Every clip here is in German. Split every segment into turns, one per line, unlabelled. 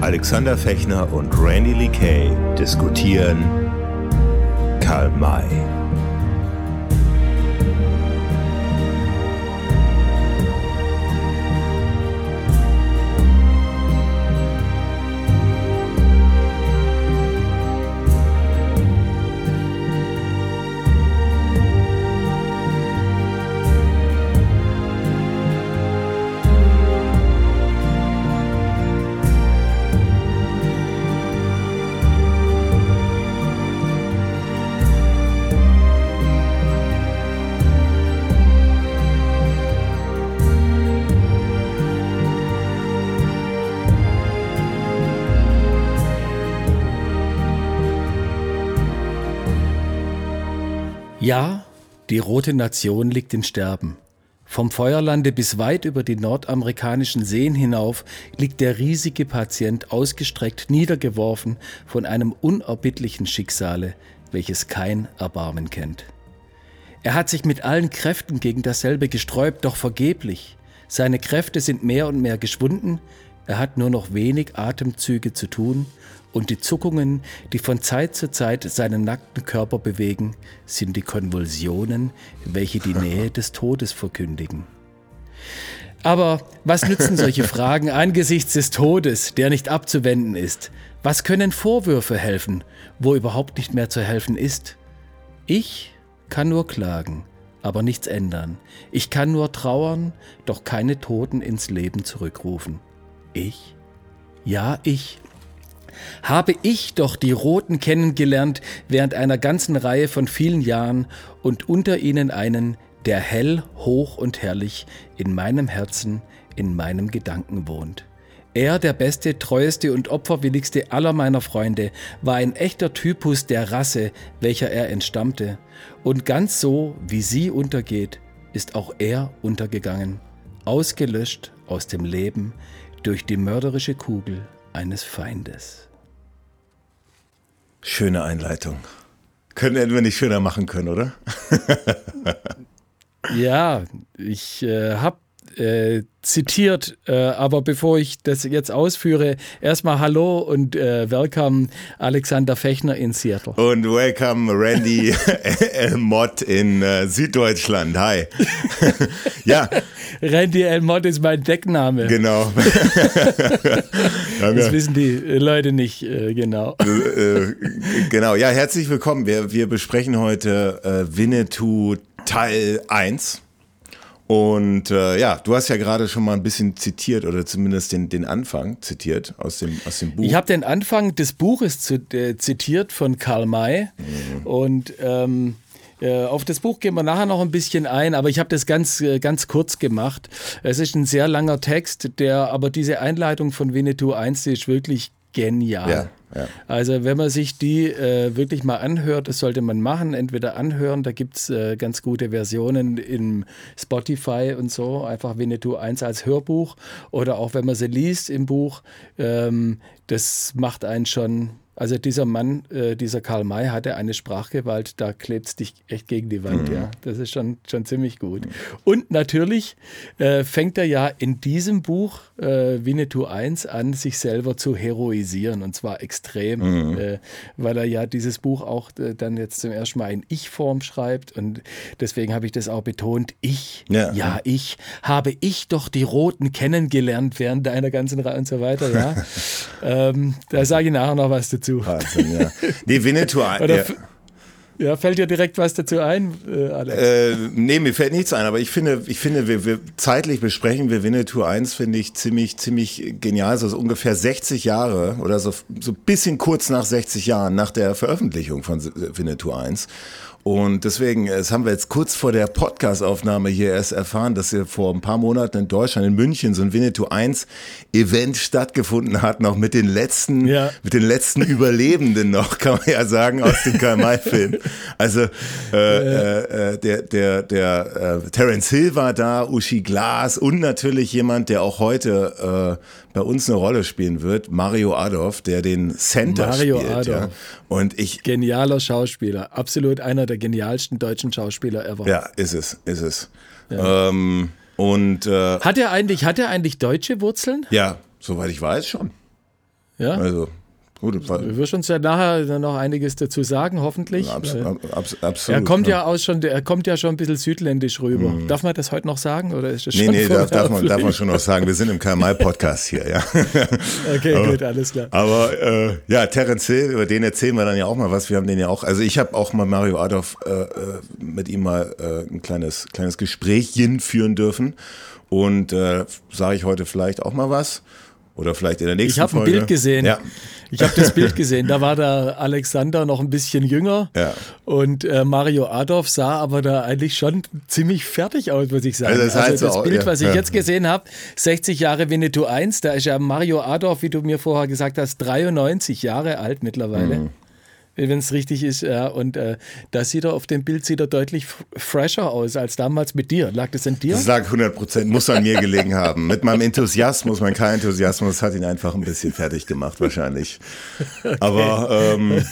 Alexander Fechner und Randy Lee Kay diskutieren Karl May.
Ja, die Rote Nation liegt im Sterben. Vom Feuerlande bis weit über die nordamerikanischen Seen hinauf liegt der riesige Patient ausgestreckt niedergeworfen von einem unerbittlichen Schicksale, welches kein Erbarmen kennt. Er hat sich mit allen Kräften gegen dasselbe gesträubt, doch vergeblich. Seine Kräfte sind mehr und mehr geschwunden, er hat nur noch wenig Atemzüge zu tun und die Zuckungen, die von Zeit zu Zeit seinen nackten Körper bewegen, sind die Konvulsionen, welche die Nähe des Todes verkündigen. Aber was nützen solche Fragen angesichts des Todes, der nicht abzuwenden ist? Was können Vorwürfe helfen, wo überhaupt nicht mehr zu helfen ist? Ich kann nur klagen, aber nichts ändern. Ich kann nur trauern, doch keine Toten ins Leben zurückrufen. Ich? Ja, ich habe ich doch die Roten kennengelernt während einer ganzen Reihe von vielen Jahren und unter ihnen einen, der hell, hoch und herrlich in meinem Herzen, in meinem Gedanken wohnt. Er, der beste, treueste und opferwilligste aller meiner Freunde, war ein echter Typus der Rasse, welcher er entstammte. Und ganz so, wie sie untergeht, ist auch er untergegangen, ausgelöscht aus dem Leben durch die mörderische Kugel eines Feindes.
Schöne Einleitung. Können wir nicht schöner machen können, oder?
ja, ich äh, habe äh, zitiert, äh, aber bevor ich das jetzt ausführe, erstmal Hallo und äh, welcome Alexander Fechner in Seattle.
Und welcome Randy L. Mott in äh, Süddeutschland. Hi.
ja. Randy L. Mott ist mein Deckname.
Genau.
das wissen die Leute nicht äh, genau.
Genau, ja, herzlich willkommen. Wir, wir besprechen heute Winnetou Teil 1. Und äh, ja, du hast ja gerade schon mal ein bisschen zitiert oder zumindest den, den Anfang zitiert aus dem, aus dem Buch.
Ich habe den Anfang des Buches zu, äh, zitiert von Karl May mhm. und ähm, äh, auf das Buch gehen wir nachher noch ein bisschen ein, aber ich habe das ganz, äh, ganz kurz gemacht. Es ist ein sehr langer Text, der aber diese Einleitung von Winnetou 1 ist wirklich genial. Ja. Also wenn man sich die äh, wirklich mal anhört, das sollte man machen, entweder anhören, da gibt es äh, ganz gute Versionen in Spotify und so, einfach Winnetou 1 als Hörbuch oder auch wenn man sie liest im Buch, ähm, das macht einen schon also dieser Mann, äh, dieser Karl May hatte eine Sprachgewalt, da klebt es dich echt gegen die Wand, mhm. ja. Das ist schon, schon ziemlich gut. Und natürlich äh, fängt er ja in diesem Buch äh, Winnetou 1 an, sich selber zu heroisieren und zwar extrem, mhm. Äh, weil er ja dieses Buch auch äh, dann jetzt zum ersten Mal in Ich-Form schreibt und deswegen habe ich das auch betont. Ich, ja. ja, ich, habe ich doch die Roten kennengelernt während deiner ganzen Reihe und so weiter, ja. ähm, da sage ich nachher noch was dazu dazu.
Wahnsinn, ja. Nee, Winnetou.
Ja. Ja, fällt dir direkt was dazu ein,
äh, Alex? Äh, nee, mir fällt nichts ein, aber ich finde, ich finde, wir, wir zeitlich besprechen wir Winnetou 1, finde ich ziemlich, ziemlich genial. So, so ungefähr 60 Jahre oder so, so bisschen kurz nach 60 Jahren nach der Veröffentlichung von Winnetou 1. Und deswegen, das haben wir jetzt kurz vor der Podcast-Aufnahme hier erst erfahren, dass hier vor ein paar Monaten in Deutschland, in München, so ein Winnetou 1 Event stattgefunden hat, noch mit den letzten, ja. mit den letzten Überlebenden noch, kann man ja sagen, aus dem Karl-May-Film. Also, äh, äh, äh, der, der, der, äh, Terence Hill war da, Uschi Glas und natürlich jemand, der auch heute, äh, bei uns eine Rolle spielen wird, Mario Adolf, der den Center Mario spielt. Adolf. Ja.
Und ich genialer Schauspieler, absolut einer der genialsten deutschen Schauspieler ever.
Ja, ist es, ist es. Ja. Ähm, und
äh, hat er eigentlich, hat er eigentlich deutsche Wurzeln?
Ja, soweit ich weiß schon.
Ja.
Also Gut,
du wirst uns ja nachher noch einiges dazu sagen, hoffentlich.
Abs abs absolut.
Er kommt ja. aus schon, er kommt ja schon ein bisschen südländisch rüber. Mhm. Darf man das heute noch sagen oder ist das
nee,
schon
Nee, darf, darf, man, darf man schon noch sagen. Wir sind im KMI-Podcast hier, ja.
Okay, aber, gut, alles klar.
Aber äh, ja, Terence Hill, über den erzählen wir dann ja auch mal was. Wir haben den ja auch, also ich habe auch mal Mario Adolf äh, äh, mit ihm mal äh, ein kleines, kleines Gesprächchen führen dürfen. Und äh, sage ich heute vielleicht auch mal was. Oder vielleicht in der nächsten
Folge. Ich habe ein Bild gesehen. Ja. Ich habe das Bild gesehen. Da war der Alexander noch ein bisschen jünger.
Ja.
Und äh, Mario Adolf sah aber da eigentlich schon ziemlich fertig aus, muss ich sagen.
Also das, also
das
so,
Bild,
ja.
was ich jetzt gesehen habe, 60 Jahre Winnetou 1, da ist ja Mario Adolf, wie du mir vorher gesagt hast, 93 Jahre alt mittlerweile. Mhm wenn es richtig ist. Ja. Und äh, da sieht er auf dem Bild sieht er deutlich fresher aus als damals mit dir. Lag das an dir?
Das lag 100 Prozent, muss an mir gelegen haben. Mit meinem Enthusiasmus, mein kein Enthusiasmus hat ihn einfach ein bisschen fertig gemacht wahrscheinlich. Okay. Aber ähm,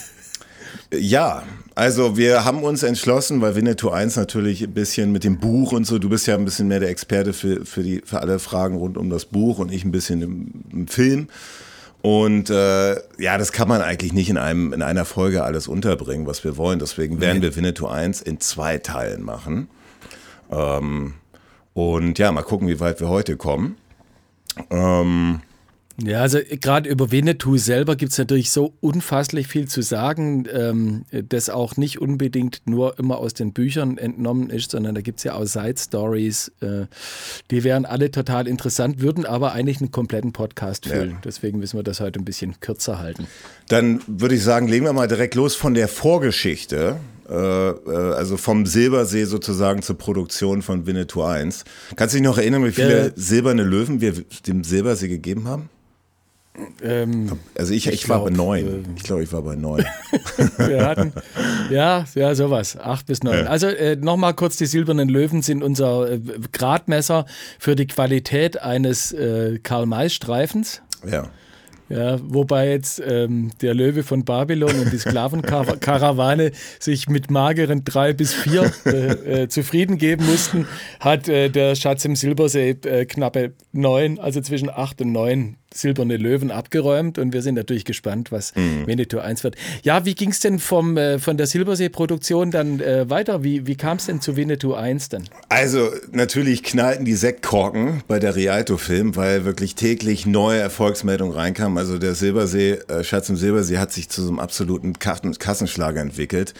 ja, also wir haben uns entschlossen, weil Winnetou 1 natürlich ein bisschen mit dem Buch und so, du bist ja ein bisschen mehr der Experte für, für, die, für alle Fragen rund um das Buch und ich ein bisschen im, im Film. Und äh, ja, das kann man eigentlich nicht in, einem, in einer Folge alles unterbringen, was wir wollen. Deswegen werden wir Winnetou 1 in zwei Teilen machen. Ähm, und ja, mal gucken, wie weit wir heute kommen. Ähm,
ja, also gerade über Winnetou selber gibt es natürlich so unfasslich viel zu sagen, ähm, das auch nicht unbedingt nur immer aus den Büchern entnommen ist, sondern da gibt es ja auch Side-Stories, äh, die wären alle total interessant, würden aber eigentlich einen kompletten Podcast füllen. Ja. Deswegen müssen wir das heute ein bisschen kürzer halten.
Dann würde ich sagen, legen wir mal direkt los von der Vorgeschichte äh, äh, also vom Silbersee sozusagen zur Produktion von Winnetou 1. Kannst du dich noch erinnern, wie viele ja. silberne Löwen wir dem Silbersee gegeben haben? Ähm, also ich, ich, ich glaub, war bei neun. Äh, ich glaube, ich war bei neun.
wir hatten, ja, ja, sowas. Acht bis neun. Ja. Also äh, nochmal kurz, die silbernen Löwen sind unser äh, Gradmesser für die Qualität eines äh, Karl-May-Streifens.
Ja.
Ja, wobei jetzt ähm, der Löwe von Babylon und die Sklavenkarawane sich mit mageren drei bis vier äh, äh, zufrieden geben mussten, hat äh, der Schatz im Silbersee äh, knappe neun, also zwischen acht und neun silberne Löwen abgeräumt und wir sind natürlich gespannt, was mhm. Winnetou 1 wird. Ja, wie ging es denn vom, äh, von der Silbersee-Produktion dann äh, weiter? Wie, wie kam es denn zu Winnetou 1 dann?
Also natürlich knallten die Sektkorken bei der Rialto-Film, weil wirklich täglich neue Erfolgsmeldungen reinkamen. Also der Silbersee, äh, Schatz im Silbersee hat sich zu so einem absoluten Kassenschlager entwickelt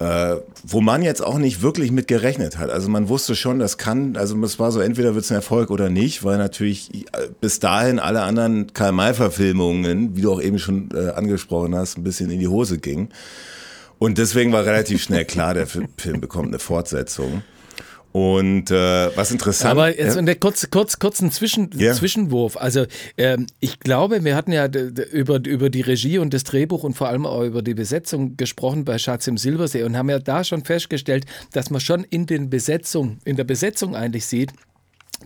äh, wo man jetzt auch nicht wirklich mit gerechnet hat. Also man wusste schon, das kann, also es war so, entweder wird es ein Erfolg oder nicht, weil natürlich äh, bis dahin alle anderen Karl-May-Verfilmungen, wie du auch eben schon äh, angesprochen hast, ein bisschen in die Hose gingen. Und deswegen war relativ schnell klar, der Film bekommt eine Fortsetzung. Und äh, was interessant.
Aber jetzt ja? kurz, kurz, kurz ein Zwischen, ja. Zwischenwurf. Also ähm, ich glaube, wir hatten ja über, über die Regie und das Drehbuch und vor allem auch über die Besetzung gesprochen bei Schatz im Silbersee und haben ja da schon festgestellt, dass man schon in den Besetzung, in der Besetzung eigentlich sieht,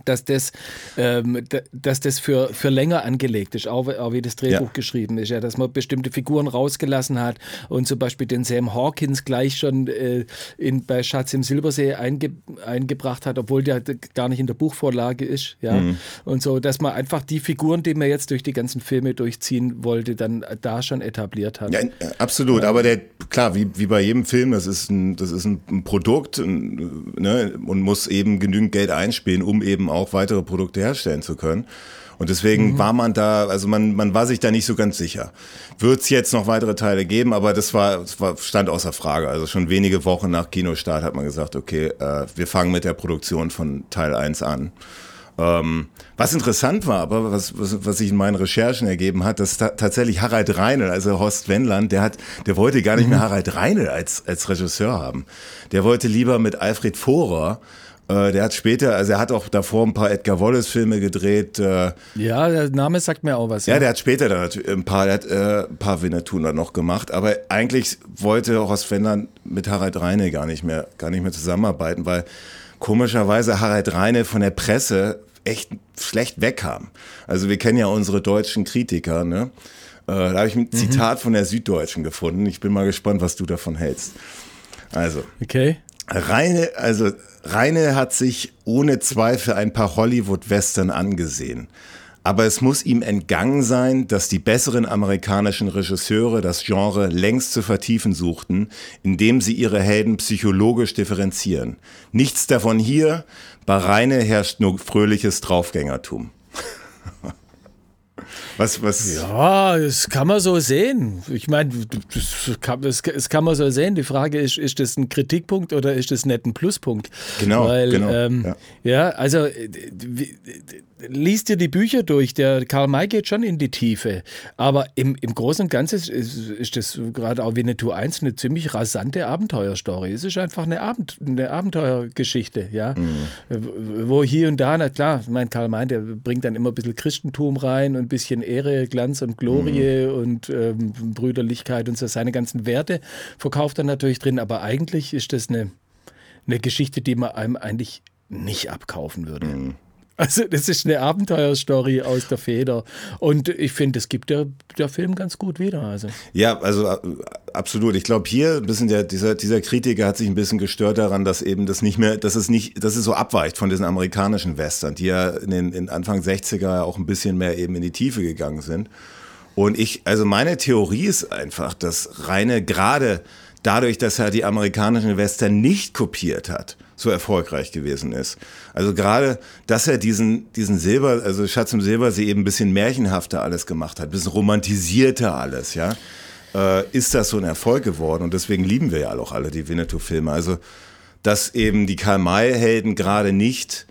dass das, ähm, dass das für, für länger angelegt ist, auch, auch wie das Drehbuch ja. geschrieben ist, ja, dass man bestimmte Figuren rausgelassen hat und zum Beispiel den Sam Hawkins gleich schon äh, in, bei Schatz im Silbersee einge, eingebracht hat, obwohl der gar nicht in der Buchvorlage ist, ja, mhm. und so, dass man einfach die Figuren, die man jetzt durch die ganzen Filme durchziehen wollte, dann da schon etabliert hat.
Ja, absolut, ja. aber der, klar, wie, wie bei jedem Film, das ist ein, das ist ein Produkt ne, und muss eben genügend Geld einspielen, um eben auch weitere Produkte herstellen zu können. Und deswegen mhm. war man da, also man, man war sich da nicht so ganz sicher. Wird es jetzt noch weitere Teile geben, aber das war, das war stand außer Frage. Also schon wenige Wochen nach Kinostart hat man gesagt, okay, äh, wir fangen mit der Produktion von Teil 1 an. Ähm, was interessant war, aber was, was, was sich in meinen Recherchen ergeben hat, dass ta tatsächlich Harald Reinl, also Horst Wendland, der hat, der wollte gar nicht mehr mhm. Harald Reinl als, als Regisseur haben. Der wollte lieber mit Alfred Vorer äh, der hat später, also er hat auch davor ein paar Edgar Wallace-Filme gedreht. Äh,
ja, der Name sagt mir auch was.
Ja, ja der hat später dann natürlich ein paar, der hat, äh, ein paar Winnetou noch gemacht, aber eigentlich wollte Horst Wendland mit Harald Reine gar nicht mehr, gar nicht mehr zusammenarbeiten, weil komischerweise Harald Reine von der Presse echt schlecht wegkam. Also wir kennen ja unsere deutschen Kritiker, ne? Äh, da habe ich ein mhm. Zitat von der Süddeutschen gefunden. Ich bin mal gespannt, was du davon hältst. Also.
Okay.
Reine, also Reine hat sich ohne Zweifel ein paar Hollywood-Western angesehen. Aber es muss ihm entgangen sein, dass die besseren amerikanischen Regisseure das Genre längst zu vertiefen suchten, indem sie ihre Helden psychologisch differenzieren. Nichts davon hier, bei Reine herrscht nur fröhliches Draufgängertum.
Was, was? Ja, das kann man so sehen. Ich meine, das kann, das, das kann man so sehen. Die Frage ist, ist das ein Kritikpunkt oder ist das nicht ein Pluspunkt?
Genau. Weil, genau
ähm, ja. ja. also liest dir die Bücher durch. Der Karl May geht schon in die Tiefe. Aber im, im Großen und Ganzen ist, ist das gerade auch Winnetou 1 eine ziemlich rasante Abenteuerstory. Es ist einfach eine, Abend, eine Abenteuergeschichte, ja. Mhm. Wo hier und da, na klar, mein Karl May, der bringt dann immer ein bisschen Christentum rein und ein bisschen Ehre, Glanz und Glorie mhm. und ähm, Brüderlichkeit und so seine ganzen Werte verkauft er natürlich drin. Aber eigentlich ist das eine, eine Geschichte, die man einem eigentlich nicht abkaufen würde. Mhm. Also das ist eine Abenteuerstory aus der Feder. Und ich finde, das gibt der, der Film ganz gut wieder. Also.
Ja, also äh, absolut. Ich glaube, hier ein bisschen der, dieser, dieser Kritiker hat sich ein bisschen gestört daran, dass eben das nicht mehr, dass es nicht, dass es so abweicht von diesen amerikanischen Western, die ja in den in Anfang 60er auch ein bisschen mehr eben in die Tiefe gegangen sind. Und ich, also meine Theorie ist einfach, dass Reine gerade dadurch, dass er die amerikanischen Western nicht kopiert hat, so erfolgreich gewesen ist. Also gerade, dass er diesen, diesen Silber, also Schatz im Silbersee eben ein bisschen märchenhafter alles gemacht hat, ein bisschen romantisierter alles, ja, äh, ist das so ein Erfolg geworden. Und deswegen lieben wir ja auch alle die Winnetou-Filme. Also, dass eben die Karl-May-Helden gerade nicht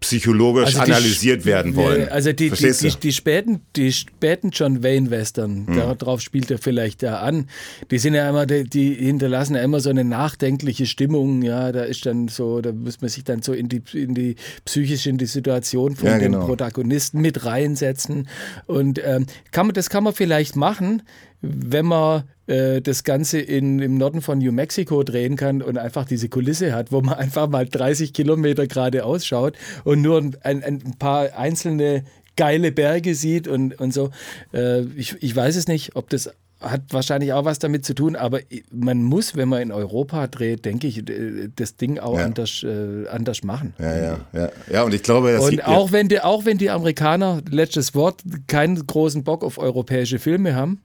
psychologisch also analysiert werden wollen.
Also die, die, die, die, späten, die späten John Wayne Western, hm. darauf spielt er vielleicht da an. Die sind ja immer, die, hinterlassen ja immer so eine nachdenkliche Stimmung. Ja, da ist dann so, da muss man sich dann so in die, in die psychische, in die Situation von ja, genau. den Protagonisten mit reinsetzen. Und ähm, kann man, das kann man vielleicht machen, wenn man äh, das Ganze in, im Norden von New Mexico drehen kann und einfach diese Kulisse hat, wo man einfach mal 30 Kilometer gerade ausschaut und nur ein, ein paar einzelne geile Berge sieht und, und so. Äh, ich, ich weiß es nicht, ob das hat wahrscheinlich auch was damit zu tun, aber man muss, wenn man in Europa dreht, denke ich, das Ding auch ja. anders, äh, anders machen.
Ja, ja, ja. Ja, und ich glaube, das
Und auch, wenn die, auch wenn die Amerikaner, letztes Wort, keinen großen Bock auf europäische Filme haben,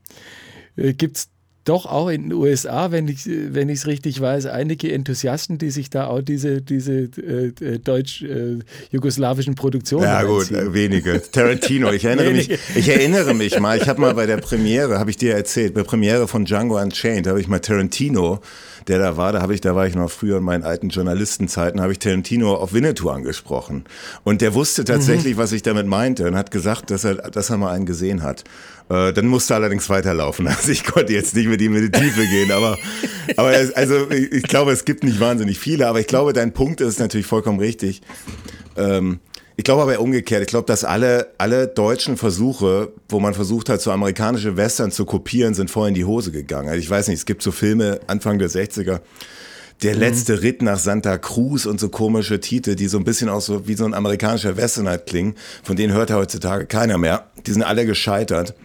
äh, gibt es doch auch in den USA, wenn ich es richtig weiß, einige Enthusiasten, die sich da auch diese, diese äh, äh deutsch-jugoslawischen äh, Produktionen
Ja gut, äh, wenige. Tarantino, ich erinnere mich, ich erinnere mich mal, ich habe mal bei der Premiere, habe ich dir erzählt, bei der Premiere von Django Unchained, habe ich mal Tarantino der da war, da habe ich, da war ich noch früher in meinen alten Journalistenzeiten, habe ich Tarantino auf Winnetou angesprochen. Und der wusste tatsächlich, mhm. was ich damit meinte und hat gesagt, dass er, dass er mal einen gesehen hat. Äh, dann musste allerdings weiterlaufen. Also ich konnte jetzt nicht mit ihm in die Tiefe gehen, aber, aber es, also ich glaube, es gibt nicht wahnsinnig viele, aber ich glaube, dein Punkt ist natürlich vollkommen richtig. Ähm, ich glaube aber umgekehrt. Ich glaube, dass alle, alle deutschen Versuche, wo man versucht hat, so amerikanische Western zu kopieren, sind voll in die Hose gegangen. Also ich weiß nicht, es gibt so Filme Anfang der 60er. Der mhm. letzte Ritt nach Santa Cruz und so komische Titel, die so ein bisschen auch so wie so ein amerikanischer Western halt klingen. Von denen hört heutzutage keiner mehr. Die sind alle gescheitert.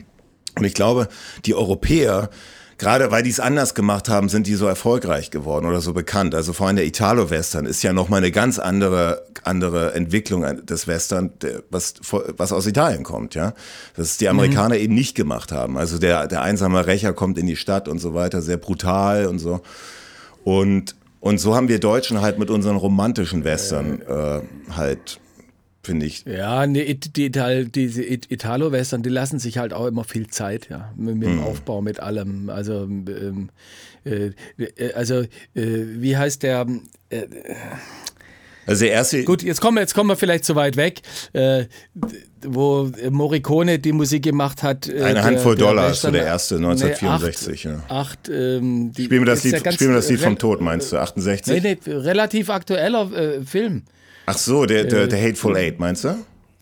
Und ich glaube, die Europäer, gerade weil die es anders gemacht haben, sind die so erfolgreich geworden oder so bekannt. Also vor allem der Italo-Western ist ja nochmal eine ganz andere, andere Entwicklung des Western, was, was aus Italien kommt, ja. Das die Amerikaner mhm. eben nicht gemacht haben. Also der, der einsame Rächer kommt in die Stadt und so weiter, sehr brutal und so. Und, und so haben wir Deutschen halt mit unseren romantischen Western äh, halt finde ich.
Ja, nee, die, Ital, diese Italo-Western, die lassen sich halt auch immer viel Zeit, ja, mit, mit dem mhm. Aufbau, mit allem. Also, ähm, äh, äh also äh, wie heißt der? Äh,
also der erste.
Gut, jetzt kommen wir, jetzt kommen wir vielleicht zu weit weg, äh, wo Morricone die Musik gemacht hat.
Äh, Eine Handvoll der, Dollar ist so der erste, 1964.
Nee, acht, ja. acht ähm,
die, spielen wir das Lied, spielen wir das Lied vom Tod, meinst du, 68?
Nee, nee, relativ aktueller äh, Film.
Ach so, der, der, der Hateful Eight, meinst du?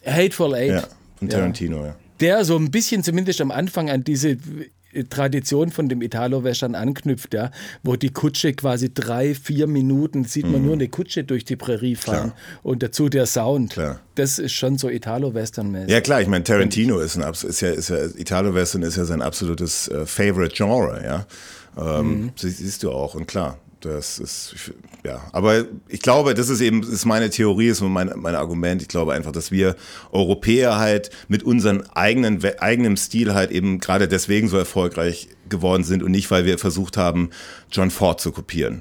Hateful Eight.
Ja, von Tarantino, ja. ja.
Der so ein bisschen zumindest am Anfang an diese äh, Tradition von dem Italo-Wäschern anknüpft, ja, wo die Kutsche quasi drei, vier Minuten sieht man mhm. nur eine Kutsche durch die Prärie fahren klar. und dazu der Sound. Klar. Das ist schon so Italo-Western-mäßig.
Ja klar, ich meine, Tarantino ist ein ist ja, ist ja Italo-Western ist ja sein absolutes äh, Favorite Genre, ja. Ähm, mhm. Siehst du auch und klar, Das ist, ja, aber ich glaube, das ist eben, ist meine Theorie, ist mein, mein Argument. Ich glaube einfach, dass wir Europäer halt mit unserem eigenen, eigenem Stil halt eben gerade deswegen so erfolgreich geworden sind und nicht, weil wir versucht haben, John Ford zu kopieren.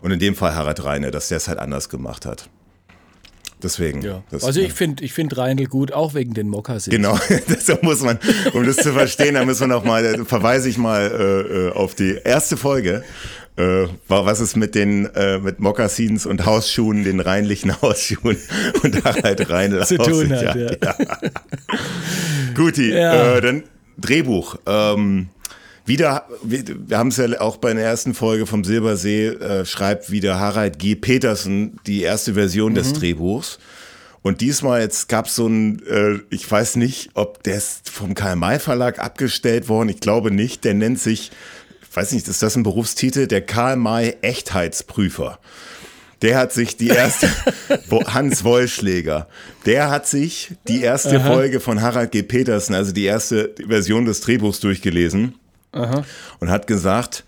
Und in dem Fall Harald Reine, dass der es halt anders gemacht hat. Deswegen.
Ja. Also ich finde ich find Reindl gut, auch wegen den Mokassins.
Genau, das muss man, um das zu verstehen, da müssen wir noch mal, verweise ich mal äh, äh, auf die erste Folge. Äh, was es mit den äh, mit Mokassins und Hausschuhen, den reinlichen Hausschuhen und Harald Reindl
zu tun hat. Ja. Ja.
Guti, ja. Äh, dann Drehbuch. Ähm, wieder, wir, haben es ja auch bei der ersten Folge vom Silbersee, äh, schreibt wieder Harald G. Petersen die erste Version mhm. des Drehbuchs. Und diesmal jetzt gab es so ein, äh, ich weiß nicht, ob der ist vom Karl-May Verlag abgestellt worden. Ich glaube nicht. Der nennt sich, ich weiß nicht, ist das ein Berufstitel? Der Karl-May Echtheitsprüfer. Der hat sich die erste, Hans Wollschläger, der hat sich die erste Aha. Folge von Harald G. Petersen, also die erste Version des Drehbuchs durchgelesen. Aha. und hat gesagt,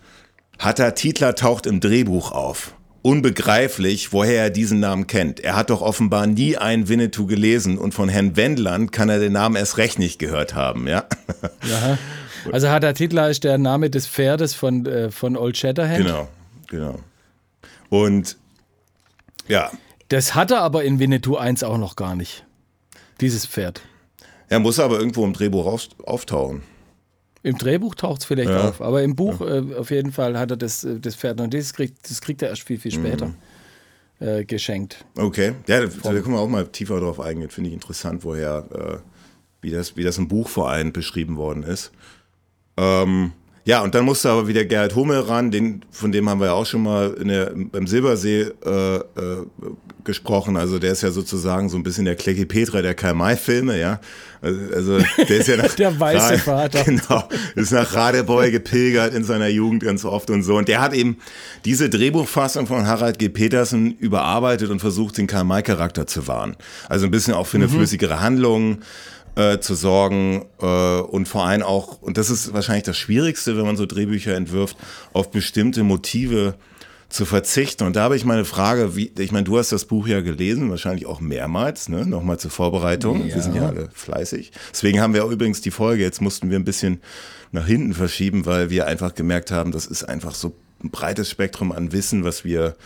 Hatter Titler taucht im Drehbuch auf. Unbegreiflich, woher er diesen Namen kennt. Er hat doch offenbar nie einen Winnetou gelesen und von Herrn Wendland kann er den Namen erst recht nicht gehört haben, ja?
Aha. Also Hatter Titler ist der Name des Pferdes von, äh, von Old Shatterhand?
Genau, genau. Und ja.
Das hat er aber in Winnetou 1 auch noch gar nicht. Dieses Pferd.
Er muss aber irgendwo im Drehbuch auftauchen.
Im Drehbuch taucht es vielleicht ja. auf, aber im Buch ja. äh, auf jeden Fall hat er das, äh, das Pferd und das kriegt, das kriegt er erst viel, viel später mhm. äh, geschenkt.
Okay, ja, da, da können wir auch mal tiefer drauf eingehen. Finde ich interessant, woher, äh, wie, das, wie das im Buch vor allem beschrieben worden ist. Ähm, ja, und dann musste aber wieder Gerhard Hummel ran, den, von dem haben wir ja auch schon mal in der, beim Silbersee äh, äh, gesprochen. Also der ist ja sozusagen so ein bisschen der Klecki Petra der Karl-May-Filme, ja. Also, also der ist ja nach
der weiße Vater.
Genau, ist nach Radebeul gepilgert in seiner Jugend ganz oft und so. Und der hat eben diese Drehbuchfassung von Harald G. Petersen überarbeitet und versucht, den Karl-May-Charakter zu wahren. Also ein bisschen auch für eine mhm. flüssigere Handlung äh, zu sorgen äh, und vor allem auch, und das ist wahrscheinlich das Schwierigste, wenn man so Drehbücher entwirft, auf bestimmte Motive zu verzichten. Und da habe ich meine Frage, wie, ich meine, du hast das Buch ja gelesen, wahrscheinlich auch mehrmals, ne? Nochmal zur Vorbereitung. Ja. Wir sind ja alle fleißig. Deswegen haben wir auch übrigens die Folge, jetzt mussten wir ein bisschen nach hinten verschieben, weil wir einfach gemerkt haben, das ist einfach so ein breites Spektrum an Wissen, was wir,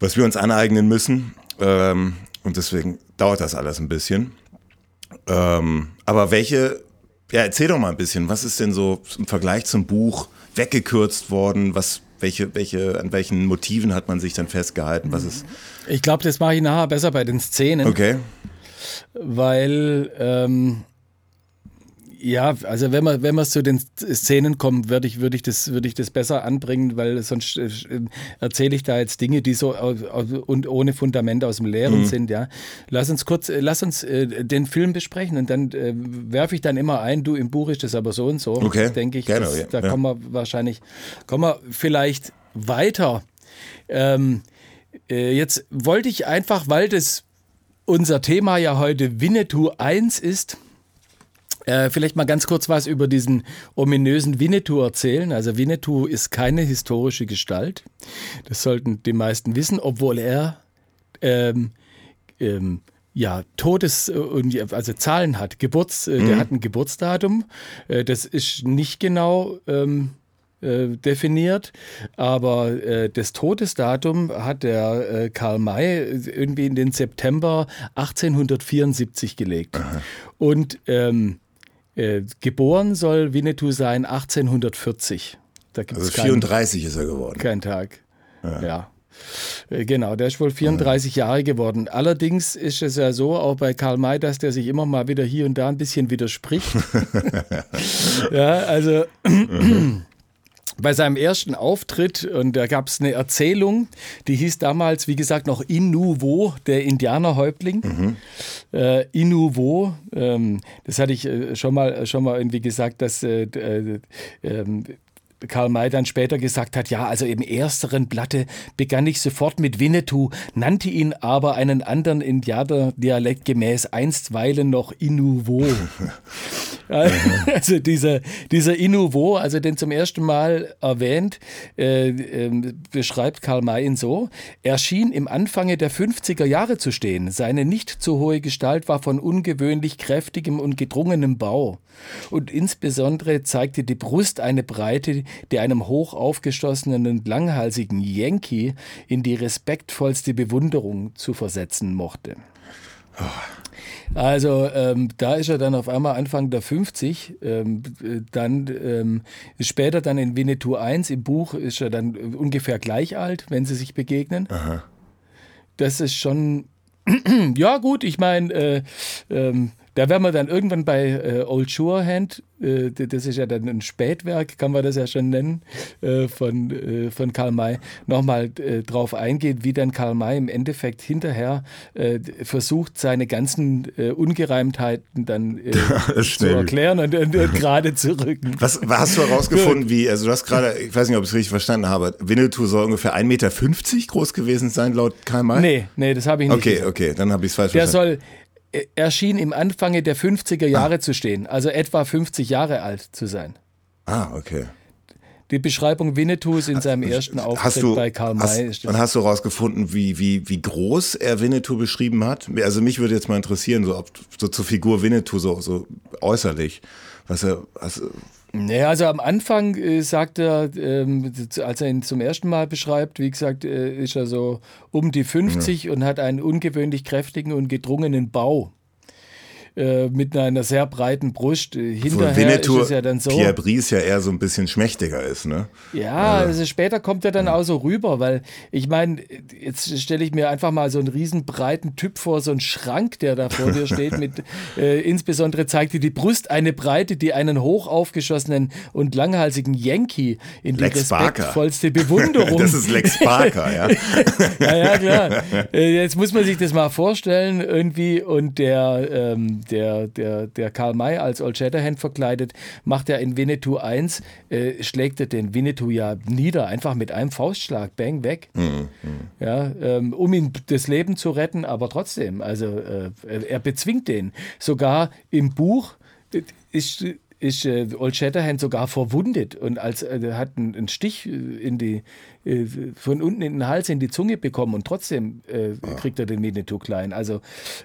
was wir uns aneignen müssen. Ähm, und deswegen dauert das alles ein bisschen. Ähm, aber welche, ja, erzähl doch mal ein bisschen, was ist denn so im Vergleich zum Buch weggekürzt worden? Was, welche, welche, an welchen Motiven hat man sich dann festgehalten? Was ist?
Ich glaube, das mache ich nachher besser bei den Szenen.
Okay.
Weil ähm, ja, also wenn man wenn wir zu den Szenen kommen, würde ich würde ich das würde ich das besser anbringen, weil sonst äh, erzähle ich da jetzt Dinge, die so und ohne Fundament aus dem Leeren mhm. sind. Ja, lass uns kurz, äh, lass uns äh, den Film besprechen und dann äh, werfe ich dann immer ein. Du im Buch ist das aber so und so.
Okay.
Denke ich,
Gerne,
das,
ja.
da ja. kommen wir wahrscheinlich kommen wir vielleicht weiter. Ähm, äh, jetzt wollte ich einfach, weil das unser Thema ja heute Winnetou 1 ist äh, vielleicht mal ganz kurz was über diesen ominösen Winnetou erzählen. Also Winnetou ist keine historische Gestalt. Das sollten die meisten wissen, obwohl er ähm, ähm, ja, Todes- und also Zahlen hat. Geburts, äh, mhm. Der hat ein Geburtsdatum. Äh, das ist nicht genau ähm, äh, definiert, aber äh, das Todesdatum hat der äh, Karl May irgendwie in den September 1874 gelegt. Aha. Und ähm, äh, geboren soll Winnetou sein 1840.
Da gibt's also 34 kein, ist er geworden.
Kein Tag. Ja. ja. Äh, genau, der ist wohl 34 ja. Jahre geworden. Allerdings ist es ja so, auch bei Karl May, dass der sich immer mal wieder hier und da ein bisschen widerspricht. ja, also mhm bei seinem ersten Auftritt, und da gab es eine Erzählung, die hieß damals, wie gesagt, noch Inuvo, der Indianerhäuptling. Mhm. Äh, Inuvo, ähm, das hatte ich äh, schon mal, schon mal irgendwie gesagt, dass äh, äh, ähm, Karl May dann später gesagt hat, ja, also im ersteren Blatte begann ich sofort mit Winnetou, nannte ihn aber einen anderen Indianer-Dialekt gemäß einstweilen noch Inuvo. also dieser, dieser Inuvo, also den zum ersten Mal erwähnt, äh, äh, beschreibt Karl May ihn so, er schien im Anfange der 50er Jahre zu stehen. Seine nicht zu hohe Gestalt war von ungewöhnlich kräftigem und gedrungenem Bau. Und insbesondere zeigte die Brust eine Breite, die einem hoch aufgestoßenen und langhalsigen Yankee in die respektvollste Bewunderung zu versetzen mochte. Oh. Also ähm, da ist er dann auf einmal Anfang der 50, ähm, dann ähm, später dann in Winnetou 1 im Buch ist er dann ungefähr gleich alt, wenn sie sich begegnen. Aha. Das ist schon, ja gut, ich meine, äh, ähm, da werden wir dann irgendwann bei äh, Old Surehand, äh, das ist ja dann ein Spätwerk, kann man das ja schon nennen, äh, von, äh, von Karl May, nochmal äh, drauf eingehen, wie dann Karl May im Endeffekt hinterher äh, versucht, seine ganzen Ungereimtheiten dann zu erklären und, und, und gerade zu rücken.
Was, was hast du herausgefunden, wie, also du hast gerade, ich weiß nicht, ob ich es richtig verstanden habe, Winnetou soll ungefähr 1,50 Meter groß gewesen sein, laut Karl May?
Nee, nee, das habe ich nicht.
Okay, gesagt. okay, dann habe ich es falsch
Der verstanden. soll er schien im Anfange der 50er Jahre ah. zu stehen, also etwa 50 Jahre alt zu sein.
Ah, okay.
Die Beschreibung Winnetous in seinem ersten Auftritt
du,
bei Karl May.
Hast, und hast du herausgefunden, wie, wie, wie groß er Winnetou beschrieben hat? Also mich würde jetzt mal interessieren, so, ob, so zur Figur Winnetou, so, so äußerlich. Was er, was,
naja, also am Anfang äh, sagt er, ähm, als er ihn zum ersten Mal beschreibt, wie gesagt, äh, ist er so um die 50 ja. und hat einen ungewöhnlich kräftigen und gedrungenen Bau. Äh, mit einer sehr breiten Brust. Äh, hinterher Winnetou, ist es ja dann so.
Pierre Brice ja eher so ein bisschen schmächtiger ist, ne?
Ja, also, also später kommt er dann ja. auch so rüber, weil ich meine, jetzt stelle ich mir einfach mal so einen riesen breiten Typ vor, so einen Schrank, der da vor dir steht, mit äh, insbesondere zeigt dir die Brust eine Breite, die einen hoch aufgeschossenen und langhalsigen Yankee in die Lex respektvollste Barker. Bewunderung.
das ist Lex Barker, ja.
ja, ja, klar. Äh, jetzt muss man sich das mal vorstellen irgendwie und der ähm, der, der, der Karl May als Old Shatterhand verkleidet, macht er in Winnetou 1, äh, schlägt er den Winnetou ja nieder, einfach mit einem Faustschlag, bang, weg. Mhm. Ja, ähm, um ihm das Leben zu retten, aber trotzdem, also äh, er bezwingt den. Sogar im Buch äh, ist ist äh, Old Shatterhand sogar verwundet und als äh, hat einen, einen Stich äh, in die äh, von unten in den Hals in die Zunge bekommen und trotzdem äh, kriegt er den Winnetou klein. Also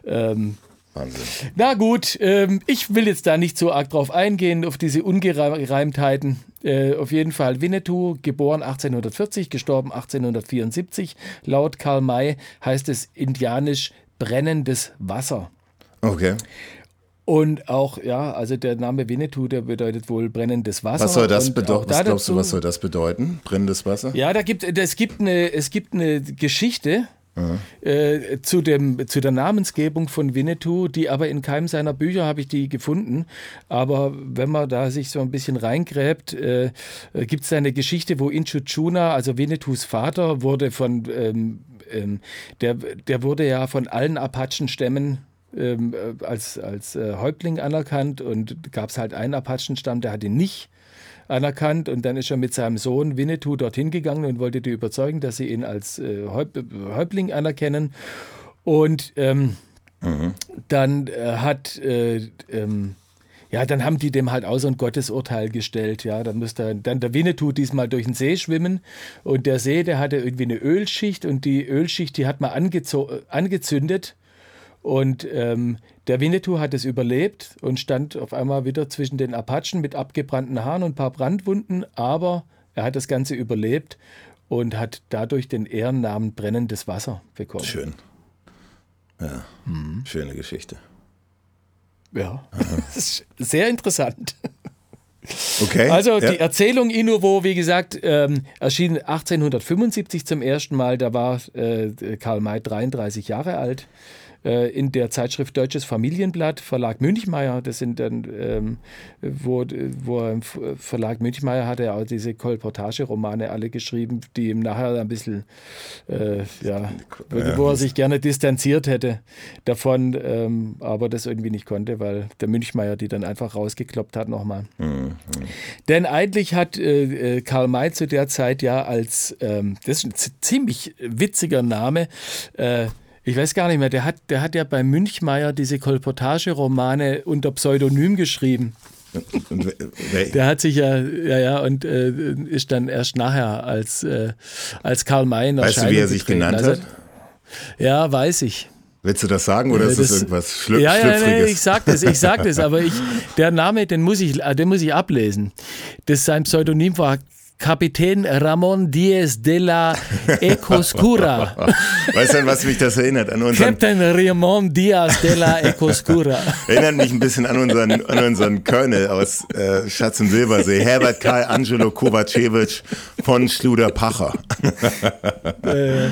ähm, Wahnsinn. Na gut, ähm, ich will jetzt da nicht so arg drauf eingehen, auf diese Ungereimtheiten. Äh, auf jeden Fall Winnetou, geboren 1840, gestorben 1874. Laut Karl May heißt es indianisch brennendes Wasser.
Okay.
Und auch, ja, also der Name Winnetou, der bedeutet wohl brennendes Wasser.
Was soll das bedeuten? Was glaubst du, was soll das bedeuten? Brennendes Wasser?
Ja, da gibt, es, gibt eine, es gibt eine Geschichte, äh, zu, dem, zu der Namensgebung von Winnetou, die aber in keinem seiner Bücher habe ich die gefunden. Aber wenn man da sich so ein bisschen reingräbt, äh, gibt es eine Geschichte, wo Inchuchuna, also Winnetous Vater, wurde von, ähm, ähm, der, der wurde ja von allen Apachenstämmen ähm, äh, als, als äh, Häuptling anerkannt und gab es halt einen Apachenstamm, der hat ihn nicht anerkannt und dann ist er mit seinem Sohn Winnetou dorthin gegangen und wollte die überzeugen, dass sie ihn als äh, Häuptling anerkennen. Und ähm, mhm. dann äh, hat äh, ähm, ja, dann haben die dem halt auch so ein Gottesurteil gestellt. Ja, dann musste dann der Winnetou diesmal durch den See schwimmen und der See, der hatte irgendwie eine Ölschicht und die Ölschicht, die hat man angezündet und ähm, der Winnetou hat es überlebt und stand auf einmal wieder zwischen den Apachen mit abgebrannten Haaren und ein paar Brandwunden, aber er hat das Ganze überlebt und hat dadurch den Ehrennamen Brennendes Wasser bekommen.
Schön. Ja, mhm. schöne Geschichte.
Ja, sehr interessant.
Okay.
Also ja. die Erzählung Inuvo, wie gesagt, ähm, erschien 1875 zum ersten Mal. Da war äh, Karl May 33 Jahre alt. Äh, in der Zeitschrift Deutsches Familienblatt, Verlag Münchmeier. Das sind dann, ähm, wo, wo im Verlag Münchmeier hat er auch diese Kolportage-Romane alle geschrieben, die ihm nachher ein bisschen, äh, ja, wo er sich gerne distanziert hätte davon, ähm, aber das irgendwie nicht konnte, weil der Münchmeier die dann einfach rausgekloppt hat nochmal. Mhm. Denn eigentlich hat äh, äh, Karl May zu der Zeit ja als, ähm, das ist ein ziemlich witziger Name, äh, ich weiß gar nicht mehr, der hat, der hat ja bei Münchmeier diese Kolportage-Romane unter Pseudonym geschrieben. Der hat sich ja, ja, ja, und äh, ist dann erst nachher als, äh, als Karl May
Weißt du, wie er sich genannt also, hat?
Ja, weiß ich.
Willst du das sagen oder das, ist das irgendwas Schlü
ja,
ja,
ja, ich sag das, ich sag das, aber ich, der Name, den muss ich, den muss ich ablesen. Das sein Pseudonym war Kapitän Ramon Diaz de la Ecoscura.
Weißt du, an was mich das erinnert? An unseren
Captain Ramon Diaz de la Ecoscura.
Erinnert mich ein bisschen an unseren, an unseren Colonel aus äh, Schatz im Silbersee, Herbert Karl Angelo Kovacevic von Schluder-Pacher.
äh.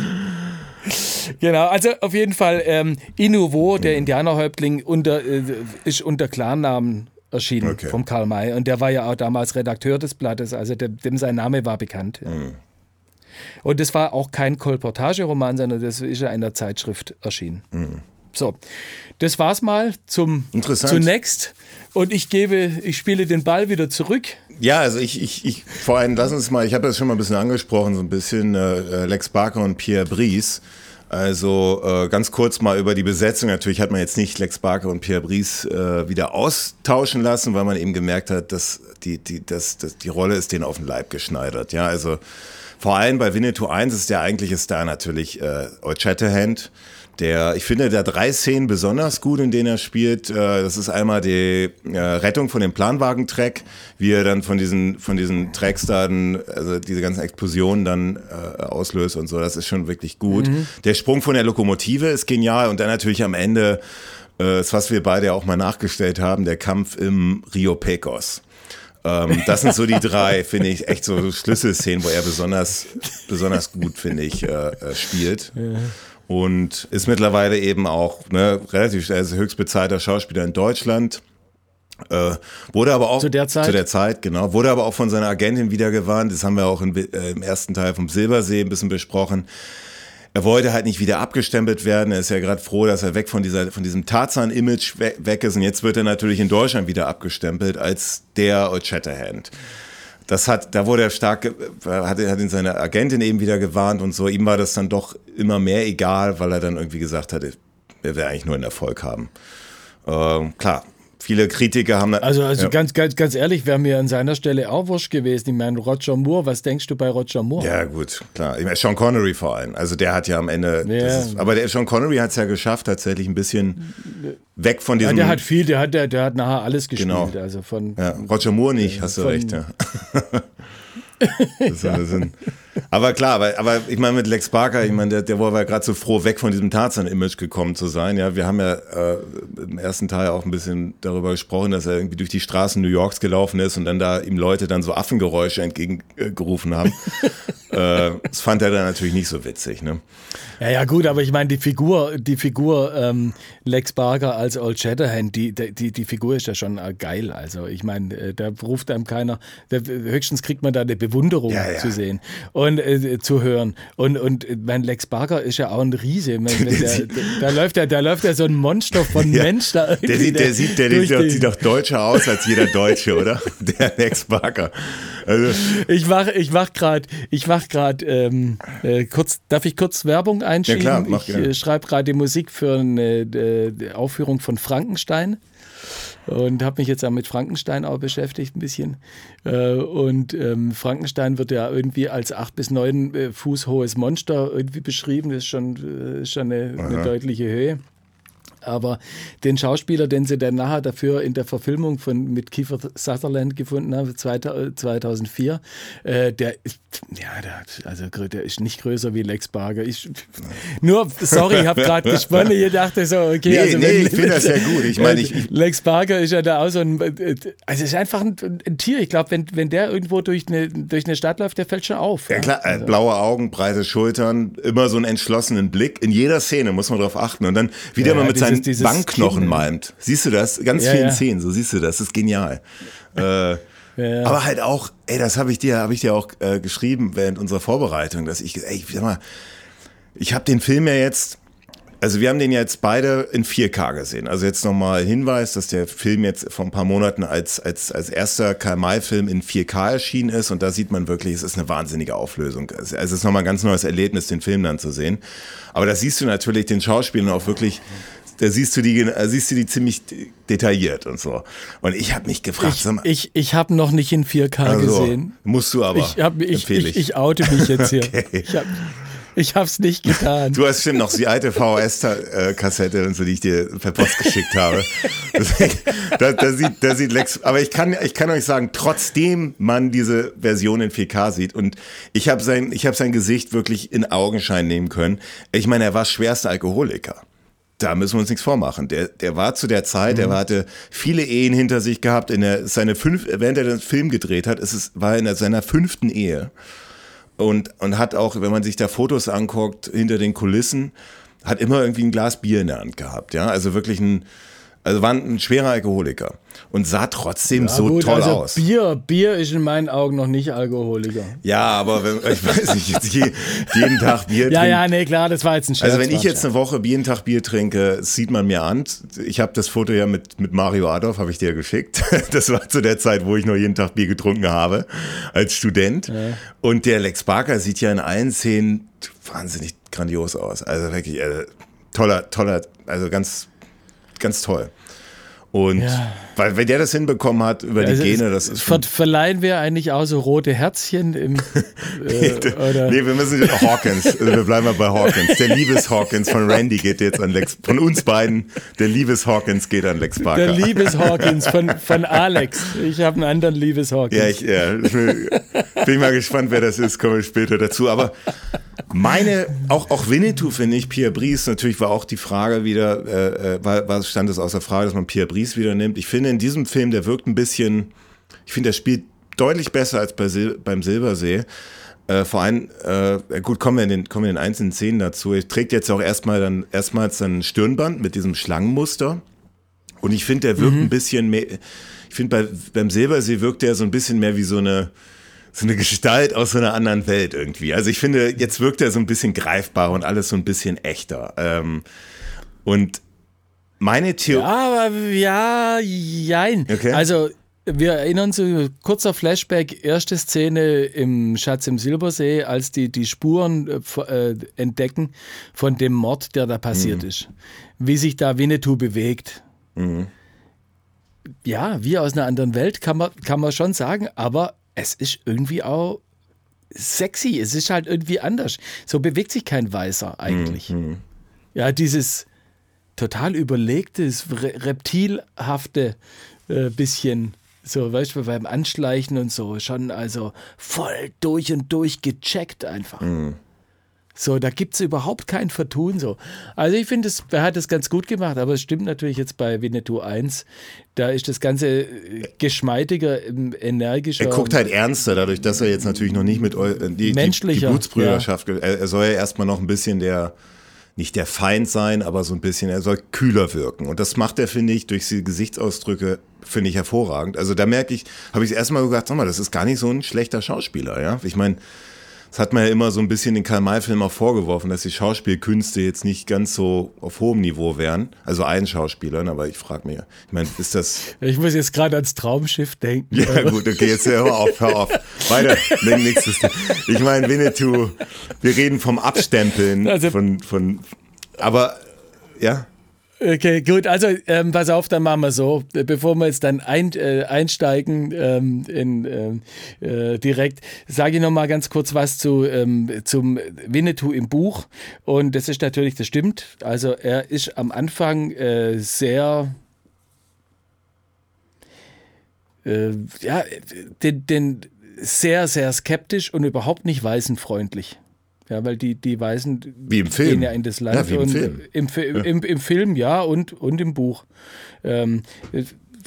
Genau, also auf jeden Fall ähm, Inuvo, der Indianerhäuptling, unter, äh, ist unter Klarnamen erschienen okay. vom Karl May. Und der war ja auch damals Redakteur des Blattes, also dem, dem sein Name war bekannt. Mhm. Und das war auch kein Kolportageroman, sondern das ist ja in der Zeitschrift erschienen. Mhm. So, das war's mal zum zunächst. Und ich gebe, ich spiele den Ball wieder zurück.
Ja, also ich, ich, ich vor allem lass uns mal, ich habe das schon mal ein bisschen angesprochen, so ein bisschen äh, äh Lex Barker und Pierre Brice. Also äh, ganz kurz mal über die Besetzung. Natürlich hat man jetzt nicht Lex Barker und Pierre Brice äh, wieder austauschen lassen, weil man eben gemerkt hat, dass die, die, dass, dass die Rolle ist denen auf den Leib geschneidert. Ja, also vor allem bei Winnetou 1 ist der eigentliche Star natürlich äh, Old Shatterhand. Der, ich finde, der drei Szenen besonders gut, in denen er spielt. Äh, das ist einmal die äh, Rettung von dem Planwagentrack, wie er dann von diesen, von diesen Tracks dann, also diese ganzen Explosionen dann äh, auslöst und so. Das ist schon wirklich gut. Mhm. Der Sprung von der Lokomotive ist genial und dann natürlich am Ende, das, was wir beide auch mal nachgestellt haben, der Kampf im Rio Pecos. Ähm, das sind so die drei, finde ich, echt so Schlüsselszenen, wo er besonders, besonders gut, finde ich, spielt. Ja und ist mittlerweile eben auch ne, relativ er ist höchst bezahlter Schauspieler in Deutschland. Äh, wurde aber auch
zu der Zeit,
zu der Zeit genau, wurde aber auch von seiner Agentin wieder gewarnt. Das haben wir auch in, äh, im ersten Teil vom Silbersee ein bisschen besprochen. Er wollte halt nicht wieder abgestempelt werden. Er ist ja gerade froh, dass er weg von dieser, von diesem Tarzan-Image weg ist. Und jetzt wird er natürlich in Deutschland wieder abgestempelt als der Old Shatterhand das hat, da wurde er stark, hat, hat ihn seine Agentin eben wieder gewarnt und so. Ihm war das dann doch immer mehr egal, weil er dann irgendwie gesagt hat, er will eigentlich nur einen Erfolg haben. Ähm, klar, viele Kritiker haben.
Also, also ja. ganz, ganz, ganz ehrlich, wäre mir an seiner Stelle auch wurscht gewesen. Ich meine, Roger Moore, was denkst du bei Roger Moore?
Ja, gut, klar. Ich meine, Sean Connery vor allem. Also, der hat ja am Ende. Ja. Ist, aber der Sean Connery hat es ja geschafft, tatsächlich ein bisschen weg von diesem.
Ja, der hat viel, der hat, der, der hat nachher alles gespielt.
Genau.
Also von,
ja, Roger Moore nicht, hast du recht, ja. ja. Aber klar, aber, aber ich meine mit Lex Barker, ich meine, der, der war ja gerade so froh, weg von diesem Tarzan-Image gekommen zu sein. Ja, wir haben ja äh, im ersten Teil auch ein bisschen darüber gesprochen, dass er irgendwie durch die Straßen New Yorks gelaufen ist und dann da ihm Leute dann so Affengeräusche entgegengerufen haben. äh, das fand er dann natürlich nicht so witzig. Ne?
Ja, ja, gut, aber ich meine, die Figur, die Figur ähm, Lex Barker als Old Shatterhand, die, die, die Figur ist ja schon äh, geil. Also ich meine, äh, da ruft einem keiner, da, höchstens kriegt man da eine Bewunderung ja, ja. zu sehen und äh, zu hören. Und, und mein Lex Barker ist ja auch ein Riese. Man, der, da, läuft ja, da läuft ja so ein Monster von ja, Mensch da.
Der sieht, der, sieht, der, der sieht doch deutscher aus als jeder Deutsche, oder? Der Lex Barker.
Also. Ich mach, ich mach gerade, ich mach gerade ähm, äh, kurz, darf ich kurz Werbung einschieben? Ja klar, mach ich äh, schreibe gerade die Musik für eine äh, Aufführung von Frankenstein und habe mich jetzt auch mit Frankenstein auch beschäftigt ein bisschen. Äh, und ähm, Frankenstein wird ja irgendwie als acht bis neun äh, Fuß hohes Monster irgendwie beschrieben. Das ist schon, äh, schon eine, eine deutliche Höhe. Aber den Schauspieler, den sie dann nachher dafür in der Verfilmung von mit Kiefer Sutherland gefunden haben, 2004, äh, der ist, ja, der, also der ist nicht größer wie Lex Barger. Ich, nur, sorry, ich habe gerade gesponnen. Ich dachte so, okay,
nee,
also
nee,
wenn,
ich finde das ja gut. Ich meine, ich,
Lex Barger ist ja da auch so ein, also ist einfach ein, ein Tier. Ich glaube, wenn, wenn der irgendwo durch eine, durch eine Stadt läuft, der fällt schon auf.
Ja, klar, also. blaue Augen, breite Schultern, immer so einen entschlossenen Blick. In jeder Szene muss man darauf achten. Und dann wieder ja, mal mit seinen Bankknochen kind. malmt. Siehst du das? Ganz ja, vielen ja. Szenen, so siehst du das. Das ist genial. äh, ja. Aber halt auch, ey, das habe ich dir, habe ich dir auch äh, geschrieben während unserer Vorbereitung, dass ich, ey, sag mal, ich habe den Film ja jetzt, also wir haben den jetzt beide in 4K gesehen. Also jetzt nochmal Hinweis, dass der Film jetzt vor ein paar Monaten als, als, als erster Karl-May-Film in 4K erschienen ist und da sieht man wirklich, es ist eine wahnsinnige Auflösung. Also es ist nochmal ein ganz neues Erlebnis, den Film dann zu sehen. Aber da siehst du natürlich den Schauspielern auch wirklich da siehst du die, siehst du die ziemlich detailliert und so. Und ich habe mich gefragt,
ich, ich, ich habe noch nicht in 4K also, gesehen.
Musst du aber.
Ich, hab, ich, ich, ich, oute mich jetzt hier. okay. Ich habe ich hab's nicht getan.
Du hast bestimmt noch die alte VHS-Kassette und so, die ich dir per Post geschickt habe. da, da, sieht, da sieht Lex, aber ich kann, ich kann euch sagen, trotzdem man diese Version in 4K sieht und ich habe sein, ich habe sein Gesicht wirklich in Augenschein nehmen können. Ich meine, er war schwerster Alkoholiker da müssen wir uns nichts vormachen. Der, der war zu der Zeit, mhm. er hatte viele Ehen hinter sich gehabt. In der, seine fünf, während er den Film gedreht hat, ist es, war in seiner fünften Ehe. Und, und hat auch, wenn man sich da Fotos anguckt, hinter den Kulissen, hat immer irgendwie ein Glas Bier in der Hand gehabt. Ja, also wirklich ein, also war ein schwerer Alkoholiker und sah trotzdem ja, so gut, toll also aus.
Bier, Bier ist in meinen Augen noch nicht Alkoholiker.
Ja, aber wenn, ich weiß nicht, jetzt je, jeden Tag Bier
Ja, ja, nee, klar, das war jetzt ein Scherz.
Also wenn ich jetzt eine Woche jeden Tag Bier trinke, sieht man mir an. Ich habe das Foto ja mit, mit Mario Adolf, habe ich dir geschickt. Das war zu der Zeit, wo ich noch jeden Tag Bier getrunken habe, als Student. Ja. Und der Lex Barker sieht ja in allen Szenen wahnsinnig grandios aus. Also wirklich, äh, toller, toller, also ganz ganz toll. Und ja. Weil wenn der das hinbekommen hat über ja, die Gene, das ist.
Ver verleihen wir eigentlich auch so rote Herzchen im.
Äh, oder? nee, wir müssen Hawkins. Also wir bleiben mal bei Hawkins. Der Liebes Hawkins von Randy geht jetzt an Lex. Von uns beiden, der Liebes Hawkins geht an Lex Parker.
Der Liebes Hawkins von, von Alex. Ich habe einen anderen Liebes Hawkins.
Ja, ich ja, bin, bin mal gespannt, wer das ist, komme ich später dazu. Aber meine, auch, auch Winnetou finde ich, Pierre Brice, natürlich war auch die Frage wieder, äh, äh war, war, stand es außer Frage, dass man Pierre Brice wieder nimmt. Ich finde in diesem Film, der wirkt ein bisschen, ich finde, der spielt deutlich besser als bei Sil beim Silbersee. Äh, vor allem, äh, gut, kommen wir, in den, kommen wir in den einzelnen Szenen dazu. Er trägt jetzt auch erstmal dann erstmals ein Stirnband mit diesem Schlangenmuster. Und ich finde, der wirkt mhm. ein bisschen mehr. Ich finde, bei, beim Silbersee wirkt er so ein bisschen mehr wie so eine, so eine Gestalt aus so einer anderen Welt irgendwie. Also ich finde, jetzt wirkt er so ein bisschen greifbarer und alles so ein bisschen echter. Ähm, und meine Theorie.
Ja, aber ja, jein. Okay. Also, wir erinnern uns, kurzer Flashback, erste Szene im Schatz im Silbersee, als die die Spuren äh, äh entdecken von dem Mord, der da passiert mhm. ist. Wie sich da Winnetou bewegt. Mhm. Ja, wie aus einer anderen Welt, kann man, kann man schon sagen, aber es ist irgendwie auch sexy. Es ist halt irgendwie anders. So bewegt sich kein Weißer eigentlich. Mhm. Ja, dieses total überlegtes, reptilhafte äh, bisschen. So, weißt du, beim Anschleichen und so, schon also voll durch und durch gecheckt einfach. Mhm. So, da gibt es überhaupt kein Vertun so. Also ich finde, er hat es ganz gut gemacht, aber es stimmt natürlich jetzt bei Winnetou 1, da ist das Ganze äh, geschmeidiger, energischer.
Er guckt halt ernster, dadurch, dass er jetzt natürlich noch nicht mit die, die, die Blutsbrüderschaft, ja. er, er soll ja erstmal noch ein bisschen der nicht der Feind sein, aber so ein bisschen, er soll kühler wirken. Und das macht er, finde ich, durch die Gesichtsausdrücke, finde ich hervorragend. Also da merke ich, habe ich erstmal gesagt, sag mal, das ist gar nicht so ein schlechter Schauspieler, ja. Ich meine, das hat man ja immer so ein bisschen den Karl-May-Film auch vorgeworfen, dass die Schauspielkünste jetzt nicht ganz so auf hohem Niveau wären. Also allen Schauspielern, aber ich frage mich, ich meine, ist das.
Ich muss jetzt gerade ans Traumschiff denken.
Ja, gut, okay, jetzt hör auf, hör auf. Weiter, nächstes. Ich meine, Winnetou, wir reden vom Abstempeln also, von, von, aber, ja.
Okay, gut. Also ähm, pass auf, dann machen wir so, bevor wir jetzt dann ein, äh, einsteigen ähm, in, ähm, äh, direkt, sage ich noch mal ganz kurz was zu ähm, zum Winnetou im Buch. Und das ist natürlich, das stimmt. Also er ist am Anfang äh, sehr äh, ja, den, den sehr, sehr skeptisch und überhaupt nicht weisenfreundlich. Ja, weil die, die Weißen
wie im Film.
gehen ja in das Land.
Ja, wie im
und
Film.
Im, im, im Film, ja, und, und im Buch. Ähm,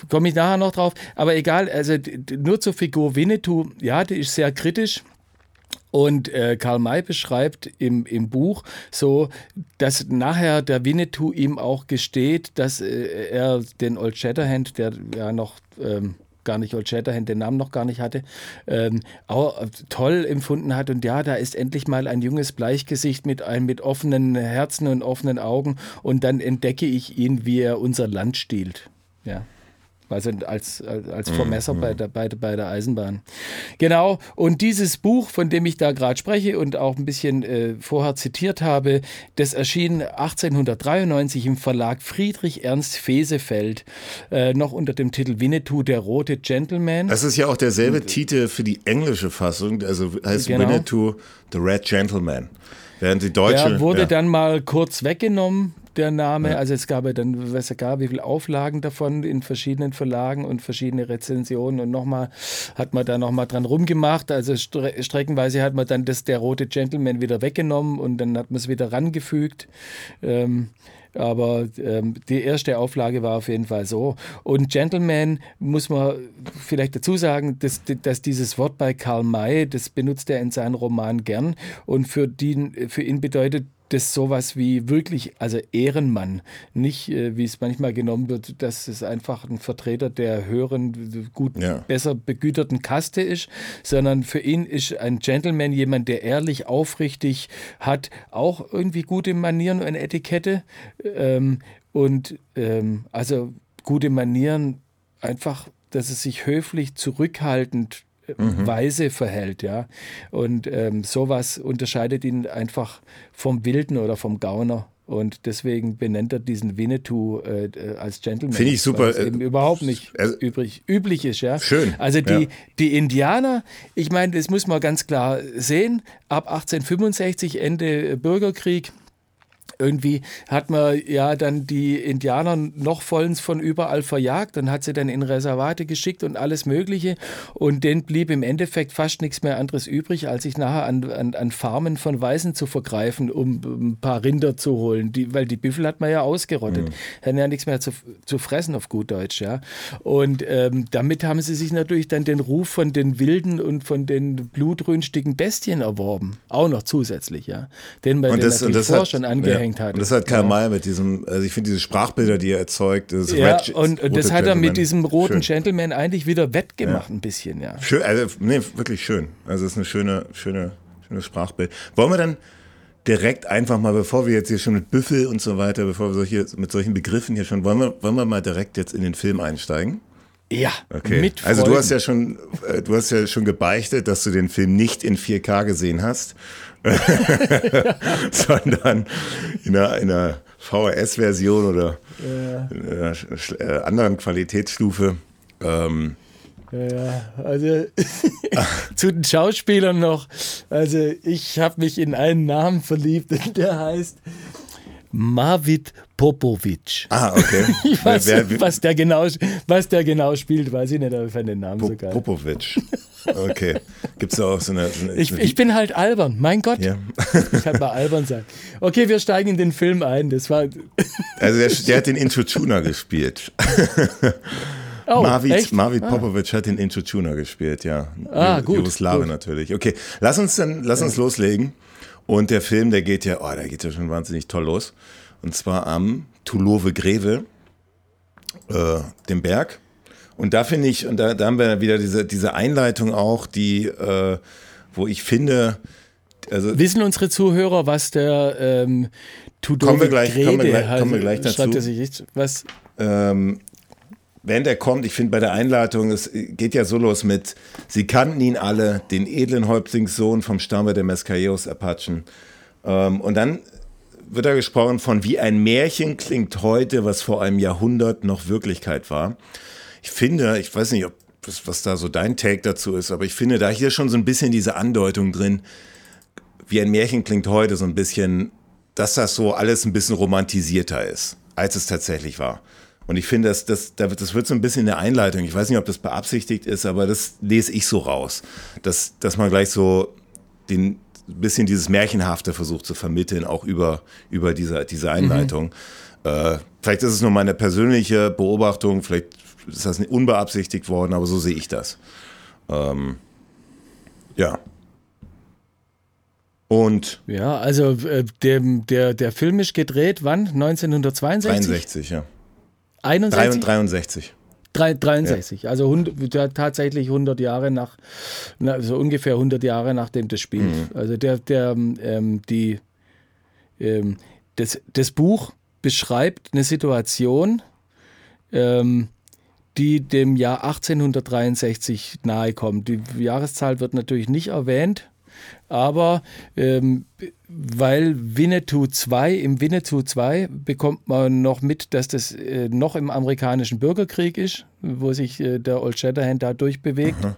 Komme ich nachher noch drauf. Aber egal, also nur zur Figur Winnetou, ja, die ist sehr kritisch. Und äh, Karl May beschreibt im, im Buch so, dass nachher der Winnetou ihm auch gesteht, dass äh, er den Old Shatterhand, der ja noch ähm, gar nicht Old Shatterhand, den Namen noch gar nicht hatte, ähm, auch toll empfunden hat. Und ja, da ist endlich mal ein junges Bleichgesicht mit, ein, mit offenen Herzen und offenen Augen. Und dann entdecke ich ihn, wie er unser Land stiehlt. Ja. Also als, als Vermesser bei, der, bei, bei der Eisenbahn. Genau. Und dieses Buch, von dem ich da gerade spreche und auch ein bisschen äh, vorher zitiert habe, das erschien 1893 im Verlag Friedrich Ernst Fesefeld, äh, noch unter dem Titel Winnetou, der rote Gentleman.
Das ist ja auch derselbe Titel für die englische Fassung, also heißt
Genau.
Winnetou The Red Gentleman. Während die deutsche.
Der wurde
ja.
dann mal kurz weggenommen, der Name. Also es gab ja dann, weiß ja gar, wie viele Auflagen davon in verschiedenen Verlagen und verschiedene Rezensionen und nochmal hat man da nochmal dran rumgemacht. Also stre streckenweise hat man dann das der rote Gentleman wieder weggenommen und dann hat man es wieder rangefügt. Ähm, aber ähm, die erste Auflage war auf jeden Fall so. Und Gentleman muss man vielleicht dazu sagen, dass, dass dieses Wort bei Karl May, das benutzt er in seinen Romanen gern. Und für, die, für ihn bedeutet das sowas wie wirklich, also Ehrenmann. Nicht, äh, wie es manchmal genommen wird, dass es einfach ein Vertreter der höheren, gut,
Ja.
besser begüterten Kaste ist, sondern für ihn ist ein Gentleman jemand, der ehrlich, aufrichtig hat, auch irgendwie gute Manieren und Etikette. Ähm, und ähm, also gute Manieren, einfach, dass es sich höflich, zurückhaltend, äh, weise verhält, ja. Und ähm, sowas unterscheidet ihn einfach vom Wilden oder vom Gauner. Und deswegen benennt er diesen Winnetou äh, äh, als Gentleman.
Finde ich super,
es
äh,
eben überhaupt nicht
also-
übrig, üblich ist, ja.
Schön,
Also die,
ja.
die Indianer, ich meine, das muss man ganz klar sehen, ab 1865 Ende Bürgerkrieg. Irgendwie hat man ja dann die Indianer noch vollends von überall verjagt und hat sie dann in Reservate geschickt und alles Mögliche. Und denen blieb im Endeffekt fast nichts mehr anderes übrig, als sich nachher an, an, an Farmen von Weißen zu vergreifen, um ein paar Rinder zu holen. Die, weil die Büffel hat man ja ausgerottet. Hatten ja nichts mehr zu, zu fressen auf gut Deutsch. Ja. Und ähm, damit haben sie sich natürlich dann den Ruf von den wilden und von den blutrünstigen Bestien erworben. Auch noch zusätzlich, ja. Den man
und das, das
vorher
hat,
schon angehängt
ja,
hat.
Und das hat Karl May mit diesem, also ich finde diese Sprachbilder, die er erzeugt, das
Ja,
Red-
und, und das hat er mit diesem roten
Schön.
Gentleman eigentlich wieder wettgemacht, ein bisschen, ja.
Schön, also nee, wirklich schön. Also es ist eine schöne, schöne, schönes Sprachbild. Wollen wir dann direkt einfach mal, bevor wir jetzt hier schon mit Büffel und so weiter, bevor wir solche, mit solchen Begriffen hier schon, wollen wir, wollen wir mal direkt jetzt in den Film einsteigen?
Ja,
Okay.
mit
also du
Freuden.
hast ja schon, äh, du hast ja schon gebeichtet, dass du den Film nicht in 4K gesehen hast, sondern in einer, in einer VHS-Version oder in einer äh, anderen Qualitätsstufe. Ähm,
Ja, also zu den Schauspielern noch. Also ich habe mich in einen Namen verliebt, der heißt Marvit Popovic.
ah, okay.
Ich weiß
Wer-
nicht, was der, genau, was der genau spielt, weiß ich nicht, aber ich fand den Namen so geil.
Popovic. Okay. Gibt es da auch so eine. So eine
Ich, ich bin halt albern, mein Gott.
ja.
Ich kann mal albern sein. Okay, wir steigen in den Film ein. Das war.
Also der, der hat den Intro Tuner gespielt.
Oh,
Marvit? Marvit Popovic hat den Intro Tuner gespielt, ja.
Ah, gut,
Jugoslawe natürlich. Okay, lass uns dann, lass uns loslegen. Und der Film, der geht ja, oh, der geht ja schon wahnsinnig toll los. Und zwar am Tulove Greve, äh, dem Berg. Und da finde ich, und da, da haben wir wieder diese, diese Einleitung auch, die, äh, wo ich finde, also
Wissen unsere Zuhörer, was der ähm, Tudor
Kommen wir gleich- kommen wir gleich- kommen wir gleich dazu.
Schreibt er sich nicht, was?
ähm, wenn der kommt, ich finde bei der Einleitung, es geht ja so los mit, sie kannten ihn alle, den edlen Häuptlingssohn vom Stamme der Mescalleros Apachen. Ähm, und dann wird da gesprochen von wie ein Märchen klingt heute, was vor einem Jahrhundert noch Wirklichkeit war. Ich finde, ich weiß nicht, ob das, was da so dein Take dazu ist, aber ich finde da hier schon so ein bisschen diese Andeutung drin, wie ein Märchen klingt heute, so ein bisschen, dass das so alles ein bisschen romantisierter ist, als es tatsächlich war. Und ich finde, das, das, das wird so ein bisschen in der Einleitung. Ich weiß nicht, ob das beabsichtigt ist, aber das lese ich so raus. Dass, dass man gleich so den bisschen dieses Märchenhafte versucht zu vermitteln, auch über, über diese, diese Einleitung. Mhm. Äh, vielleicht ist es nur meine persönliche Beobachtung, vielleicht ist das unbeabsichtigt worden, aber so sehe ich das. Ähm, ja. Und.
Ja, also äh, der, der, der Film ist gedreht, wann? 1962?
63, ja.
61?
63.
63, ja. also 100, tatsächlich 100 Jahre nach, also ungefähr 100 Jahre nachdem das Spiel. Mhm. Also der, der, ähm, die, ähm, das, das Buch beschreibt eine Situation, ähm, die dem Jahr 1863 nahe kommt. Die Jahreszahl wird natürlich nicht erwähnt, aber ähm, weil Winnetou 2, im Winnetou 2 bekommt man noch mit, dass das äh, noch im amerikanischen Bürgerkrieg ist, wo sich äh, der Old Shatterhand da durchbewegt. Aha.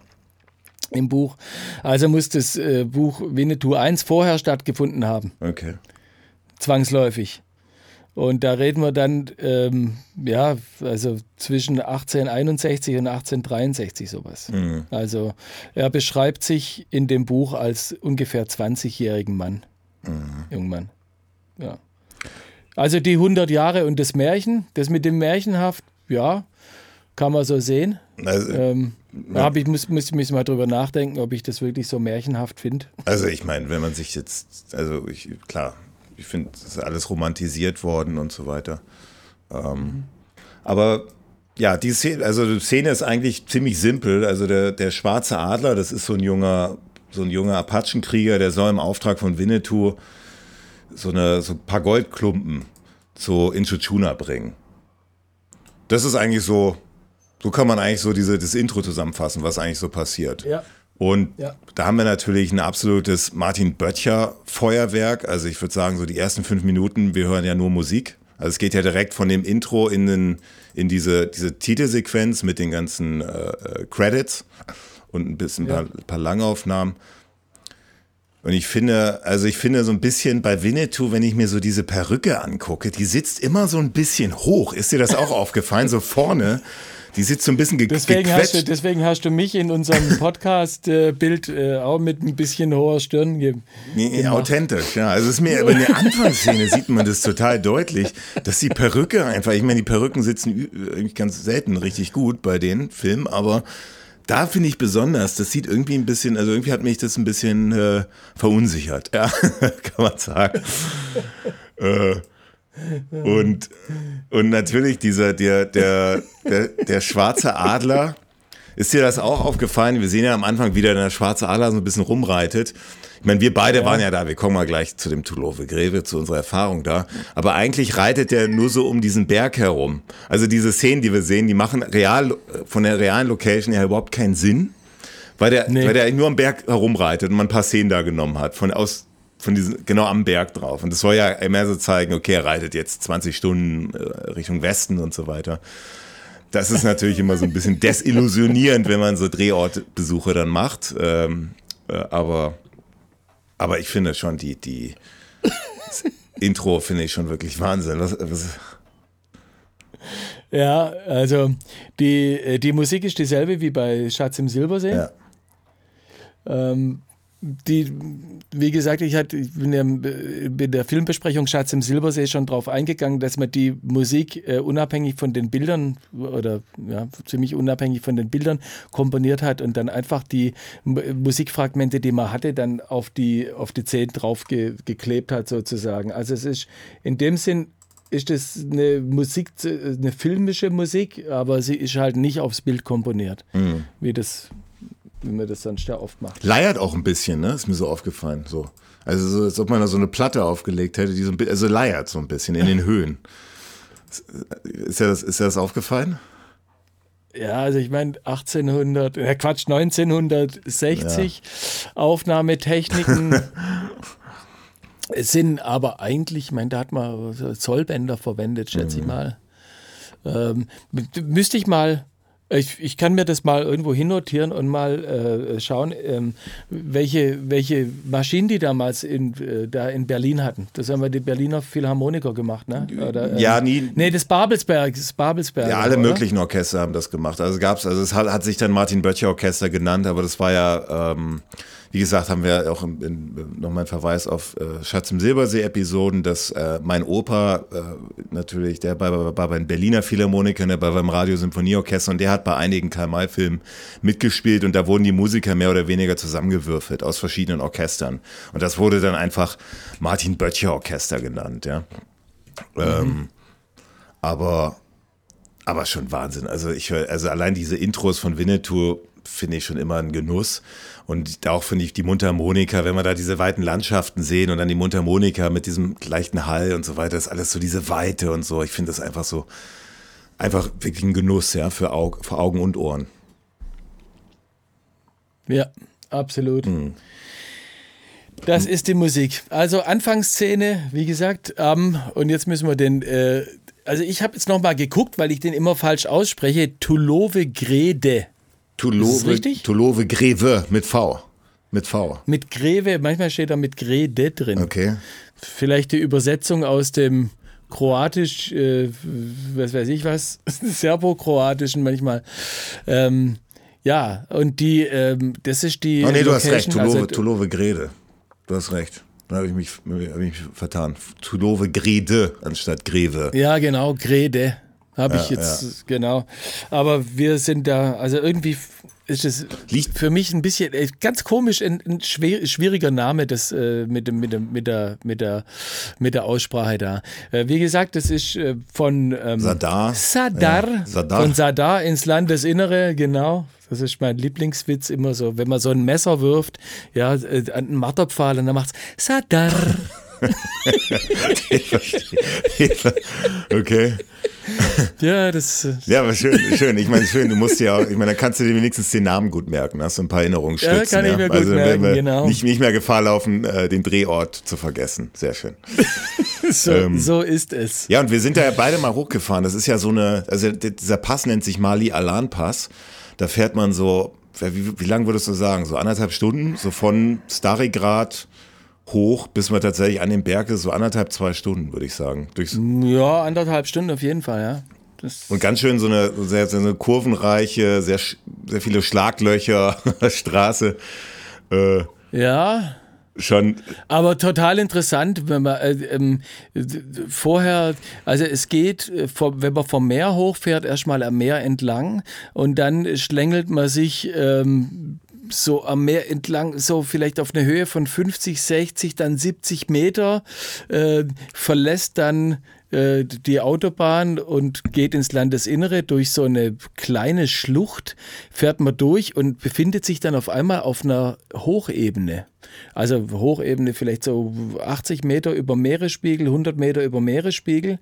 Im Buch. Also muss das äh, Buch Winnetou 1 vorher stattgefunden haben.
Okay.
Zwangsläufig. Und da reden wir dann, ähm, ja, also zwischen 1861 und 1863 sowas. Mhm. Also er beschreibt sich in dem Buch als ungefähr 20-jährigen Mann. Mhm. Jungmann. Ja. Also die 100 Jahre und das Märchen, das mit dem Märchenhaft, ja, kann man so sehen. Also, ähm, ja. Aber ich muss, muss, muss mal drüber nachdenken, ob ich das wirklich so märchenhaft finde.
Also ich meine, wenn man sich jetzt, also ich, klar, ich finde, es ist alles romantisiert worden und so weiter. Ähm, mhm. Aber ja, die Szene, also die Szene ist eigentlich ziemlich simpel. Also der, der schwarze Adler, das ist so ein junger, so ein junger Apachenkrieger, der soll im Auftrag von Winnetou so, eine, so ein paar Goldklumpen zu Inchuchuna bringen. Das ist eigentlich so, so kann man eigentlich so diese, das Intro zusammenfassen, was eigentlich so passiert.
Ja.
Und ja. da haben wir natürlich ein absolutes Martin Böttcher Feuerwerk. Also ich würde sagen, so die ersten fünf Minuten, wir hören ja nur Musik. Also es geht ja direkt von dem Intro in, den, in diese, diese Titelsequenz mit den ganzen äh, äh Credits und ein bisschen ja. paar, paar Langaufnahmen. Und ich finde, also ich finde so ein bisschen bei Winnetou, wenn ich mir so diese Perücke angucke, die sitzt immer so ein bisschen hoch. Ist dir das auch aufgefallen? So vorne die sitzt so ein bisschen ge
deswegen
gequetscht.
Hast du, deswegen hast du mich in unserem Podcast-Bild äh, auch mit ein bisschen hoher Stirn ge
nee, Authentisch, ja. Also es ist mir, aber in der Anfangsszene sieht man das total deutlich, dass die Perücke einfach, ich meine, die Perücken sitzen irgendwie ganz selten richtig gut bei den Filmen, aber da finde ich besonders, das sieht irgendwie ein bisschen, also irgendwie hat mich das ein bisschen äh, verunsichert, ja, kann man sagen. äh, und, und natürlich dieser, der, der, der, der schwarze Adler. Ist dir das auch aufgefallen? Wir sehen ja am Anfang wieder, der schwarze Adler so ein bisschen rumreitet. Ich meine, wir beide ja. waren ja da. Wir kommen mal gleich zu dem Tulove Greve, zu unserer Erfahrung da. Aber eigentlich reitet der nur so um diesen Berg herum. Also diese Szenen, die wir sehen, die machen real, von der realen Location ja überhaupt keinen Sinn. Weil der, nee. weil der nur am Berg herumreitet und man ein paar Szenen da genommen hat. Von aus, von diesem, genau am Berg drauf. Und das soll ja mehr so zeigen, okay, er reitet jetzt 20 Stunden äh, Richtung Westen und so weiter. Das ist natürlich immer so ein bisschen desillusionierend, wenn man so Drehortbesuche dann macht. Ähm, äh, aber, aber ich finde schon, die, die Intro finde ich schon wirklich Wahnsinn. Was, was
ja, also die, äh, die Musik ist dieselbe wie bei Schatz im Silbersee. Ja. Ähm, die, wie gesagt, ich, hatte, ich bin ja in der Filmbesprechung Schatz im Silbersee schon darauf eingegangen, dass man die Musik äh, unabhängig von den Bildern oder ja, ziemlich unabhängig von den Bildern komponiert hat und dann einfach die Musikfragmente, die man hatte, dann auf die, auf die Zehen drauf ge, geklebt hat sozusagen. Also es ist in dem Sinn ist es eine Musik, eine filmische Musik, aber sie ist halt nicht aufs Bild komponiert, mhm. wie das wie man das sonst ja oft macht.
Leiert auch ein bisschen, ne? Ist mir so aufgefallen. So. Also so, als ob man da so eine Platte aufgelegt hätte, die so ein bisschen, also leiert so ein bisschen in den Höhen. Ist dir das, ist dir das aufgefallen?
Ja, also ich meine 1800, äh Quatsch, 1960 ja. Aufnahmetechniken. Es sind aber eigentlich, ich meine, da hat man Zollbänder verwendet, schätze mhm. ich mal. Ähm, müsste ich mal ich, ich kann mir das mal irgendwo hinnotieren und mal äh, schauen, ähm, welche, welche Maschinen die damals in, äh, da in Berlin hatten. Das haben wir die Berliner Philharmoniker gemacht, ne?
Oder, äh, ja, nie.
Nee, das Babelsberg. Das Babelsberg
ja, alle oder? möglichen Orchester haben das gemacht. Also gab's, also es hat, hat sich dann Martin Böttcher Orchester genannt, aber das war ja. Ähm, wie gesagt, haben wir auch in, in, nochmal einen Verweis auf äh, Schatz im Silbersee-Episoden, dass äh, mein Opa äh, natürlich, der war, war, war beim Berliner Philharmoniker, der war beim Radio-Symphonieorchester und der hat bei einigen Karl-May-Filmen mitgespielt und da wurden die Musiker mehr oder weniger zusammengewürfelt aus verschiedenen Orchestern. Und das wurde dann einfach Martin Böttcher Orchester genannt, ja. Mhm. Ähm, aber aber schon Wahnsinn. Also ich höre, also allein diese Intros von Winnetou finde ich schon immer ein Genuss. Und auch finde ich die Mundharmonika, wenn wir da diese weiten Landschaften sehen und dann die Mundharmonika mit diesem leichten Hall und so weiter, ist alles so diese Weite und so. Ich finde das einfach so, einfach wirklich ein Genuss, ja, für, Aug, für Augen und Ohren.
Ja, absolut. Mhm. Das ist die Musik. Also Anfangsszene, wie gesagt, ähm, und jetzt müssen wir den, äh, also ich habe jetzt nochmal geguckt, weil ich den immer falsch ausspreche, Tulove Grede
Tulove, Tulove Greve mit V. Mit V.
Mit Greve, manchmal steht da mit Grede drin.
Okay.
Vielleicht die Übersetzung aus dem Kroatisch, äh, was weiß ich was, Serbo-Kroatischen manchmal. Ähm, ja, und die, ähm, das ist die.
Oh nee, du Location, hast recht, Tulove, also, Tulove Grede. Du hast recht. Da habe ich, mich, hab ich mich vertan. Tulove Grede anstatt Greve.
Ja, genau, Grede. Habe ja, ich jetzt, ja. genau. Aber wir sind da, also irgendwie ist es für mich ein bisschen äh, ganz komisch, ein, ein schwer, schwieriger Name das, äh, mit, dem, mit, dem, mit, der, mit, der, mit der Aussprache da. Äh, wie gesagt, das ist äh, von ähm,
Sadar.
Sadar, ja, Sadar. Von Sadar ins Landesinnere, genau. Das ist mein Lieblingswitz immer so, wenn man so ein Messer wirft, ja, äh, an einen Marterpfahl und dann macht es Sadar.
okay.
Ja, das.
Ja, aber schön, schön. Ich meine, schön, du musst ja auch, ich meine, da kannst du dir wenigstens den Namen gut merken, hast du ein paar Erinnerungsstützen. Ja,
kann ich mir ja. gut also, merken, genau.
Nicht, nicht mehr Gefahr laufen, äh, den Drehort zu vergessen. Sehr schön.
so, ähm, so ist es.
Ja, und wir sind da ja beide mal hochgefahren. Das ist ja so eine, also dieser Pass nennt sich Mali Alan Pass. Da fährt man so, wie, wie lang würdest du sagen? So anderthalb Stunden, so von Starigrad hoch, bis man tatsächlich an den Berg ist, so anderthalb, zwei Stunden, würde ich sagen.
Durchs ja, anderthalb Stunden auf jeden Fall, ja.
Das und ganz schön so eine sehr, sehr eine kurvenreiche, sehr, sehr viele Schlaglöcher Straße.
Äh, ja.
Schon.
Aber total interessant, wenn man äh, ähm, vorher, also es geht, äh, wenn man vom Meer hochfährt, erstmal am Meer entlang und dann schlängelt man sich ähm, so am Meer entlang, so vielleicht auf eine Höhe von 50, 60, dann 70 Meter, äh, verlässt dann äh, die Autobahn und geht ins Landesinnere durch so eine kleine Schlucht, fährt man durch und befindet sich dann auf einmal auf einer Hochebene. Also Hochebene vielleicht so 80 Meter über Meeresspiegel, 100 Meter über Meeresspiegel.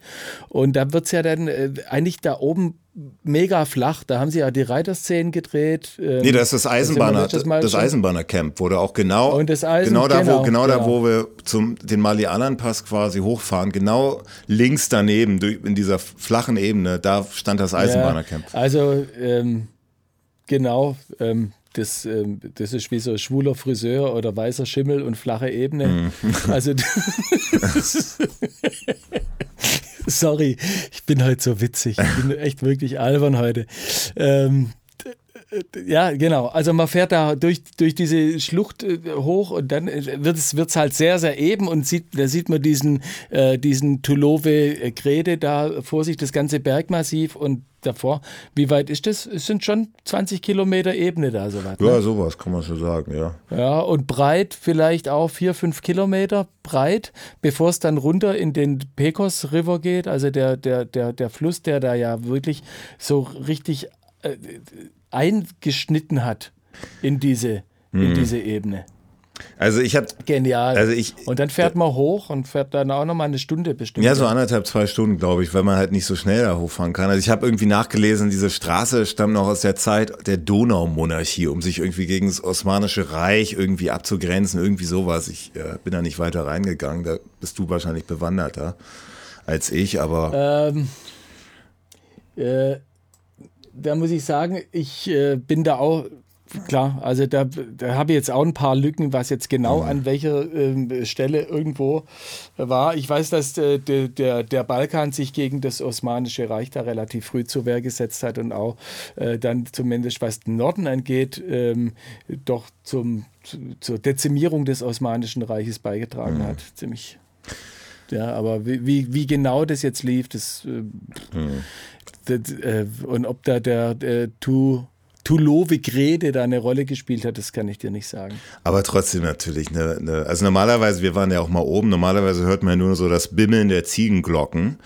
Und da wird es ja dann äh, eigentlich da oben mega flach. Da haben sie ja die Reiterszenen gedreht.
Ähm, nee, das ist das Eisenbahner, das, das Eisenbahnercamp, wurde auch genau,
und das Eisen,
genau da, genau, wo, genau, genau, da, wo wir zum den Mali-Anan-Pass quasi hochfahren, genau links daneben, in dieser flachen Ebene, da stand das Eisenbahnercamp.
Ja, also ähm, genau, ähm, das, ähm, das ist wie so schwuler Friseur oder weißer Schimmel und flache Ebene. Mhm. Also sorry, ich bin heute so witzig. Ich bin echt wirklich albern heute. Ähm, ja, genau. Also man fährt da durch, durch diese Schlucht äh, hoch und dann wird es wird's halt sehr, sehr eben und sieht, da sieht man diesen, äh, diesen Tulove-Grede da vor sich, das ganze Bergmassiv und davor. Wie weit ist das? Es sind schon 20 Kilometer Ebene da, soweit.
Ne? Ja, sowas kann man schon sagen, ja.
Ja, und breit vielleicht auch 4, 5 Kilometer breit, bevor es dann runter in den Pecos River geht, also der, der, der, der Fluss, der da ja wirklich so richtig äh, eingeschnitten hat in diese, in mhm. diese Ebene.
Also ich habe
genial.
Also ich,
und dann fährt man hoch und fährt dann auch noch mal eine Stunde bestimmt.
Ja, so anderthalb, zwei Stunden, glaube ich, weil man halt nicht so schnell da hochfahren kann. Also ich habe irgendwie nachgelesen, diese Straße stammt noch aus der Zeit der Donaumonarchie, um sich irgendwie gegen das Osmanische Reich irgendwie abzugrenzen, irgendwie sowas. Ich äh, bin da nicht weiter reingegangen. Da bist du wahrscheinlich bewanderter als ich, aber.
Ähm, äh, da muss ich sagen, ich äh, bin da auch klar, also da, da habe ich jetzt auch ein paar Lücken, was jetzt genau an welcher äh, Stelle irgendwo war. Ich weiß, dass äh, de, der, der Balkan sich gegen das Osmanische Reich da relativ früh zur Wehr gesetzt hat und auch äh, dann zumindest was den Norden angeht, ähm, doch zum, zu, zur Dezimierung des Osmanischen Reiches beigetragen mhm. hat. Ziemlich. Ja, aber wie, wie, genau das jetzt lief, das, mhm. das äh, und ob da der, der Tu Tulowik-Rede da eine Rolle gespielt hat, das kann ich dir nicht sagen.
Aber trotzdem natürlich. Ne, ne, also normalerweise, wir waren ja auch mal oben, normalerweise hört man ja nur so das Bimmeln der Ziegenglocken.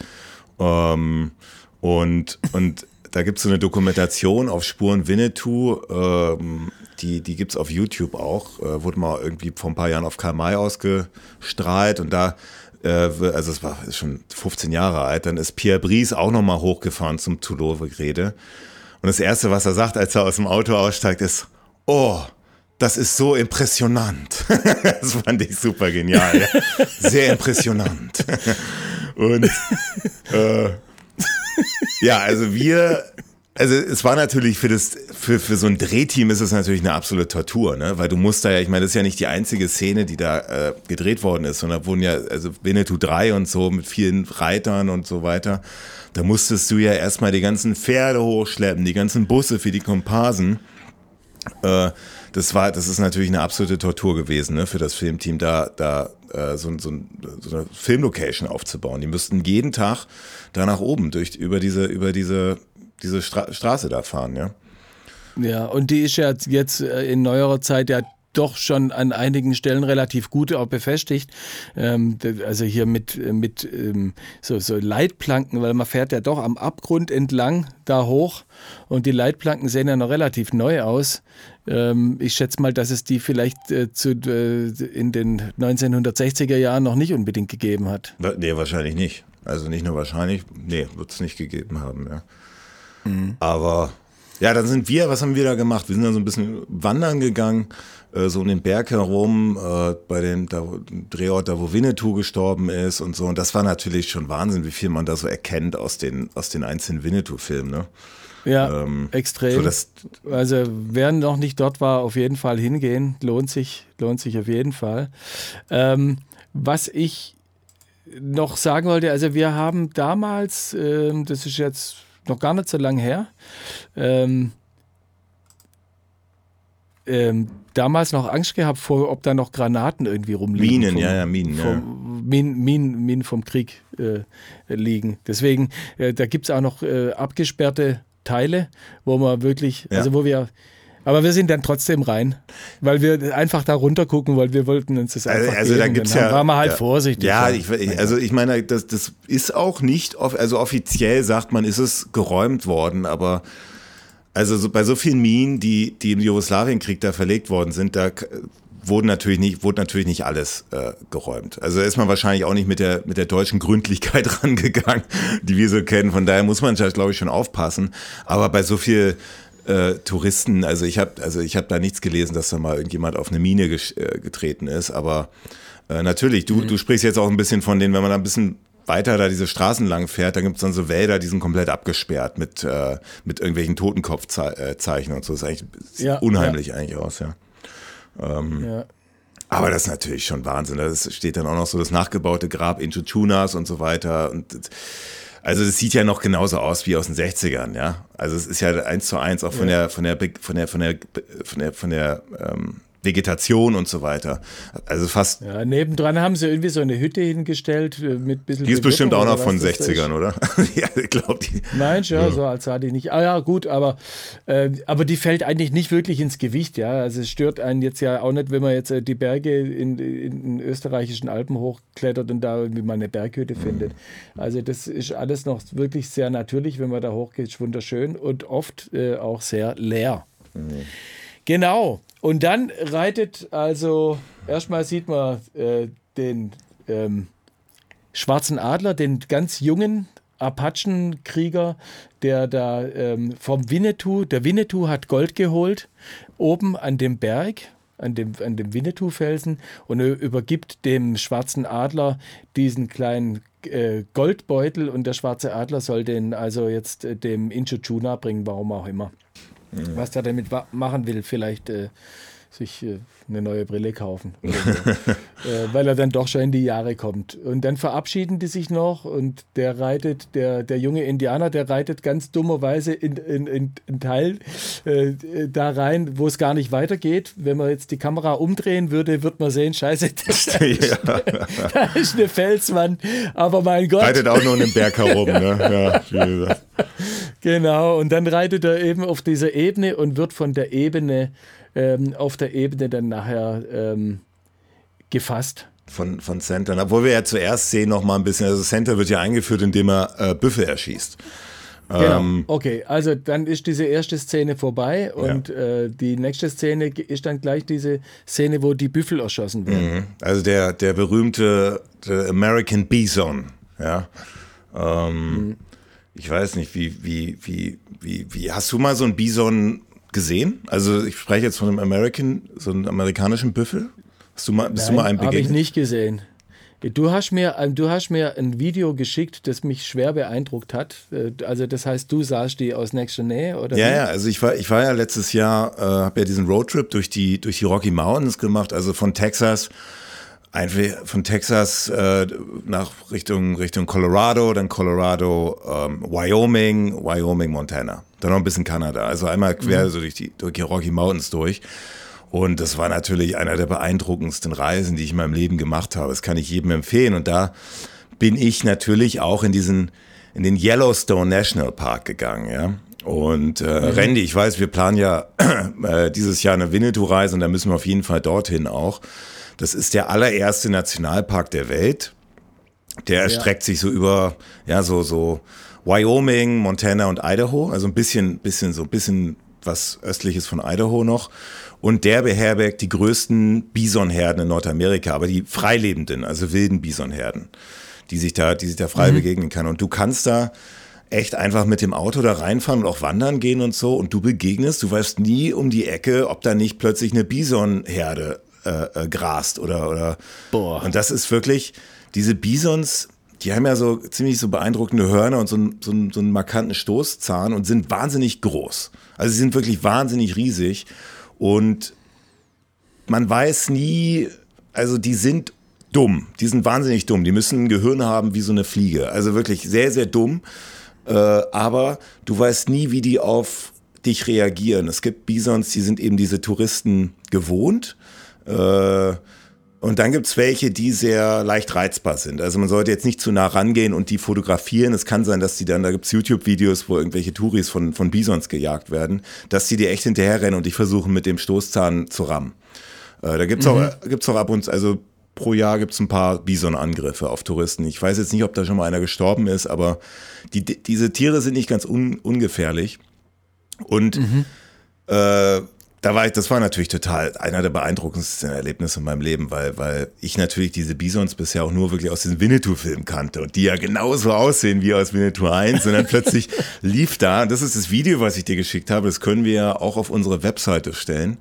Ähm, und, und da gibt es so eine Dokumentation auf Spuren Winnetou, ähm, die, die gibt es auf YouTube auch, äh, wurde mal irgendwie vor ein paar Jahren auf Karl May ausgestrahlt und da äh, also es war schon 15 Jahre alt, dann ist Pierre Brice auch nochmal hochgefahren zum Tulowik-Rede. Und das Erste, was er sagt, als er aus dem Auto aussteigt, ist, oh, das ist so impressionant. das fand ich super genial. Sehr impressionant. Und äh, ja, also wir, also es war natürlich für das, für, für so ein Drehteam ist es natürlich eine absolute Tortur, ne? Weil du musst da ja, ich meine, das ist ja nicht die einzige Szene, die da äh, gedreht worden ist, sondern da wurden ja, also Winnetou 3 und so mit vielen Reitern und so weiter. Da musstest du ja erstmal die ganzen Pferde hochschleppen, die ganzen Busse für die Komparsen. Äh, das war, das ist natürlich eine absolute Tortur gewesen, ne, für das Filmteam, da, da äh, so, so, so eine Filmlocation aufzubauen. Die müssten jeden Tag da nach oben durch über diese, über diese, diese Stra Straße da fahren, ja.
Ja, und die ist ja jetzt äh, in neuerer Zeit ja doch schon an einigen Stellen relativ gut auch befestigt. Ähm, also hier mit, mit ähm, so, so Leitplanken, weil man fährt ja doch am Abgrund entlang da hoch und die Leitplanken sehen ja noch relativ neu aus. Ähm, ich schätze mal, dass es die vielleicht äh, zu, äh, in den 1960er Jahren noch nicht unbedingt gegeben hat.
Nee, wahrscheinlich nicht. Also nicht nur wahrscheinlich, nee, wird es nicht gegeben haben, ja. Mhm. Aber ja, dann sind wir, was haben wir da gemacht? Wir sind dann so ein bisschen wandern gegangen äh, so um den Berg herum, äh, bei dem da, Drehort, da wo Winnetou gestorben ist und so. Und das war natürlich schon Wahnsinn, wie viel man da so erkennt aus den, aus den einzelnen Winnetou-Filmen, ne?
Ja, ähm, extrem. So also wer noch nicht dort war, auf jeden Fall hingehen. Lohnt sich, lohnt sich auf jeden Fall. Ähm, was ich noch sagen wollte, also wir haben damals, ähm, das ist jetzt noch gar nicht so lange her, ähm, ähm, damals noch Angst gehabt vor, ob da noch Granaten irgendwie rumliegen.
Minen, vom, ja, ja, Minen.
Vom, ja. Minen, Minen, Minen vom Krieg äh, liegen. Deswegen, äh, da gibt es auch noch äh, abgesperrte Teile, wo man wirklich, ja. also wo wir, aber wir sind dann trotzdem rein, weil wir einfach da runter gucken, weil wir wollten uns das
einfach Also, also da gibt's ja,
waren wir halt ja, vorsichtig.
Ja, ich, also ich meine, das, das ist auch nicht, also offiziell sagt man, ist es geräumt worden, aber also so, bei so vielen Minen, die, die im Jugoslawienkrieg da verlegt worden sind, da wurden natürlich nicht, wurde natürlich nicht alles äh, geräumt. Also ist man wahrscheinlich auch nicht mit der, mit der deutschen Gründlichkeit rangegangen, die wir so kennen. Von daher muss man, glaube ich, schon aufpassen. Aber bei so viel äh, Touristen, also ich habe also ich hab da nichts gelesen, dass da mal irgendjemand auf eine Mine äh, getreten ist. Aber äh, natürlich, du, mhm. du sprichst jetzt auch ein bisschen von denen, wenn man da ein bisschen weiter da diese Straßen lang fährt, da gibt es dann so Wälder, die sind komplett abgesperrt mit, äh, mit irgendwelchen Totenkopfzeichen und so. Das ist eigentlich ja, unheimlich ja. eigentlich aus, ja. Ähm, ja. Aber das ist natürlich schon Wahnsinn. Da steht dann auch noch so das nachgebaute Grab Inchuchunas und so weiter. Und also es sieht ja noch genauso aus wie aus den 60ern, ja. Also es ist ja eins zu eins auch von der von der von der von der von der von der ähm, Vegetation und so weiter. Also fast.
Ja, nebendran haben sie irgendwie so eine Hütte hingestellt äh, mit bisschen.
Die ist bestimmt auch noch von 60ern, oder?
ja, ich glaube die. Nein, ja, ja, so als sah die nicht. Ah ja, gut, aber, äh, aber die fällt eigentlich nicht wirklich ins Gewicht, ja. Also es stört einen jetzt ja auch nicht, wenn man jetzt äh, die Berge in, in, in österreichischen Alpen hochklettert und da irgendwie mal eine Berghütte mhm. findet. Also das ist alles noch wirklich sehr natürlich, wenn man da hochgeht, ist wunderschön und oft äh, auch sehr leer. Mhm. Genau. Und dann reitet also, erstmal sieht man äh, den ähm, schwarzen Adler, den ganz jungen Apachenkrieger, der da ähm, vom Winnetou, der Winnetou hat Gold geholt, oben an dem Berg, an dem, an dem Winnetou-Felsen und er übergibt dem schwarzen Adler diesen kleinen äh, Goldbeutel und der schwarze Adler soll den also jetzt äh, dem Inchuchuna bringen, warum auch immer. Mhm. Was der damit machen will, vielleicht äh, sich äh, eine neue Brille kaufen, äh, weil er dann doch schon in die Jahre kommt. Und dann verabschieden die sich noch und der reitet, der, der junge Indianer, der reitet ganz dummerweise in, in, in, in Teil äh, da rein, wo es gar nicht weitergeht. Wenn man jetzt die Kamera umdrehen würde, wird man sehen, scheiße, da, ist, da ist eine Felswand, aber mein Gott.
Reitet auch nur in den Berg herum, ne?
Ja, genau, und dann reitet er eben auf dieser Ebene und wird von der Ebene ähm, auf der Ebene dann nachher ähm, gefasst.
Von, von Center. Obwohl wir ja zuerst sehen noch mal ein bisschen, also Center wird ja eingeführt, indem er äh, Büffel erschießt.
Genau. Ähm, okay, also dann ist diese erste Szene vorbei und ja. äh, die nächste Szene ist dann gleich diese Szene, wo die Büffel erschossen werden. Mhm.
Also der, der berühmte der American Bison, ja. Ähm, mhm. Ich weiß nicht, wie, wie, wie, wie, wie, hast du mal so einen Bison gesehen? Also ich spreche jetzt von einem American, so einem amerikanischen Büffel. Hast du mal, bist Nein, du mal einen
begegnet? Habe ich nicht gesehen. Du hast, mir, du hast mir ein Video geschickt, das mich schwer beeindruckt hat. Äh, also das heißt, du sahst die aus nächster Nähe, oder?
Ja, wie? ja, also ich war, ich war ja letztes Jahr, äh, habe ja diesen Roadtrip durch die, durch die Rocky Mountains gemacht, also von Texas einfach von Texas äh, nach Richtung, Richtung Colorado, dann Colorado, ähm, Wyoming, Wyoming, Montana. Dann noch ein bisschen Kanada. Also einmal quer mhm. so durch die, durch die Rocky Mountains durch. Und das war natürlich einer der beeindruckendsten Reisen, die ich in meinem Leben gemacht habe. Das kann ich jedem empfehlen. Und da bin ich natürlich auch in diesen, in den Yellowstone National Park gegangen, ja. Und äh, mhm. Randy, ich weiß, wir planen ja äh, dieses Jahr eine Winnetou-Reise und da müssen wir auf jeden Fall dorthin auch. Das ist der allererste Nationalpark der Welt. Der erstreckt ja. sich so über, ja, so, so Wyoming, Montana und Idaho. Also ein bisschen, bisschen, so ein bisschen was östliches von Idaho noch. Und der beherbergt die größten Bisonherden in Nordamerika, aber die freilebenden, also wilden Bisonherden, die sich da, die sich da frei mhm. begegnen kann. Und du kannst da echt einfach mit dem Auto da reinfahren und auch wandern gehen und so. Und du begegnest, du weißt nie um die Ecke, ob da nicht plötzlich eine Bisonherde äh, äh, grast oder, oder. Boah. Und das ist wirklich, diese Bisons, die haben ja so ziemlich so beeindruckende Hörner und so, einen, so, einen, so einen markanten Stoßzahn und sind wahnsinnig groß. Also sie sind wirklich wahnsinnig riesig und man weiß nie, also die sind dumm, die sind wahnsinnig dumm, die müssen ein Gehirn haben wie so eine Fliege. Also wirklich sehr, sehr dumm. Äh, aber du weißt nie, wie die auf dich reagieren. Es gibt Bisons, die sind eben diese Touristen gewohnt äh, und dann gibt's welche, die sehr leicht reizbar sind. Also man sollte jetzt nicht zu nah rangehen und die fotografieren. Es kann sein, dass die dann, da gibt's YouTube-Videos, wo irgendwelche Touris von, von Bisons gejagt werden, dass die dir echt hinterherrennen und dich versuchen mit dem Stoßzahn zu rammen. Äh, da gibt's mhm. auch, gibt's auch ab und zu, also pro Jahr gibt's ein paar Bison-Angriffe auf Touristen. Ich weiß jetzt nicht, ob da schon mal einer gestorben ist, aber die, diese Tiere sind nicht ganz un, ungefährlich. Und mhm. äh, da war ich, das war natürlich total einer der beeindruckendsten Erlebnisse in meinem Leben, weil, weil ich natürlich diese Bisons bisher auch nur wirklich aus den Winnetou-Filmen kannte und die ja genauso aussehen wie aus Winnetou 1 und dann plötzlich lief da, das ist das Video, was ich dir geschickt habe, das können wir ja auch auf unsere Webseite stellen.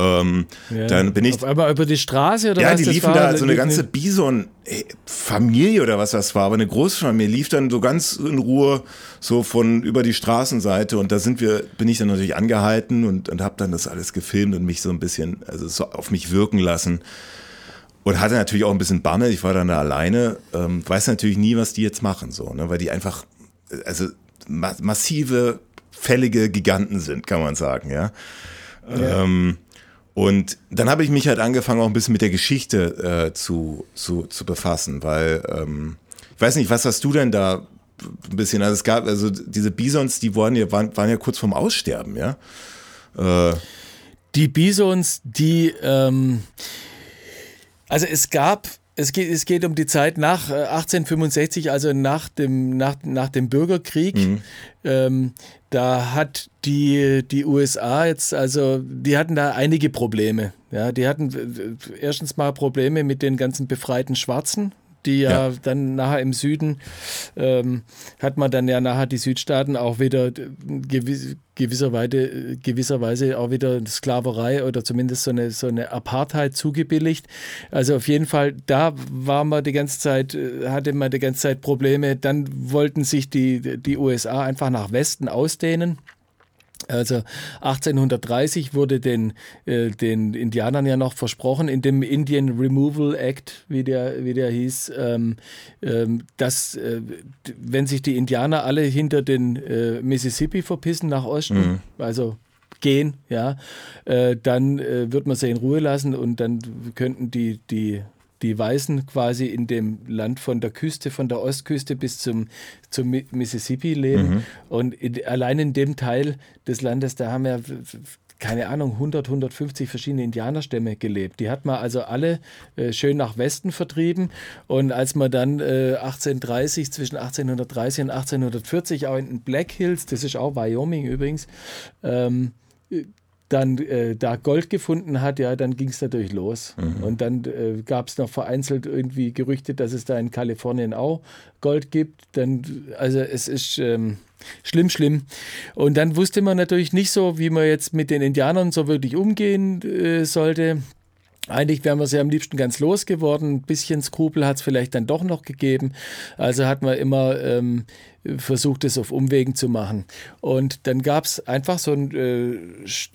Ähm, ja. Dann bin ich.
Auf einmal über die Straße oder
ja, die liefen da, so eine ganze Bison-Familie oder was das war, aber eine Großfamilie lief dann so ganz in Ruhe so von über die Straßenseite und da sind wir, bin ich dann natürlich angehalten und, und habe dann das alles gefilmt und mich so ein bisschen, also so auf mich wirken lassen. Und hatte natürlich auch ein bisschen Bammel, ich war dann da alleine, ähm, weiß natürlich nie, was die jetzt machen, so, ne, weil die einfach, also ma massive, fällige Giganten sind, kann man sagen, ja. ja. Ähm, und dann habe ich mich halt angefangen, auch ein bisschen mit der Geschichte äh, zu, zu, zu befassen, weil ähm, ich weiß nicht, was hast du denn da ein bisschen? Also es gab, also diese Bisons, die waren ja, waren, waren ja kurz vorm Aussterben, ja.
Äh, die Bisons, die, ähm, also es gab Es geht, es geht um die Zeit nach 1865, äh, also nach dem, nach, nach dem Bürgerkrieg. Mhm. Ähm, da hat die, die USA jetzt, also die hatten da einige Probleme. Ja, die hatten äh, erstens mal Probleme mit den ganzen befreiten Schwarzen, die ja, ja, dann nachher im Süden ähm, hat man dann ja nachher die Südstaaten auch wieder gewiss, gewisserweise, gewisserweise auch wieder Sklaverei oder zumindest so eine, so eine Apartheid zugebilligt. Also auf jeden Fall, da war man die ganze Zeit, hatte man die ganze Zeit Probleme. Dann wollten sich die, die USA einfach nach Westen ausdehnen. Also 1830 wurde den, äh, den Indianern ja noch versprochen, in dem Indian Removal Act, wie der, wie der hieß, ähm, ähm, dass äh, wenn sich die Indianer alle hinter den äh, Mississippi verpissen nach Osten, mhm. also gehen, ja, äh, dann äh, wird man sie in Ruhe lassen und dann könnten die, die die Weißen quasi in dem Land von der Küste, von der Ostküste bis zum, zum Mississippi leben. Mhm. Und in, allein in dem Teil des Landes, da haben ja keine Ahnung, 100, 150 verschiedene Indianerstämme gelebt. Die hat man also alle äh, schön nach Westen vertrieben. Und als man dann äh, 1830, zwischen 1830 und 1840 auch in den Black Hills, das ist auch Wyoming übrigens, ähm, dann äh, da Gold gefunden hat, ja, dann ging es natürlich los. Mhm. Und dann äh, gab es noch vereinzelt irgendwie Gerüchte, dass es da in Kalifornien auch Gold gibt. Dann, also es ist ähm, schlimm, schlimm. Und dann wusste man natürlich nicht so, wie man jetzt mit den Indianern so wirklich umgehen äh, sollte. Eigentlich wären wir sie am liebsten ganz losgeworden. Ein bisschen Skrupel hat es vielleicht dann doch noch gegeben. Also hat man immer ähm, versucht, es auf Umwegen zu machen. Und dann gab es einfach so ein äh,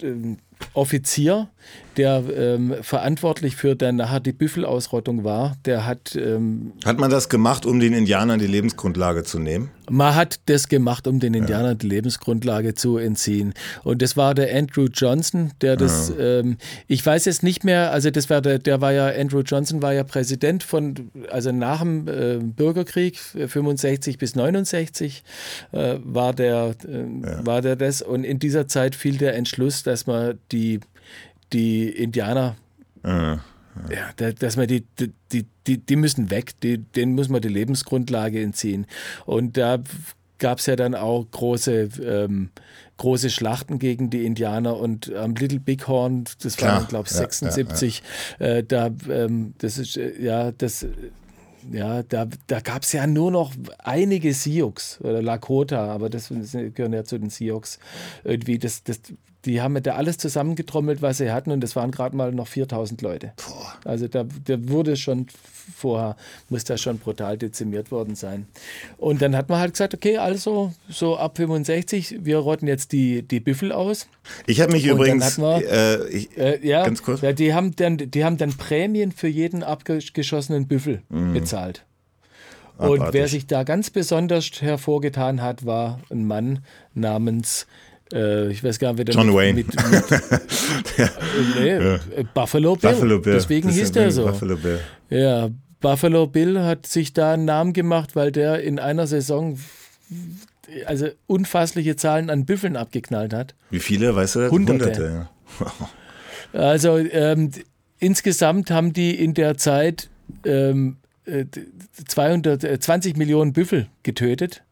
ähm, Offizier, der ähm, verantwortlich für dann nachher die Büffelausrottung war, der hat. Ähm,
hat man das gemacht, um den Indianern die Lebensgrundlage zu nehmen?
Man hat das gemacht, um den Indianern ja. die Lebensgrundlage zu entziehen. Und das war der Andrew Johnson, der das, ja. ähm, ich weiß jetzt nicht mehr, also das war der, der war ja, Andrew Johnson war ja Präsident von, also nach dem äh, Bürgerkrieg 65 bis 69 äh, war der, äh, ja. war der das. Und in dieser Zeit fiel der Entschluss, dass man die die Indianer, ja, ja. dass man die, die, die, die müssen weg, die, denen muss man die Lebensgrundlage entziehen. Und da gab es ja dann auch große, ähm, große Schlachten gegen die Indianer und am Little Bighorn, das Klar. war, glaube ich, 76, ja, ja, äh, da, ähm, das ist, äh, ja, das ja, da, da gab es ja nur noch einige Sioux oder Lakota, aber das, das gehören ja zu den Sioux. Irgendwie, das, das, die haben da alles zusammengetrommelt, was sie hatten, und das waren gerade mal noch 4000 Leute. Boah. Also da, da wurde schon vorher, muss da schon brutal dezimiert worden sein. Und dann hat man halt gesagt, okay, also so ab 65, wir rotten jetzt die, die Büffel aus.
Ich habe mich und übrigens, wir, äh, ich,
äh, ja, ganz kurz. Ja, die, haben dann, die haben dann Prämien für jeden abgeschossenen Büffel mhm. bezahlt. Und Abartig. wer sich da ganz besonders hervorgetan hat, war ein Mann namens äh, ich weiß gar nicht, wer
John mit, Wayne. Mit, mit,
ja. nee, ja. Buffalo Bill. Buffalo Bill. Deswegen hieß der so. Buffalo Bill. Ja, Buffalo Bill hat sich da einen Namen gemacht, weil der in einer Saison also unfassliche Zahlen an Büffeln abgeknallt hat.
Wie viele, weißt du?
Hunderte. Hunderte ja. also ähm, insgesamt haben die in der Zeit ähm, 220 äh, Millionen Büffel getötet.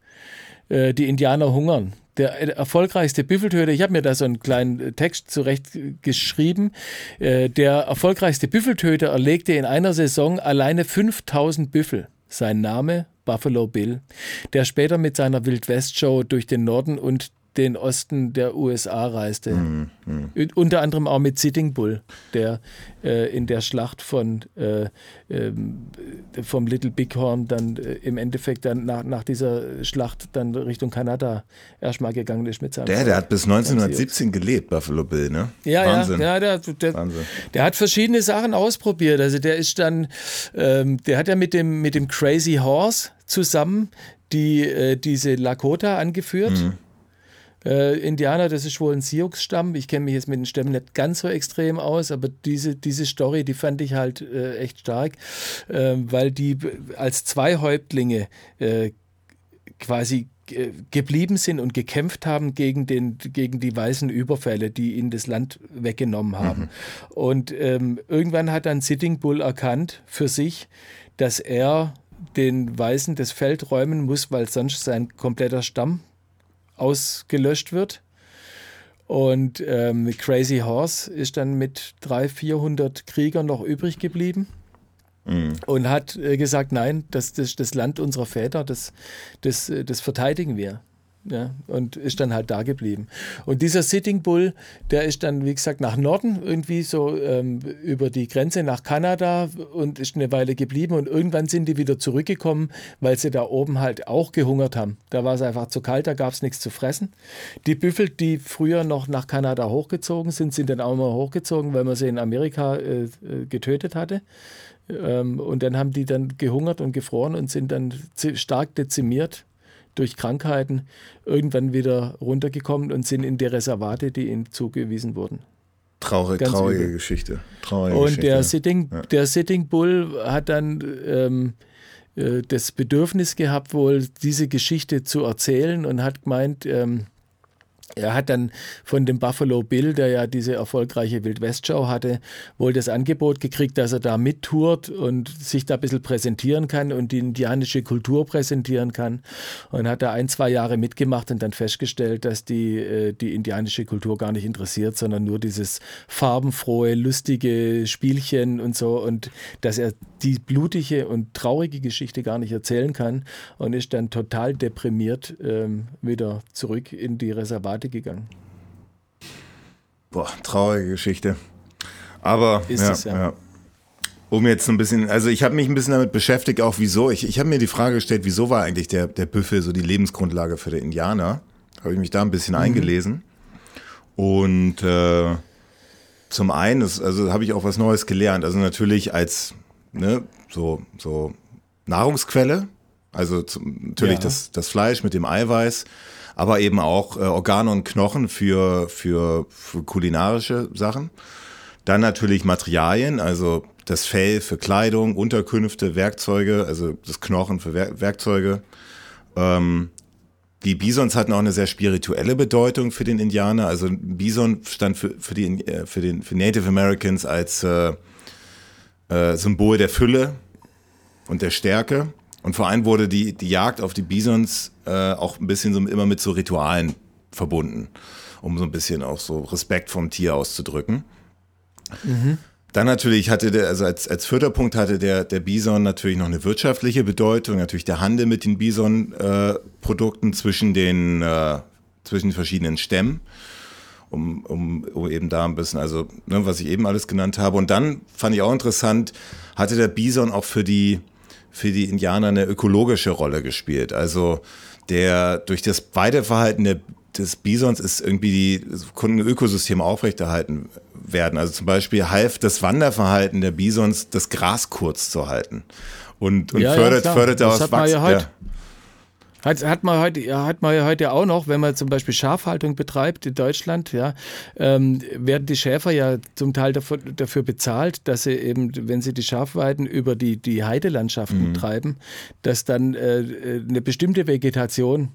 Äh, die Indianer hungern der erfolgreichste Büffeltöter, ich habe mir da so einen kleinen Text zurecht geschrieben, äh, der erfolgreichste Büffeltöter erlegte in einer Saison alleine 5000 Büffel. Sein Name Buffalo Bill, der später mit seiner Wildwest-Show durch den Norden und den Osten der USA reiste. Mhm, mh. Unter anderem auch mit Sitting Bull, der äh, in der Schlacht von äh, äh, vom Little Bighorn dann äh, im Endeffekt dann nach, nach dieser Schlacht dann Richtung Kanada erstmal gegangen ist mit seinem
Der, der hat bis 1917 gelebt, Buffalo Bill, ne?
Ja, Wahnsinn. ja, ja der, der, Wahnsinn. der hat verschiedene Sachen ausprobiert. Also der ist dann, ähm, der hat ja mit dem, mit dem Crazy Horse zusammen die, äh, diese Lakota angeführt. Mhm äh, Indianer, das ist wohl ein Sioux-Stamm. Ich kenne mich jetzt mit den Stämmen nicht ganz so extrem aus, aber diese, diese Story, die fand ich halt äh, echt stark, äh, weil die als zwei Häuptlinge äh, quasi geblieben sind und gekämpft haben gegen, den, gegen die weißen Überfälle, die ihnen das Land weggenommen haben. Mhm. Und ähm, irgendwann hat dann Sitting Bull erkannt für sich, dass er den Weißen das Feld räumen muss, weil sonst sein kompletter Stamm ausgelöscht wird. Und ähm, Crazy Horse ist dann mit 300, 400 Kriegern noch übrig geblieben. Mhm. Und hat äh, gesagt, nein, das, das, das Land unserer Väter, das, das, äh, das verteidigen wir. Ja, und ist dann halt da geblieben. Und dieser Sitting Bull, der ist dann, wie gesagt, nach Norden irgendwie so ähm, über die Grenze nach Kanada und ist eine Weile geblieben. Und irgendwann sind die wieder zurückgekommen, weil sie da oben halt auch gehungert haben. Da war es einfach zu kalt, da gab es nichts zu fressen. Die Büffel, die früher noch nach Kanada hochgezogen sind, sind dann auch mal hochgezogen, weil man sie in Amerika äh, äh getötet hatte. Ähm, und dann haben die dann gehungert und gefroren und sind dann stark dezimiert durch Krankheiten irgendwann wieder runtergekommen und sind in die Reservate, die ihnen zugewiesen wurden.
Traurig, traurige übel. Geschichte. Traurige
und
Geschichte.
Der, Sitting, ja. der Sitting Bull hat dann ähm, äh, das Bedürfnis gehabt, wohl diese Geschichte zu erzählen und hat gemeint, ähm, er hat dann von dem Buffalo Bill, der ja diese erfolgreiche Wildwest-Show hatte, wohl das Angebot gekriegt, dass er da mittourt und sich da ein bisschen präsentieren kann und die indianische Kultur präsentieren kann. Und hat da ein, zwei Jahre mitgemacht und dann festgestellt, dass die, äh, die indianische Kultur gar nicht interessiert, sondern nur dieses farbenfrohe, lustige Spielchen und so. Und dass er die blutige und traurige Geschichte gar nicht erzählen kann und ist dann total deprimiert ähm, wieder zurück in die Reservate gegangen.
Boah, traurige Geschichte. Aber ist ja, es, ja. ja. Um jetzt ein bisschen, also ich habe mich ein bisschen damit beschäftigt, auch wieso. Ich, ich habe mir die Frage gestellt, wieso war eigentlich der, der Büffel so die Lebensgrundlage für die Indianer? Habe ich mich da ein bisschen mhm. eingelesen. Und äh, zum einen, ist, also habe ich auch was Neues gelernt. Also natürlich als ne, so, so Nahrungsquelle, also zum, natürlich ja. das, das Fleisch mit dem Eiweiß, aber eben auch äh, Organe und Knochen für, für, für kulinarische Sachen. Dann natürlich Materialien, also das Fell für Kleidung, Unterkünfte, Werkzeuge, also das Knochen für Wer Werkzeuge. Ähm, die Bisons hatten auch eine sehr spirituelle Bedeutung für den Indianer. Also Bison stand für, für, die, äh, für, den, für Native Americans als äh, äh, Symbol der Fülle und der Stärke. Und vor allem wurde die, die Jagd auf die Bisons äh, auch ein bisschen so immer mit so Ritualen verbunden, um so ein bisschen auch so Respekt vom Tier auszudrücken. Mhm. Dann natürlich hatte der, also als, als vierter Punkt hatte der, der Bison natürlich noch eine wirtschaftliche Bedeutung, natürlich der Handel mit den Bison-Produkten äh, zwischen den, äh, zwischen den verschiedenen Stämmen um, um, um eben da ein bisschen, also ne, was ich eben alles genannt habe. Und dann fand ich auch interessant, hatte der Bison auch für die, für die Indianer eine ökologische Rolle gespielt. Also der durch das Weideverhalten der, des Bisons ist irgendwie die konnten Ökosysteme aufrechterhalten werden. Also zum Beispiel half das Wanderverhalten der Bisons, das Gras kurz zu halten und, und ja, fördert, ja, fördert daraus Wachstum. Ja.
Hat, hat, man heute, hat man ja heute auch noch, wenn man zum Beispiel Schafhaltung betreibt in Deutschland, ja, ähm, werden die Schäfer ja zum Teil dafür, dafür, bezahlt, dass sie eben, wenn sie die Schafweiden über die, die Heidelandschaften mhm. treiben, dass dann äh, eine bestimmte Vegetation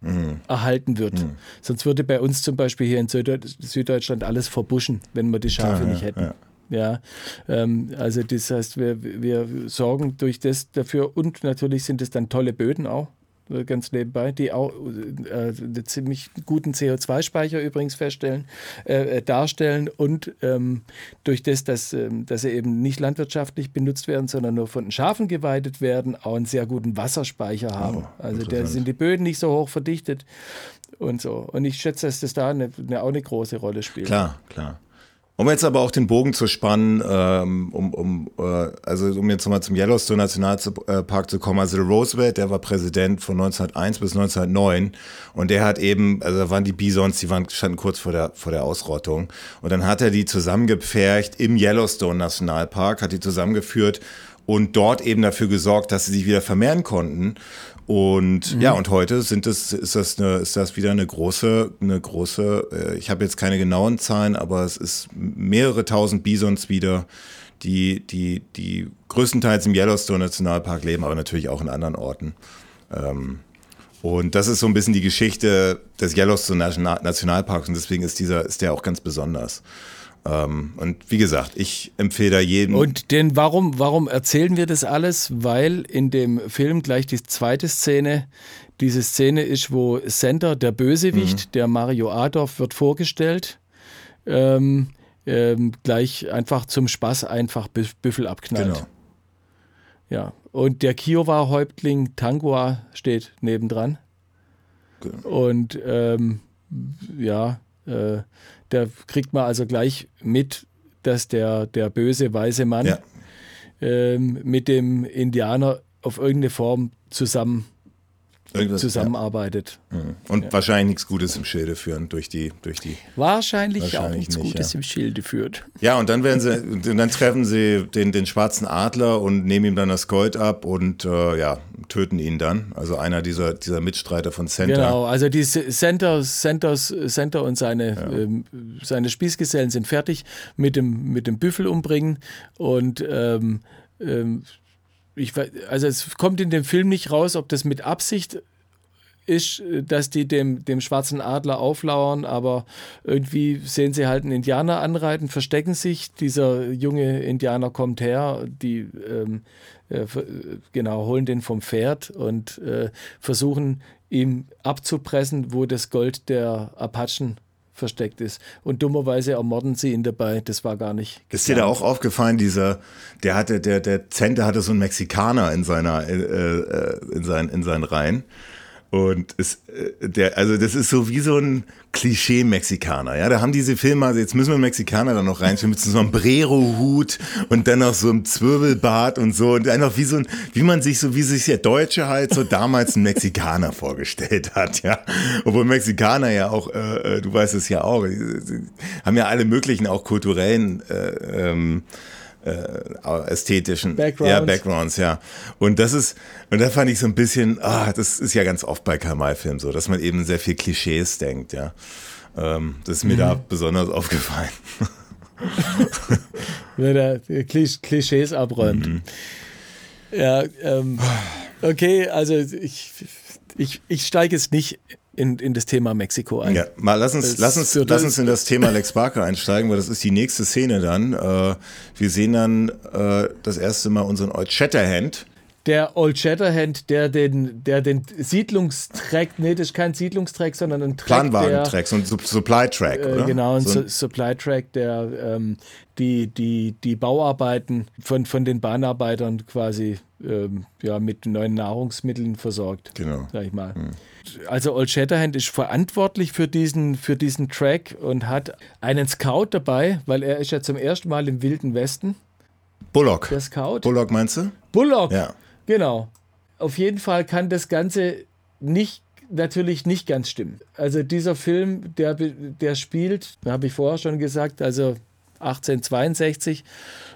mhm. erhalten wird. Mhm. Sonst würde bei uns zum Beispiel hier in Süddeutschland alles verbuschen, wenn wir die Schafe ja, nicht hätten. Ja. Ja, ähm, also das heißt, wir, wir sorgen durch das dafür und natürlich sind es dann tolle Böden auch. Äh, ganz nebenbei, die auch äh, einen ziemlich guten CO2-Speicher übrigens feststellen, äh, äh, darstellen und ähm, durch das, dass, äh, dass sie eben nicht landwirtschaftlich benutzt werden, sondern nur von den Schafen geweidet werden, auch einen sehr guten Wasserspeicher oh, haben. Oh, also da sind die Böden nicht so hoch verdichtet und so. Und ich schätze, dass das da eine, eine, auch eine große Rolle spielt.
Klar, klar. Um jetzt aber auch den Bogen zu spannen, ähm, um, um, äh, also um jetzt nochmal zum Yellowstone Nationalpark zu kommen, also Roosevelt, der war Präsident von 1901 bis 1909 und der hat eben, also da waren die Bisons, die waren, standen kurz vor der, vor der Ausrottung. Und dann hat er die zusammengepfercht im Yellowstone Nationalpark, hat die zusammengeführt und dort eben dafür gesorgt, dass sie sich wieder vermehren konnten. Und mhm. ja, und heute sind es, ist das eine, ist das wieder eine große, eine große, äh, ich habe jetzt keine genauen Zahlen, aber es ist mehrere tausend Bisons wieder, die, die, die größtenteils im Yellowstone Nationalpark leben, aber natürlich auch in anderen Orten. Ähm, Und das ist so ein bisschen die Geschichte des Yellowstone Nationalparks und deswegen ist dieser, ist der auch ganz besonders. Ähm, und wie gesagt, ich empfehle da jedem.
Und denn warum, warum erzählen wir das alles? Weil in dem Film gleich die zweite Szene, diese Szene ist, wo Center, der Bösewicht, mhm. der Mario Adolf, wird vorgestellt. Ähm, ähm, gleich einfach zum Spaß einfach Büffel abknallt. Genau. Ja, und der Kiowa-Häuptling Tangua steht nebendran. Genau. Und ähm, ja, äh, da kriegt man also gleich mit, dass der, der böse weiße Mann ja. ähm, mit dem Indianer auf irgendeine Form zusammen Irgendwas, zusammenarbeitet.
Ja. Und ja. wahrscheinlich nichts Gutes im Schilde führen durch die. Durch die
wahrscheinlich, wahrscheinlich auch nichts nicht, Gutes ja. im Schilde führt.
Ja, und dann werden sie, dann treffen sie den, den schwarzen Adler und nehmen ihm dann das Gold ab und äh, ja, töten ihn dann. Also einer dieser, dieser Mitstreiter von Center.
Genau, also die Center, Center, Center und seine, ähm, seine Spießgesellen sind fertig mit dem, mit dem Büffel umbringen und ähm, ähm, ich, also es kommt in dem Film nicht raus, ob das mit Absicht ist, dass die dem, dem schwarzen Adler auflauern, aber irgendwie sehen sie halt einen Indianer anreiten, verstecken sich. Dieser junge Indianer kommt her, die ähm, äh, genau holen den vom Pferd und äh, versuchen ihm abzupressen, wo das Gold der Apachen versteckt ist. Und dummerweise ermorden sie ihn dabei. Das war gar nicht.
Geplant. Ist dir da auch aufgefallen, dieser, der hatte, der, der Zente hatte so einen Mexikaner in seiner, äh, äh in seinen, in seinen Reihen. Und ist, äh, der, also das ist so wie so ein Klischee-Mexikaner. Ja, da haben diese Filme, also jetzt müssen wir Mexikaner da noch reinstellen mit so einem Sombrero-Hut und dann noch so einem Zwirbelbart und so und einfach wie so ein, wie man sich so, wie sich der Deutsche halt so damals einen Mexikaner vorgestellt hat, ja. Obwohl Mexikaner ja auch, äh, äh du weißt es ja auch, haben ja alle möglichen auch kulturellen äh, ähm, äh, ästhetischen
Backgrounds.
Ja, Backgrounds, ja. Und das ist, und da fand ich so ein bisschen, ah, das ist ja ganz oft bei Kamal-Filmen so, dass man eben sehr viel Klischees denkt, ja. Ähm, das ist mir mhm. da besonders aufgefallen.
Wenn er Klischees abräumt. Mhm. Ja, ähm, okay, also ich, ich, ich steige jetzt nicht in, in das Thema Mexiko ein. Ja,
mal lass uns, lass uns, lass uns in das Thema Lex Barker einsteigen, weil das ist die nächste Szene dann. Äh, wir sehen dann äh, das erste Mal unseren Old Shatterhand.
Der Old Shatterhand, der den, der den Siedlungstrack, nee, das ist kein Siedlungstrack, sondern ein Track.
Planwagentrack, so ein Supply Track, äh, oder?
Genau,
ein,
so ein Supply Track, der ähm, die, die, die Bauarbeiten von, von den Bahnarbeitern quasi ähm, ja, mit neuen Nahrungsmitteln versorgt.
Genau.
Sag ich mal. Hm also Old Shatterhand ist verantwortlich für diesen, für diesen Track und hat einen Scout dabei, weil er ist ja zum ersten Mal im Wilden Westen.
Bullock.
Der Scout.
Bullock meinst du?
Bullock.
Ja.
Genau. Auf jeden Fall kann das Ganze nicht natürlich nicht ganz stimmen. Also dieser Film, der, der spielt, habe ich vorher schon gesagt, also 1862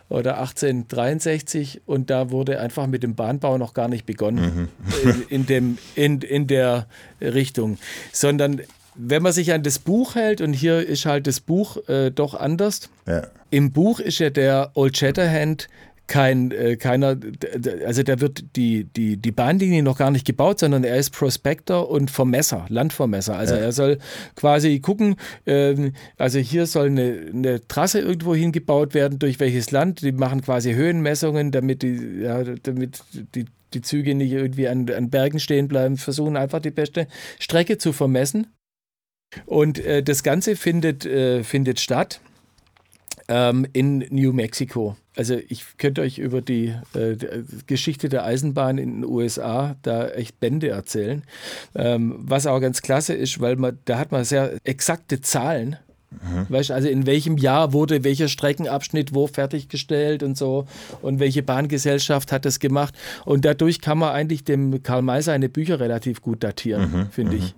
oder 1863 und da wurde einfach mit dem Bahnbau noch gar nicht begonnen mhm. in, in, dem, in, in der Richtung, sondern wenn man sich an das Buch hält, und hier ist halt das Buch äh, doch anders. Ja. Im Buch ist ja der Old Shatterhand kein, äh, keiner, also da wird die, die, die Bahnlinie noch gar nicht gebaut, sondern er ist Prospektor und Vermesser, Landvermesser. Also ja. er soll quasi gucken, äh, also hier soll eine, eine Trasse irgendwo hingebaut werden, durch welches Land. Die machen quasi Höhenmessungen, damit die, ja, damit die, die Züge nicht irgendwie an, an Bergen stehen bleiben, versuchen einfach die beste Strecke zu vermessen. Und äh, das Ganze findet, äh, findet statt ähm, in New Mexico. Also ich könnte euch über die, äh, Geschichte der Eisenbahn in den USA da echt Bände erzählen. Ähm, was auch ganz klasse ist, weil man, da hat man sehr exakte Zahlen. Mhm. Weißt, also in welchem Jahr wurde welcher Streckenabschnitt wo fertiggestellt und so und welche Bahngesellschaft hat das gemacht. Und dadurch kann man eigentlich dem Karl May seine Bücher relativ gut datieren, mhm. finde mhm. ich.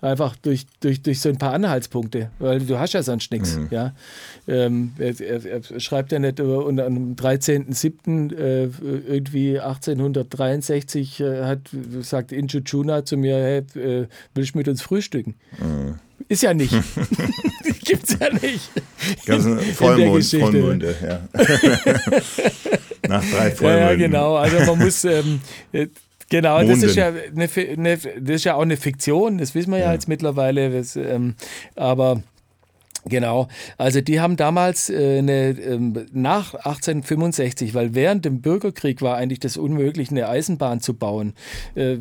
Einfach durch, durch, durch so ein paar Anhaltspunkte, weil du hast ja sonst nichts. Mhm. Ja? Ähm, er, er, er, schreibt ja nicht, und am 13.07. Äh, irgendwie 1863 äh, hat, sagt Inchuchuna zu mir, hey, äh, willst du mit uns frühstücken? Mhm. Ist ja nicht. Gibt's ja nicht.
Ganz Vollmond, Vollmonde, ja. Nach drei Vollmonden. Ja,
ja, genau. Also man muss, ähm, Genau, das ist, ja eine, eine, das ist ja auch eine Fiktion, das wissen wir ja, ja jetzt mittlerweile. Das, ähm, aber Genau, also die haben damals äh, eine, ähm, nach 1865, weil während dem Bürgerkrieg war eigentlich das unmöglich, eine Eisenbahn zu bauen. Äh,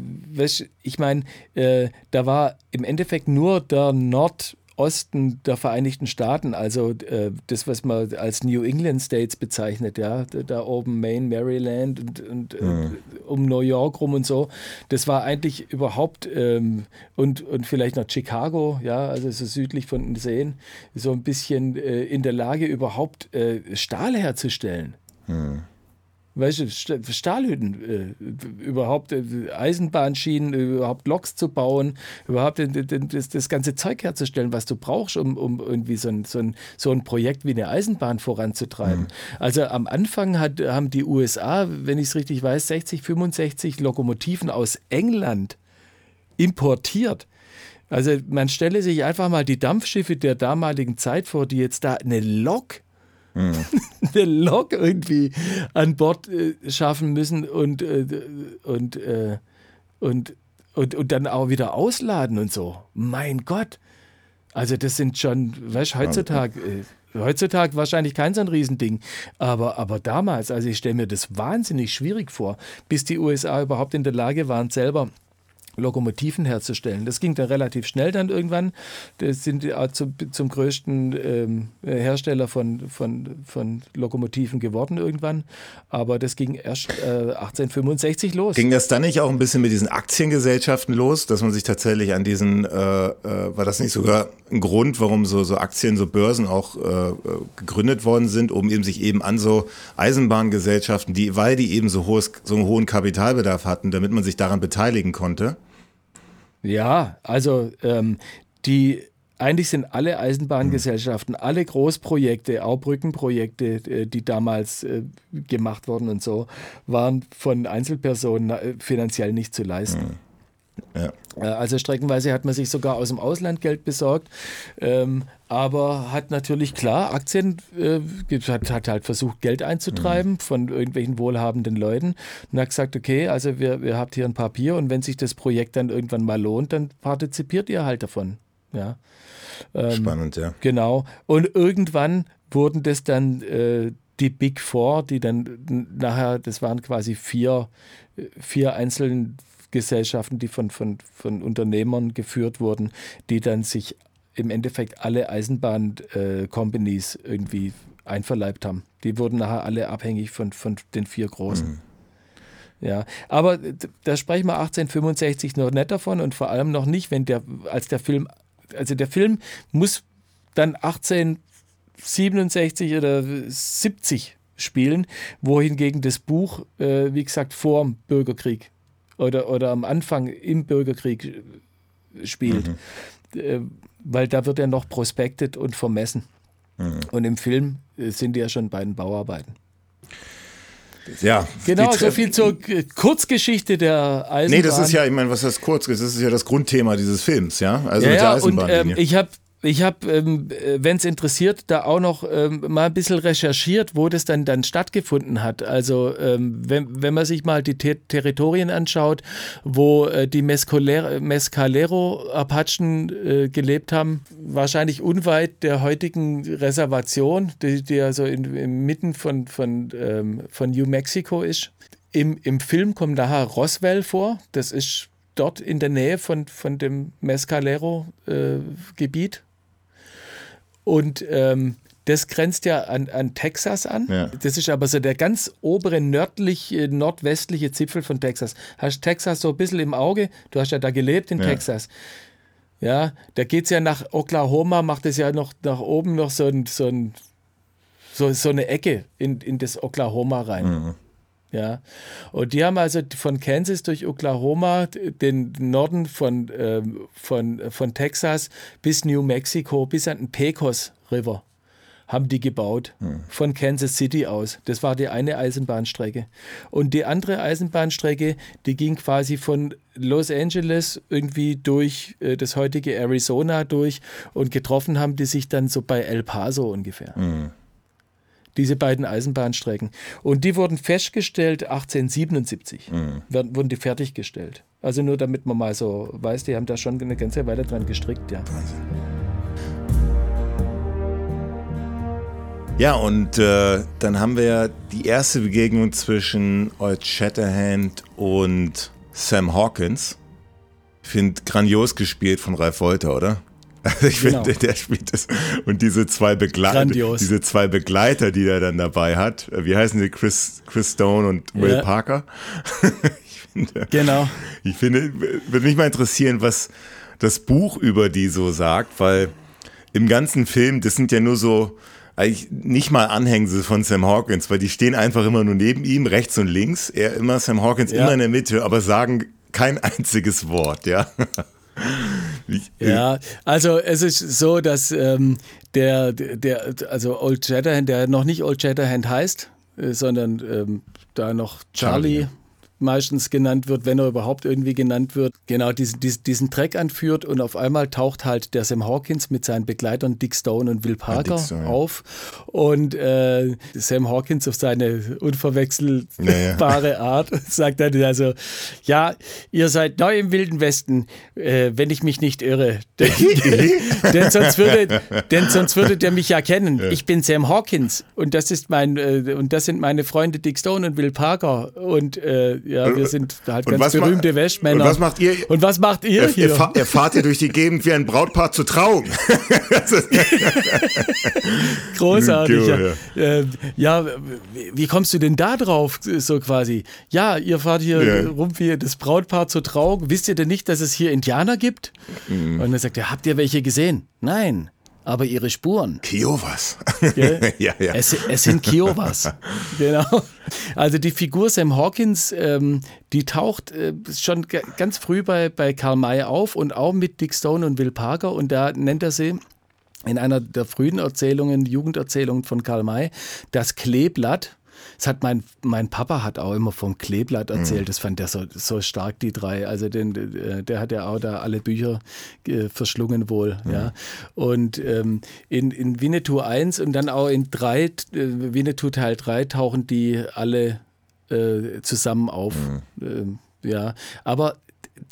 ich meine, äh, da war im Endeffekt nur der Nord, Osten der Vereinigten Staaten, also äh, das, was man als New England States bezeichnet, ja, da oben Maine, Maryland und, und mhm. äh, um New York rum und so, das war eigentlich überhaupt ähm, und, und vielleicht noch Chicago, ja, also so südlich von den Seen, so ein bisschen äh, in der Lage, überhaupt äh, Stahl herzustellen. Mhm weißt du, Stahlhütten, äh, überhaupt äh, Eisenbahnschienen, überhaupt Loks zu bauen, überhaupt das, das, ganze Zeug herzustellen, was du brauchst, um, um irgendwie so ein, so, ein, so ein Projekt wie eine Eisenbahn voranzutreiben. Mhm. Also am Anfang hat, haben die USA, wenn ich es richtig weiß, 60, 65 Lokomotiven aus England importiert. Also man stelle sich einfach mal die Dampfschiffe der damaligen Zeit vor, die jetzt da eine Lok mhm. eine Lok irgendwie an Bord äh, schaffen müssen und, äh, und, äh, und, und, und dann auch wieder ausladen und so. Mein Gott. Also das sind schon, weißt du, heutzutage, äh, heutzutage wahrscheinlich kein so ein Riesending. Aber, aber damals, also ich stelle mir das wahnsinnig schwierig vor, bis die USA überhaupt in der Lage waren, selber Lokomotiven herzustellen. Das ging dann relativ schnell dann irgendwann. Das sind zum, zum größten ähm, Hersteller von, von, von Lokomotiven geworden irgendwann. Aber das ging erst äh, 1865 los.
Ging das dann nicht auch ein bisschen mit diesen Aktiengesellschaften los, dass man sich tatsächlich an diesen, äh, äh, war das nicht sogar ein Grund, warum so, so Aktien, so Börsen auch äh, gegründet worden sind, um eben sich eben an so Eisenbahngesellschaften, die, weil die eben so, hohes, so einen hohen Kapitalbedarf hatten, damit man sich daran beteiligen konnte?
Ja, also ähm, die eigentlich sind alle Eisenbahngesellschaften, alle Großprojekte, auch Brückenprojekte, äh, die damals äh, gemacht wurden und so, waren von Einzelpersonen äh, finanziell nicht zu leisten. Ja. Also streckenweise hat man sich sogar aus dem Ausland Geld besorgt, ähm, aber hat natürlich klar Aktien, äh, hat, hat, halt versucht Geld einzutreiben mhm. von irgendwelchen wohlhabenden Leuten und hat gesagt, okay, also wir, ihr habt hier ein Papier und wenn sich das Projekt dann irgendwann mal lohnt, dann partizipiert ihr halt davon. Ja.
Ähm, Spannend, ja.
Genau. Und irgendwann wurden das dann äh, die Big Four, die dann nachher, das waren quasi vier, vier einzelne Gesellschaften, die von, von, von Unternehmern geführt wurden, die dann sich im Endeffekt alle Eisenbahn-Companies äh, irgendwie einverleibt haben. Die wurden nachher alle abhängig von, von den vier Großen. Mhm. Ja, aber da sprechen wir 1865 noch nicht davon und vor allem noch nicht, wenn der, als der Film, also der Film muss dann 1867 oder 70 spielen, wohingegen das Buch, äh, wie gesagt, vor dem Bürgerkrieg oder, oder am Anfang im Bürgerkrieg spielt. Mhm. Äh, weil da wird ja noch prospektet und vermessen. Mhm. Und im Film äh, sind die ja schon bei den Bauarbeiten.
Ja,
genau, so viel zur Kurzgeschichte der Eisenbahn.
Nee, das ist ja, ich meine, was heißt kurz? Das ist ja das Grundthema dieses Films, ja?
Also ja, mit der Eisenbahnlinie. Und, ähm, ich habe ich habe, ähm, wenn es interessiert, da auch noch ähm, mal ein bisschen recherchiert, wo das dann, dann stattgefunden hat. Also ähm, wenn, wenn man sich mal die Ter Territorien anschaut, wo äh, die Mescalero-Apachen äh, gelebt haben, wahrscheinlich unweit der heutigen Reservation, die, die ja so in, inmitten von, von, ähm, von New Mexico ist. Im, Im Film kommt daher Roswell vor. Das ist dort in der Nähe von, von dem Mescalero-Gebiet. Äh, und ähm, das grenzt ja an, an Texas an. Ja. Das ist aber so der ganz obere nördliche, nordwestliche Zipfel von Texas. Hast Texas so ein bisschen im Auge? Du hast ja da gelebt in ja. Texas. Ja, da geht es ja nach Oklahoma, macht es ja noch nach oben noch so, ein, so, ein, so, so eine Ecke in, in das Oklahoma rein. Mhm. Ja, und die haben also von Kansas durch Oklahoma, den Norden von, ähm, von, von Texas bis New Mexico, bis an den Pecos River, haben die gebaut. Hm. Von Kansas City aus. Das war die eine Eisenbahnstrecke. Und die andere Eisenbahnstrecke, die ging quasi von Los Angeles irgendwie durch äh, das heutige Arizona durch und getroffen haben die sich dann so bei El Paso ungefähr. Hm. Diese beiden Eisenbahnstrecken. Und die wurden festgestellt 1877, mhm. wurden die fertiggestellt. Also nur damit man mal so weiß, die haben da schon eine ganze Weile dran gestrickt, ja.
Ja, und äh, dann haben wir ja die erste Begegnung zwischen Old Shatterhand und Sam Hawkins. Ich finde grandios gespielt von Ralf Wolter, oder? Also ich genau. finde, der spielt das. Und diese zwei Begleiter, diese zwei Begleiter, die er dann dabei hat, wie heißen sie? Chris, Chris Stone und Will ja. Parker.
ich finde, genau.
Ich finde, würde mich mal interessieren, was das Buch über die so sagt, weil im ganzen Film, das sind ja nur so, eigentlich nicht mal Anhängsel von Sam Hawkins, weil die stehen einfach immer nur neben ihm, rechts und links. Er immer, Sam Hawkins ja. immer in der Mitte, aber sagen kein einziges Wort, ja.
Ja, also es ist so, dass ähm, der, der, also Old Shatterhand, der noch nicht Old Shatterhand heißt, äh, sondern ähm, da noch Charlie, Charlie meistens genannt wird, wenn er überhaupt irgendwie genannt wird, genau diesen, diesen, diesen Track anführt und auf einmal taucht halt der Sam Hawkins mit seinen Begleitern Dick Stone und Will Parker ja, Stone, auf und äh, Sam Hawkins auf seine unverwechselbare ja, ja. Art sagt dann also, ja, ihr seid neu im Wilden Westen, äh, wenn ich mich nicht irre, denn, denn, sonst würde, denn sonst würdet ihr mich ja kennen. Ich bin Sam Hawkins und das ist mein äh, und das sind meine Freunde Dick Stone und Will Parker und äh, ja, wir sind halt und ganz berühmte Wäschmänner.
Und was macht ihr?
Und was macht ihr
er,
hier?
Er, er fahrt ihr durch die Gegend wie ein Brautpaar zu Trauung.
Großartig. Ja. Äh, ja, wie kommst du denn da drauf, so quasi? Ja, ihr fahrt hier ja. rum wie das Brautpaar zur Trauung. Wisst ihr denn nicht, dass es hier Indianer gibt? Mhm. Und dann sagt er, habt ihr welche gesehen? Nein aber ihre Spuren.
Kiowas.
ja, ja. Es, es sind Kiowas. genau. Also die Figur Sam Hawkins, ähm, die taucht äh, schon ganz früh bei, bei Karl May auf und auch mit Dick Stone und Will Parker und da nennt er sie in einer der frühen Erzählungen, Jugenderzählungen von Karl May, das Kleeblatt das hat mein, mein Papa hat auch immer vom Kleeblatt erzählt. Mhm. Das fand der so, so stark, die drei. Also den, äh, der hat ja auch da alle Bücher äh, verschlungen wohl. Mhm. Ja. Und ähm, in, in Winnetou 1 und dann auch in 3, äh, Winnetou Teil 3 tauchen die alle äh, zusammen auf. Mhm. Ähm, ja. Aber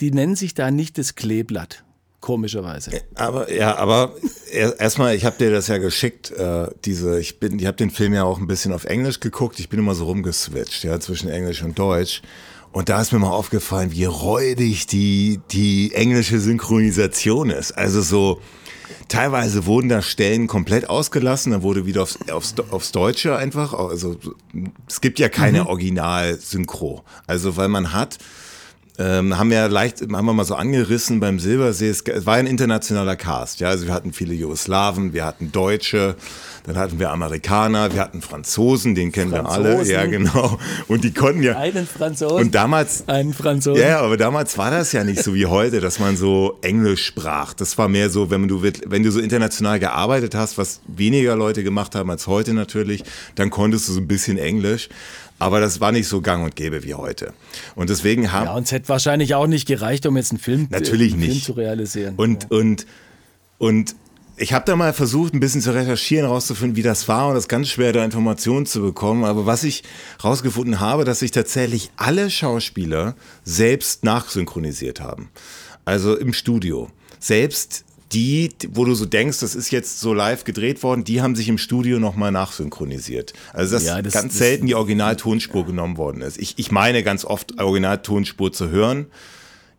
die nennen sich da nicht das Kleeblatt komischerweise. Äh,
aber ja, aber erstmal, ich habe dir das ja geschickt, äh, diese, ich bin, ich habe den Film ja auch ein bisschen auf Englisch geguckt, ich bin immer so rumgeswitcht, ja, zwischen Englisch und Deutsch. Und da ist mir mal aufgefallen, wie räudig die, die englische Synchronisation ist. Also so, teilweise wurden da Stellen komplett ausgelassen, dann wurde wieder aufs, aufs, aufs Deutsche einfach, also es gibt ja keine mhm. Original-Synchro. Also weil man hat, ähm, haben wir leicht, haben wir mal so angerissen beim Silbersee. Es, war ein internationaler Cast, ja. Also wir hatten viele Jugoslawen, wir hatten Deutsche, dann hatten wir Amerikaner, wir hatten Franzosen, den kennen Franzosen. wir alle, ja genau. Und die konnten ja.
Einen Franzosen.
Und damals.
Einen Franzosen.
Ja, aber damals war das ja nicht so wie heute, dass man so Englisch sprach. Das war mehr so, wenn du, wenn du so international gearbeitet hast, was weniger Leute gemacht haben als heute natürlich, dann konntest du so ein bisschen Englisch. Aber das war nicht so gang und gäbe wie heute. Und deswegen haben.
Ja, und es hätte wahrscheinlich auch nicht gereicht, um jetzt einen Film,
natürlich
einen
nicht.
Film zu realisieren.
Und, ja. und, und ich habe da mal versucht, ein bisschen zu recherchieren, rauszufinden, wie das war und das ganz schwer, da Informationen zu bekommen. Aber was ich rausgefunden habe, dass sich tatsächlich alle Schauspieler selbst nachsynchronisiert haben. Also im Studio. Selbst die, wo du so denkst, das ist jetzt so live gedreht worden, die haben sich im Studio nochmal nachsynchronisiert. Also dass ja, das, ganz das, selten die Originaltonspur ja. genommen worden ist. Ich, ich meine ganz oft Originaltonspur zu hören.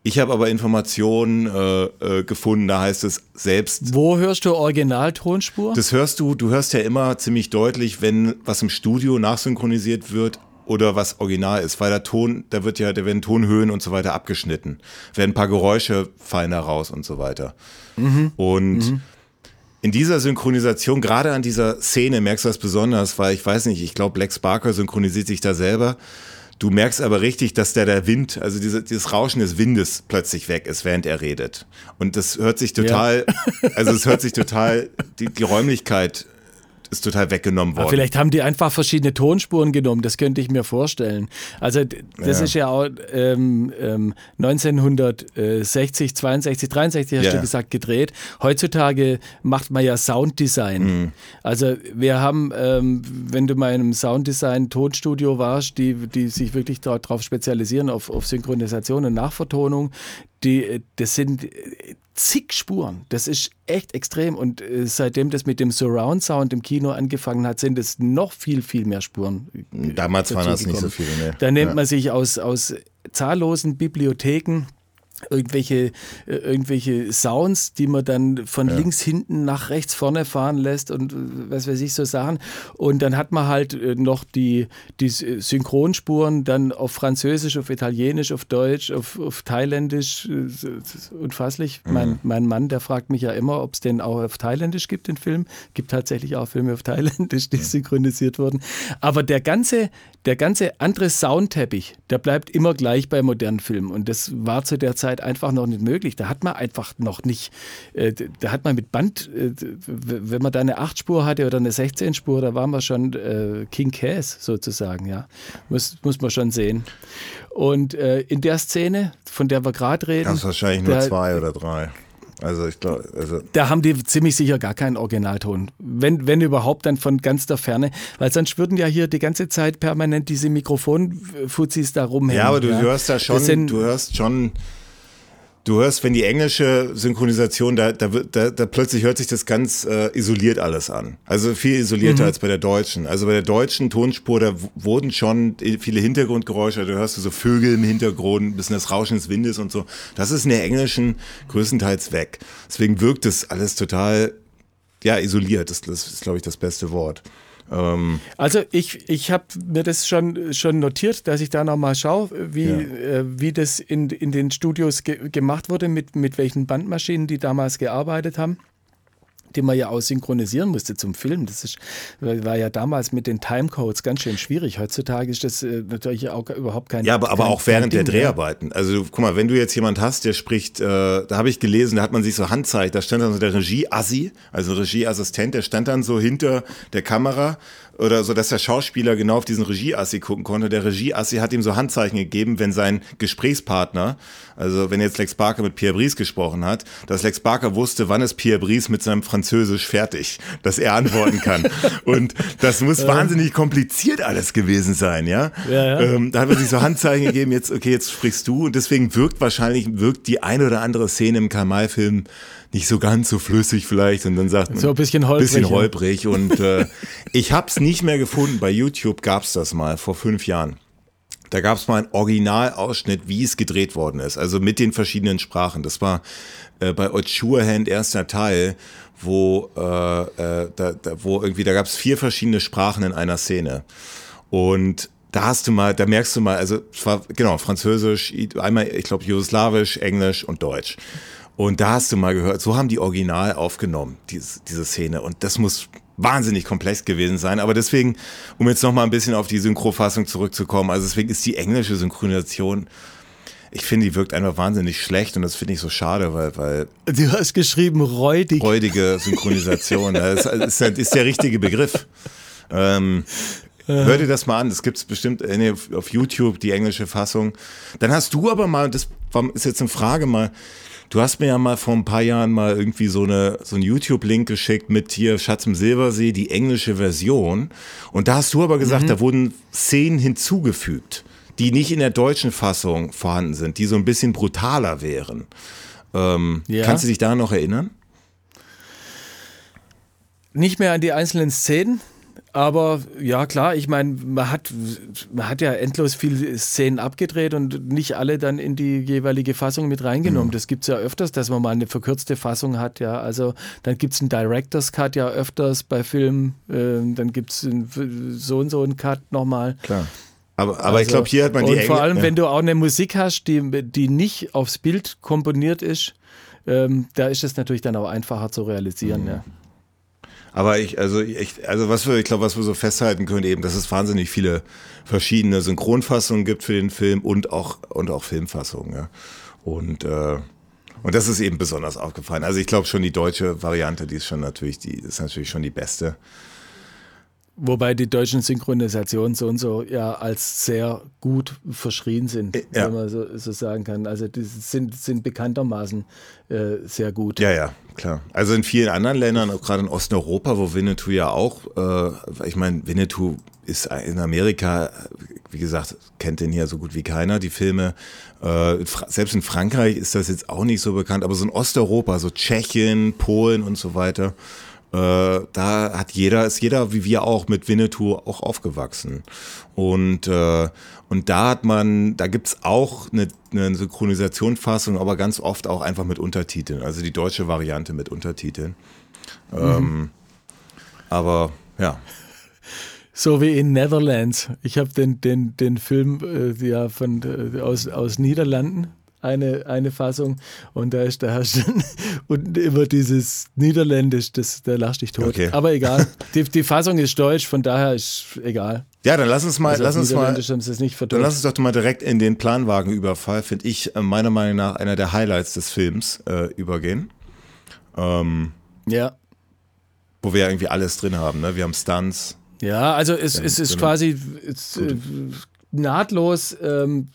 Ich habe aber Informationen äh, äh, gefunden, da heißt es selbst.
Wo hörst du Originaltonspur?
Das hörst du, du hörst ja immer ziemlich deutlich, wenn was im Studio nachsynchronisiert wird, oder was original ist, weil der Ton, da wird ja, da werden Tonhöhen und so weiter abgeschnitten, werden ein paar Geräusche da raus und so weiter. Mhm. Und mhm. in dieser Synchronisation, gerade an dieser Szene, merkst du das besonders, weil ich weiß nicht, ich glaube, Lex Barker synchronisiert sich da selber. Du merkst aber richtig, dass der, der Wind, also diese, dieses Rauschen des Windes plötzlich weg ist, während er redet. Und das hört sich total, ja. also es hört sich total, die, die Räumlichkeit ist total weggenommen worden. Aber
vielleicht haben die einfach verschiedene Tonspuren genommen, das könnte ich mir vorstellen. Also das ja. ist ja auch ähm, ähm, 1960, 62, 63 hast ja. du gesagt gedreht. Heutzutage macht man ja Sounddesign. Mhm. Also wir haben, ähm, wenn du mal in einem Sounddesign Tonstudio warst, die, die sich wirklich darauf spezialisieren, auf, auf Synchronisation und Nachvertonung, die, das sind zig Spuren. Das ist echt extrem. Und äh, seitdem das mit dem Surround Sound im Kino angefangen hat, sind es noch viel, viel mehr Spuren.
Äh, Damals waren das nicht so viele.
Ne? Da nimmt ja. man sich aus, aus zahllosen Bibliotheken irgendwelche, äh, irgendwelche Sounds, die man dann von ja. links hinten nach rechts vorne fahren lässt und äh, was weiß ich so Sachen. Und dann hat man halt äh, noch die, die Synchronspuren dann auf Französisch, auf Italienisch, auf Deutsch, auf, auf Thailändisch. Unfasslich. Mhm. Mein, mein Mann, der fragt mich ja immer, ob es den auch auf Thailändisch gibt, den Film. Gibt tatsächlich auch Filme auf Thailändisch, die mhm. synchronisiert wurden. Aber der ganze, der ganze andere Soundteppich, der bleibt immer gleich bei modernen Filmen. Und das war zu der Zeit einfach noch nicht möglich. Da hat man einfach noch nicht, äh, da hat man mit Band, äh, wenn man da eine 8-Spur hatte oder eine 16-Spur, da waren wir schon äh, King Cass sozusagen, ja. Muss, muss man schon sehen. Und in der Szene, von der wir gerade reden.
Das ist wahrscheinlich nur zwei oder drei. Also ich glaube, also
da haben die ziemlich sicher gar keinen Originalton. Wenn, wenn überhaupt, dann von ganz der Ferne. Weil sonst würden ja hier die ganze Zeit permanent diese Mikrofonfuzis da rumhängen.
Ja, aber du ja. hörst da schon, sind, du hörst schon Du hörst, wenn die englische Synchronisation, da, da, da, da plötzlich hört sich das ganz äh, isoliert alles an. Also viel isolierter mhm. als bei der deutschen. Also bei der deutschen Tonspur, da wurden schon viele Hintergrundgeräusche, da hörst du so Vögel im Hintergrund, ein bisschen das Rauschen des Windes und so. Das ist in der englischen größtenteils weg. Deswegen wirkt das alles total, ja, isoliert. Das, das ist, glaube ich, das beste Wort.
Ähm also ich, ich habe mir das schon, schon notiert, dass ich da nochmal schaue, wie, ja. äh, wie das in, in den Studios ge gemacht wurde, mit, mit welchen Bandmaschinen die damals gearbeitet haben die man ja auch synchronisieren musste zum Film. Das ist, war ja damals mit den Timecodes ganz schön schwierig. Heutzutage ist das äh, natürlich auch überhaupt kein
Ja, aber, aber auch während Ding, der Dreharbeiten. Also guck mal, wenn du jetzt jemand hast, der spricht, äh, da habe ich gelesen, da hat man sich so Handzeichen, da stand dann so der Regie-Assi, also Regieassistent, der stand dann so hinter der Kamera oder so, dass der Schauspieler genau auf diesen Regieassi gucken konnte. Der Regieassi hat ihm so Handzeichen gegeben, wenn sein Gesprächspartner, also wenn jetzt Lex Barker mit Pierre Brice gesprochen hat, dass Lex Barker wusste, wann ist Pierre Brice mit seinem Französisch fertig, dass er antworten kann. Und das muss ja. wahnsinnig kompliziert alles gewesen sein, ja. ja, ja. Ähm, da hat er sich so Handzeichen gegeben, jetzt, okay, jetzt sprichst du. Und deswegen wirkt wahrscheinlich, wirkt die eine oder andere Szene im Karl-May-Film nicht so ganz so flüssig vielleicht und dann sagt man
so ein bisschen holprig,
bisschen holprig ja. und äh, ich habe es nicht mehr gefunden. Bei YouTube gab es das mal vor fünf Jahren. Da gab es mal einen Originalausschnitt, wie es gedreht worden ist, also mit den verschiedenen Sprachen. Das war äh, bei Hand erster Teil, wo äh, äh, da, da, wo irgendwie da gab es vier verschiedene Sprachen in einer Szene und da hast du mal, da merkst du mal, also es war genau Französisch, einmal ich glaube Jugoslawisch, Englisch und Deutsch. Und da hast du mal gehört, so haben die original aufgenommen, diese, diese Szene. Und das muss wahnsinnig komplex gewesen sein. Aber deswegen, um jetzt noch mal ein bisschen auf die Synchrofassung zurückzukommen, also deswegen ist die englische Synchronisation, ich finde, die wirkt einfach wahnsinnig schlecht und das finde ich so schade, weil, weil.
Du hast geschrieben, räudig.
Räudige Synchronisation, das ist, ist, ist der richtige Begriff. Ähm, Hör dir das mal an, das gibt es bestimmt auf YouTube, die englische Fassung. Dann hast du aber mal, das ist jetzt eine Frage mal, Du hast mir ja mal vor ein paar Jahren mal irgendwie so eine so einen YouTube-Link geschickt mit hier Schatz im Silbersee, die englische Version. Und da hast du aber gesagt, mhm. da wurden Szenen hinzugefügt, die nicht in der deutschen Fassung vorhanden sind, die so ein bisschen brutaler wären. Ähm, ja. Kannst du dich da noch erinnern?
Nicht mehr an die einzelnen Szenen. Aber ja, klar, ich meine, man hat, man hat ja endlos viele Szenen abgedreht und nicht alle dann in die jeweilige Fassung mit reingenommen. Mhm. Das gibt es ja öfters, dass man mal eine verkürzte Fassung hat, ja. Also dann gibt es einen Director's Cut ja öfters bei Filmen, äh, dann gibt es so und so einen Cut nochmal.
Klar. Aber, aber also, ich glaube, hier hat man die
Und vor allem, ja. wenn du auch eine Musik hast, die, die nicht aufs Bild komponiert ist, ähm, da ist es natürlich dann auch einfacher zu realisieren, mhm. ja.
Aber ich, also ich, also was wir, ich glaube, was wir so festhalten können, eben, dass es wahnsinnig viele verschiedene Synchronfassungen gibt für den Film und auch und auch Filmfassungen. Ja. Und äh, und das ist eben besonders aufgefallen. Also ich glaube schon die deutsche Variante, die ist schon natürlich, die ist natürlich schon die beste.
Wobei die deutschen Synchronisationen so und so ja als sehr gut verschrien sind,
Äh, ja.
wenn man so, so sagen kann. Also die sind, sind bekanntermaßen äh, sehr gut.
Ja, ja, klar. Also in vielen anderen Ländern, auch gerade in Osteuropa, wo Winnetou ja auch, äh, ich meine, Winnetou ist in Amerika, wie gesagt, kennt den hier so gut wie keiner, die Filme. Äh, selbst in Frankreich ist das jetzt auch nicht so bekannt, aber so in Osteuropa, so Tschechien, Polen und so weiter, äh, da hat jeder, ist jeder wie wir auch mit Winnetou auch aufgewachsen. Und, äh, und da hat man, da gibt's auch eine, eine Synchronisationsfassung, aber ganz oft auch einfach mit Untertiteln, also die deutsche Variante mit Untertiteln. Ähm, aber ja.
So wie in Netherlands. Ich habe den, den, den Film äh, ja von, äh, aus, aus Niederlanden, eine, eine Fassung, und da ist da hast du und immer dieses Niederländisch, das, da lachst dich tot.
Okay.
Aber egal. Die, die Fassung ist deutsch, von daher ist egal.
Ja, dann lass uns mal,
Also
lass uns mal, dann lass uns doch mal direkt in den Planwagenüberfall, finde ich äh, meiner Meinung nach einer der Highlights des Films äh, übergehen. Ähm,
Ja.
wo wir ja irgendwie alles drin haben, ne? Wir haben Stunts.
Ja, also es, es ist
genau.
quasi es, nahtlos ähm,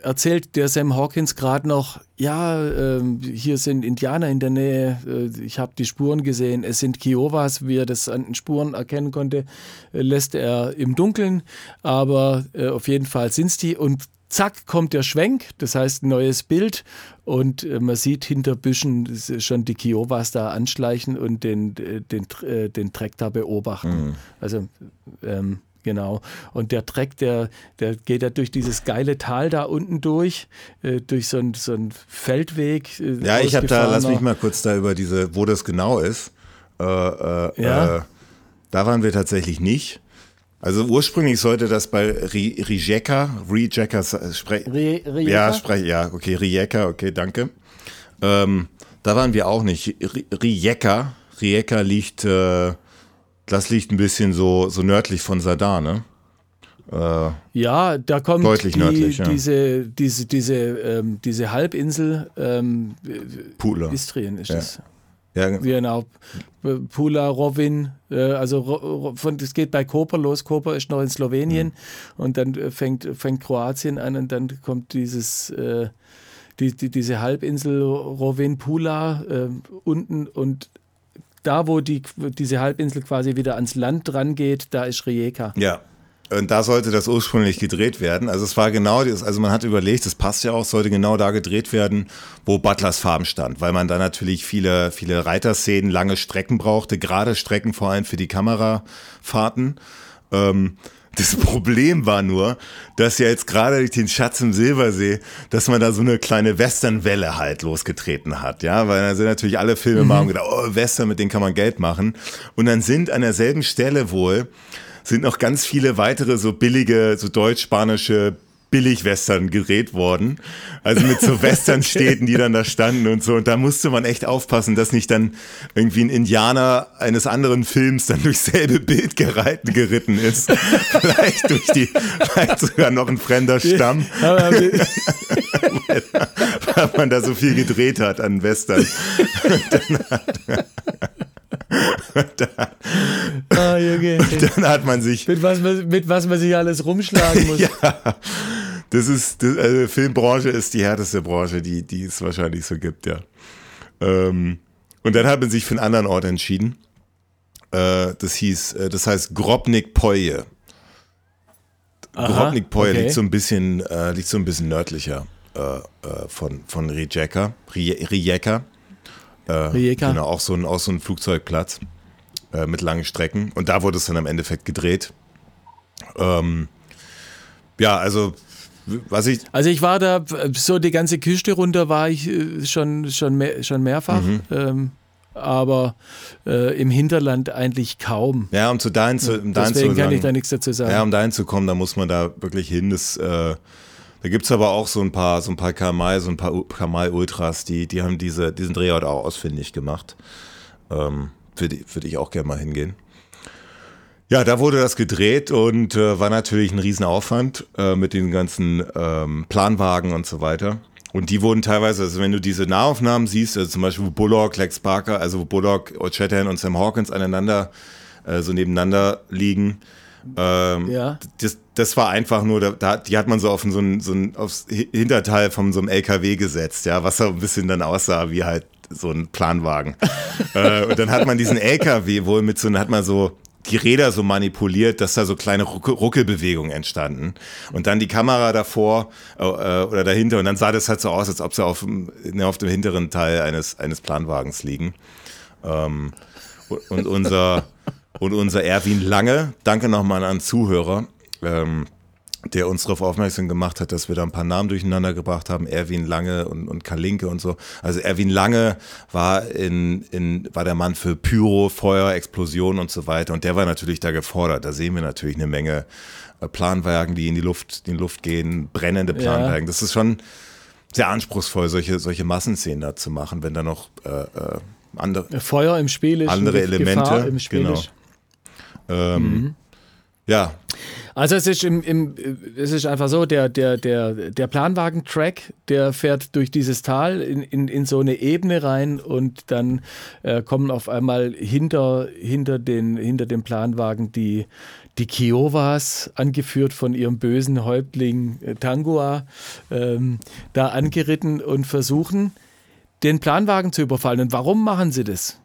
erzählt der Sam Hawkins gerade noch, ja, ähm, hier sind Indianer in der Nähe, äh, ich habe die Spuren gesehen, es sind Kiowas, wie er das an den Spuren erkennen konnte, äh, lässt er im Dunkeln, aber äh, auf jeden Fall sind's die und zack kommt der Schwenk, das heißt ein neues Bild und äh, man sieht hinter Büschen schon die Kiowas da anschleichen und den, äh, den, äh, den Treck da beobachten. Also ähm, genau. Und der Treck, der, der geht ja durch dieses geile Tal da unten durch, äh, durch so einen so Feldweg. Äh,
Ja, ich habe da, lass mich mal kurz da über diese, wo das genau ist. Äh, äh,
Ja.
äh, da waren wir tatsächlich nicht. Also ursprünglich sollte das bei Ri- Rijeka, Rijeka sprechen. Ja, spreche, ja, okay, Rijeka, okay, danke. Ähm, da waren wir auch nicht. Ri- Rijeka, Rijeka liegt, äh, das liegt ein bisschen so, so nördlich von Sadar, ne? Äh,
Ja, da kommt
Deutlich
die,
nördlich, ja.
diese, diese, diese, ähm, diese Halbinsel ähm,
Pula.
Istrien ist
Ja.
es.
Ja,
Genau. Pula, Rovin, äh, also von, das geht bei Koper los. Koper ist noch in Slowenien und dann äh, fängt, fängt Kroatien an und dann kommt dieses, äh, die, die, diese Halbinsel Rovin, Pula äh, unten und da, wo die, diese Halbinsel quasi wieder ans Land dran geht, da ist Rijeka.
Ja. Und da sollte das ursprünglich gedreht werden. Also es war genau, das, also man hat überlegt, das passt ja auch, sollte genau da gedreht werden, wo Butlers Farm stand, weil man da natürlich viele, viele Reiterszenen, lange Strecken brauchte, gerade Strecken vor allem für die Kamerafahrten. Ähm, das Problem war nur, dass ja jetzt gerade durch den Schatz im Silbersee, dass man da so eine kleine Westernwelle halt losgetreten hat, ja, weil da sind natürlich alle Filme mal und gedacht, oh, Western, mit denen kann man Geld machen. Und dann sind an derselben Stelle wohl sind noch ganz viele weitere so billige, so deutsch-spanische Billig-Western gedreht worden. Also mit so Western-Städten, die dann da standen und so. Und da musste man echt aufpassen, dass nicht dann irgendwie ein Indianer eines anderen Films dann durchs selbe Bild gereiten, geritten ist. vielleicht durch die, vielleicht sogar noch ein fremder Stamm, weil man da so viel gedreht hat an Western.
Ah, Junge.
Dann hat man sich
Mit was, man, mit was man sich alles rumschlagen muss.
ja, das ist, das, also Filmbranche ist die härteste Branche, die, die es wahrscheinlich so gibt, ja. Ähm, und dann hat man sich für einen anderen Ort entschieden. Äh, das hieß, äh, das heißt Grobnik Poje. Grobnik Poje
okay.
liegt so ein bisschen, äh, liegt so ein bisschen nördlicher äh, äh, von, von Rijeka. Rije- Rijeka. Äh,
Rijeka.
Genau, auch so ein, auch so ein Flugzeugplatz äh, mit langen Strecken. Und da wurde es dann im Endeffekt gedreht. Ähm, ja, also was ich,
Also ich war da, so die ganze Küste runter war ich äh, schon, schon, mehr, schon mehrfach,
Mhm.
ähm, aber äh, im Hinterland eigentlich kaum.
ja, um zu dahin zu, um dahin
Deswegen
zu
kann ich da
sagen,
nichts dazu sagen.
ja, um dahin zu kommen, da muss man da wirklich hin. Das, äh, da gibt's aber auch so ein paar, so ein paar Kamal, so ein paar Kamal-Ultras, die, die haben diese, diesen Drehort auch ausfindig gemacht. Ähm, würde, würde ich auch gerne mal hingehen. Ja, da wurde das gedreht und äh, war natürlich ein Riesenaufwand äh, mit den ganzen ähm, Planwagen und so weiter. Und die wurden teilweise, also wenn du diese Nahaufnahmen siehst, also zum Beispiel Bullock, Lex Barker, also Bullock, O'Chatterton und Sam Hawkins aneinander äh, so nebeneinander liegen. Ähm, ja. das, das war einfach nur, da, die hat man so auf so ein, so ein aufs Hinterteil von so einem LKW gesetzt, ja, was so ein bisschen dann aussah wie halt so ein Planwagen. äh, und dann hat man diesen LKW wohl mit so, hat man so die Räder so manipuliert, dass da so kleine Ruckelbewegungen entstanden. Und dann die Kamera davor äh, oder dahinter und dann sah das halt so aus, als ob sie auf, ne, auf dem hinteren Teil eines, eines Planwagens liegen. Ähm, und unser, und unser Erwin Lange, danke nochmal an Zuhörer, ähm, der uns darauf aufmerksam gemacht hat, dass wir da ein paar Namen durcheinander gebracht haben, Erwin Lange und, und Kalinke und so. Also Erwin Lange war in, in, war der Mann für Pyro, Feuer, Explosion und so weiter und der war natürlich da gefordert. Da sehen wir natürlich eine Menge äh, Planwagen, die in die Luft, in die Luft gehen, brennende Planwagen. Ja. Das ist schon sehr anspruchsvoll, solche, solche Massenszenen da zu machen, wenn da noch äh, äh andere
Feuer im Spiel ist,
andere Elemente, im Spiel genau. Ähm, mhm. Ja.
Also es ist im, im, es ist einfach so, der, der, der, der Planwagen-Track, der fährt durch dieses Tal in, in, in so eine Ebene rein und dann äh, kommen auf einmal hinter, hinter, den, hinter dem Planwagen die, die Kiowas, angeführt von ihrem bösen Häuptling äh, Tangua, ähm, da angeritten und versuchen, den Planwagen zu überfallen. Und warum machen sie das?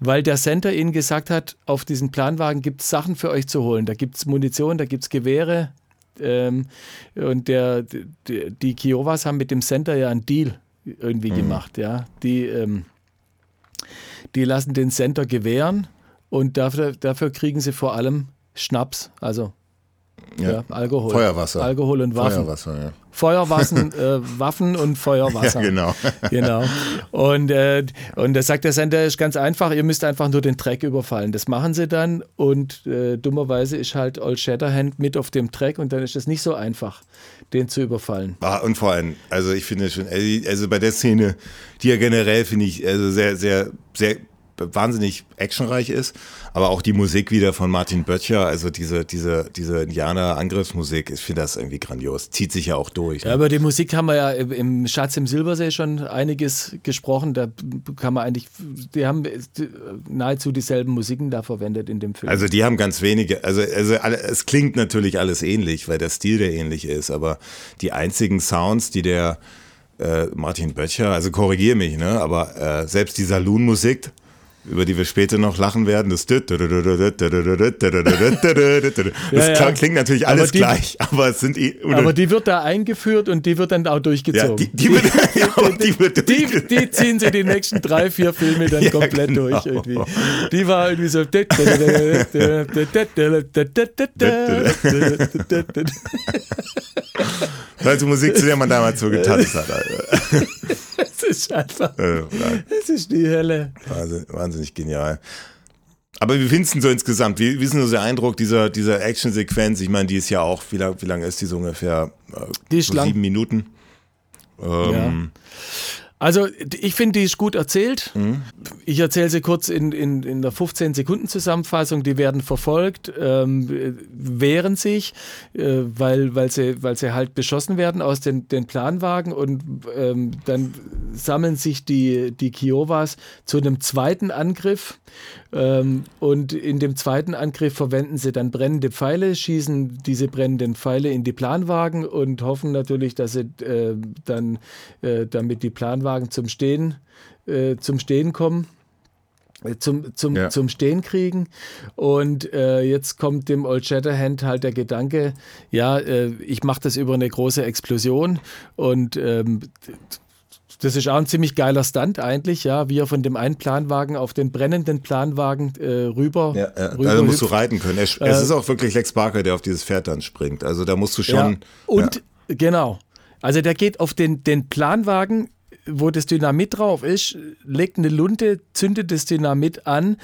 Weil der Center ihnen gesagt hat, auf diesen Planwagen gibt es Sachen für euch zu holen. Da gibt es Munition, da gibt es Gewehre. Ähm, und der, die, die Kiowas haben mit dem Center ja einen Deal irgendwie mhm. gemacht. Ja? Die, ähm, die lassen den Center gewähren und dafür, dafür kriegen sie vor allem Schnaps, also ja. ja. Alkohol.
Feuerwasser.
Alkohol und Waffen.
Feuerwasser, ja.
Feuerwassen, äh, Waffen und Feuerwasser.
Ja, genau.
genau. Und, äh, und da sagt der Sender, ist ganz einfach, ihr müsst einfach nur den Track überfallen. Das machen sie dann und äh, dummerweise ist halt Old Shatterhand mit auf dem Track und dann ist es nicht so einfach, den zu überfallen.
Ah, und vor allem, also ich finde schon, also, also bei der Szene, die ja generell finde ich also sehr, sehr, sehr wahnsinnig actionreich ist, aber auch die Musik wieder von Martin Böttcher, also diese, diese, diese Indianer-Angriffsmusik, ich finde das irgendwie grandios. Zieht sich ja auch durch.
Ne? Ja, über die Musik haben wir ja im Schatz im Silbersee schon einiges gesprochen. Da kann man eigentlich, die haben nahezu dieselben Musiken da verwendet in dem Film.
Also die haben ganz wenige, also, also es klingt natürlich alles ähnlich, weil der Stil der ähnlich ist, aber die einzigen Sounds, die der äh, Martin Böttcher, also korrigiere mich, ne, aber äh, selbst die Saloon-Musik, über die wir später noch lachen werden. Das, das ja, klingt natürlich alles die, gleich, aber es sind
aber die wird da eingeführt und die wird dann auch durchgezogen.
Ja, die, die, wird,
die, wird die, die, ziehen sie die nächsten drei, vier Filme dann ja, komplett genau. durch irgendwie. Die war irgendwie so.
Also Musik, zu der man damals so getanzt hat. Alter
ist einfach. Es ist die Hölle.
Wahnsinn, wahnsinnig genial. Aber wie findest du so insgesamt? Wie, wie ist denn so der Eindruck dieser, dieser Action-Sequenz? Ich meine, die ist ja auch, wie lange wie lang ist die so ungefähr?
Die ist so
lang. Sieben Minuten.
Ähm, ja. Also ich finde, die ist gut erzählt. Mhm. Ich erzähle sie kurz in, in, in der 15-Sekunden-Zusammenfassung. Die werden verfolgt, ähm, wehren sich, äh, weil, weil, sie, weil sie halt beschossen werden aus den, den Planwagen und ähm, dann sammeln sich die, die Kiowas zu einem zweiten Angriff. Ähm, und in dem zweiten Angriff verwenden sie dann brennende Pfeile, schießen diese brennenden Pfeile in die Planwagen und hoffen natürlich, dass sie äh, dann äh, damit die Planwagen zum Stehen, äh, zum Stehen kommen äh, zum, zum, ja. zum Stehen kriegen. Und äh, jetzt kommt dem Old Shatterhand halt der Gedanke, ja, äh, ich mache das über eine große Explosion und ähm, das ist auch ein ziemlich geiler Stunt eigentlich, ja, wie er von dem einen Planwagen auf den brennenden Planwagen äh, rüber. Ja,
ja. Rüber da musst hüpft. du reiten können. Es, äh, ist auch wirklich Lex Barker, der auf dieses Pferd dann springt. Also da musst du schon. Ja.
Und ja. genau. Also der geht auf den, den Planwagen wo das Dynamit drauf ist, legt eine Lunte, zündet das Dynamit an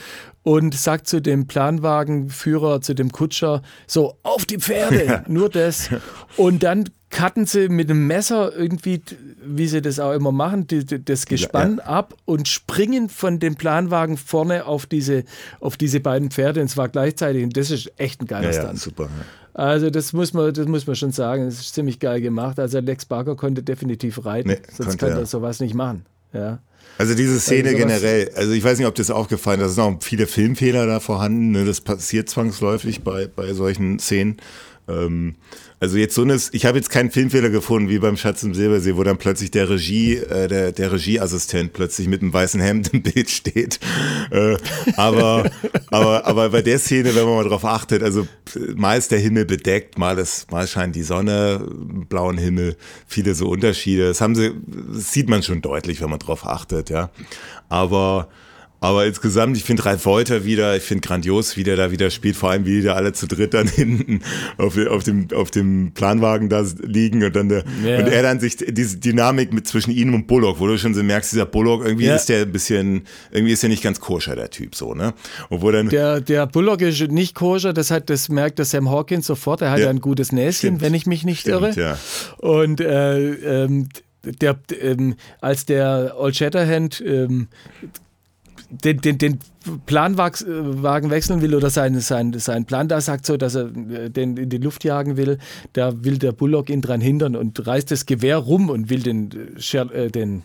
und sagt zu dem Planwagenführer, zu dem Kutscher, so, auf die Pferde, ja. nur das. Und dann cutten sie mit dem Messer irgendwie, wie sie das auch immer machen, die, das Gespann ja, ja. ab und springen von dem Planwagen vorne auf diese, auf diese beiden Pferde und zwar gleichzeitig. Und das ist echt ein geiler ja, Stunt.
super.
Also das muss man, das muss man schon sagen. Das ist ziemlich geil gemacht. Also Lex Barker konnte definitiv reiten, nee, sonst könnte er sowas nicht machen. Ja.
Also diese Szene also generell, also ich weiß nicht, ob das aufgefallen ist, da sind auch viele Filmfehler da vorhanden, ne? das passiert zwangsläufig bei, bei solchen Szenen. Ähm, also jetzt so eine, ich habe jetzt keinen Filmfehler gefunden wie beim Schatz im Silbersee, wo dann plötzlich der Regie, äh, der, der Regieassistent plötzlich mit einem weißen Hemd im Bild steht. Äh, aber, aber, aber bei der Szene, wenn man mal drauf achtet, also mal ist der Himmel bedeckt, mal ist, mal scheint die Sonne, blauen Himmel, viele so Unterschiede. Das haben sie, das sieht man schon deutlich, wenn man drauf achtet, ja. Aber aber insgesamt, ich finde Ralf Wolter wieder, ich finde grandios, wie der da wieder spielt, vor allem wie die da alle zu dritt dann hinten auf, auf, dem, auf dem Planwagen da liegen und dann der, ja. und er dann sich diese Dynamik mit zwischen ihm und Bullock, wo du schon so merkst, dieser Bullock, irgendwie ja. ist der ein bisschen, irgendwie ist der nicht ganz koscher, der Typ so, ne?
Obwohl dann. Der, der Bullock ist nicht koscher, das hat, das merkt der Sam Hawkins sofort, er hat ja, ein gutes Näschen, Stimmt. wenn ich mich nicht Stimmt, irre. Ja. Und äh, ähm, der, ähm, als der Old Shatterhand ähm, den, den, den Planwagen wechseln will oder sein, sein, sein Plan da sagt so, dass er äh, den in die Luft jagen will, da will der Bullock ihn dran hindern und reißt das Gewehr rum und will den, äh, den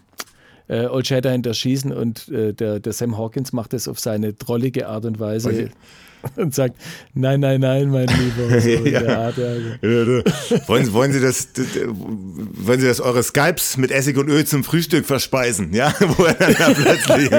äh, Old Shatterhand erschießen und äh, der, der Sam Hawkins macht das auf seine drollige Art und Weise. Okay. und sagt, nein, nein, nein, mein Lieber. So ja. Art, ja.
wollen, wollen, Sie das, wollen Sie das eure Skypes mit Essig und Öl zum Frühstück verspeisen? Ja, wo er dann da plötzlich.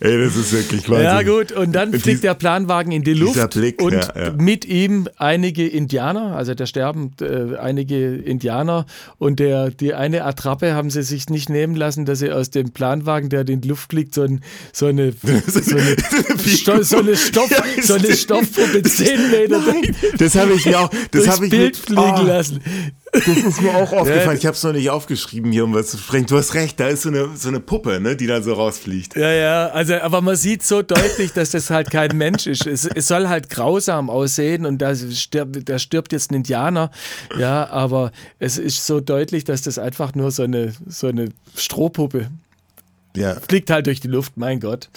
Ey, das ist wirklich Wahnsinn.
Ja gut, und dann und fliegt der Planwagen in die Luft Blick, und ja, mit ihm einige Indianer, also da sterben äh, einige Indianer und der, die eine Attrappe haben sie sich nicht nehmen lassen, dass sie aus dem Planwagen, der in die Luft fliegt, so, ein, so eine, so eine, so eine, Stoff, ja, so eine Stoffpuppe 10 Meter. Nein,
das habe ich mir auch, das habe ich
Bild mit, fliegen oh, lassen.
Das ist mir auch aufgefallen. Ich habe es noch nicht aufgeschrieben hier, um was zu sprechen. Du hast recht, da ist so eine, so eine Puppe, ne, die dann so rausfliegt.
Ja, ja, also, aber man sieht so deutlich, dass das halt kein Mensch ist. Es, es soll halt grausam aussehen und da stirbt, da stirbt jetzt ein Indianer. Ja, aber es ist so deutlich, dass das einfach nur so eine, so eine Strohpuppe ja. fliegt halt durch die Luft, mein Gott.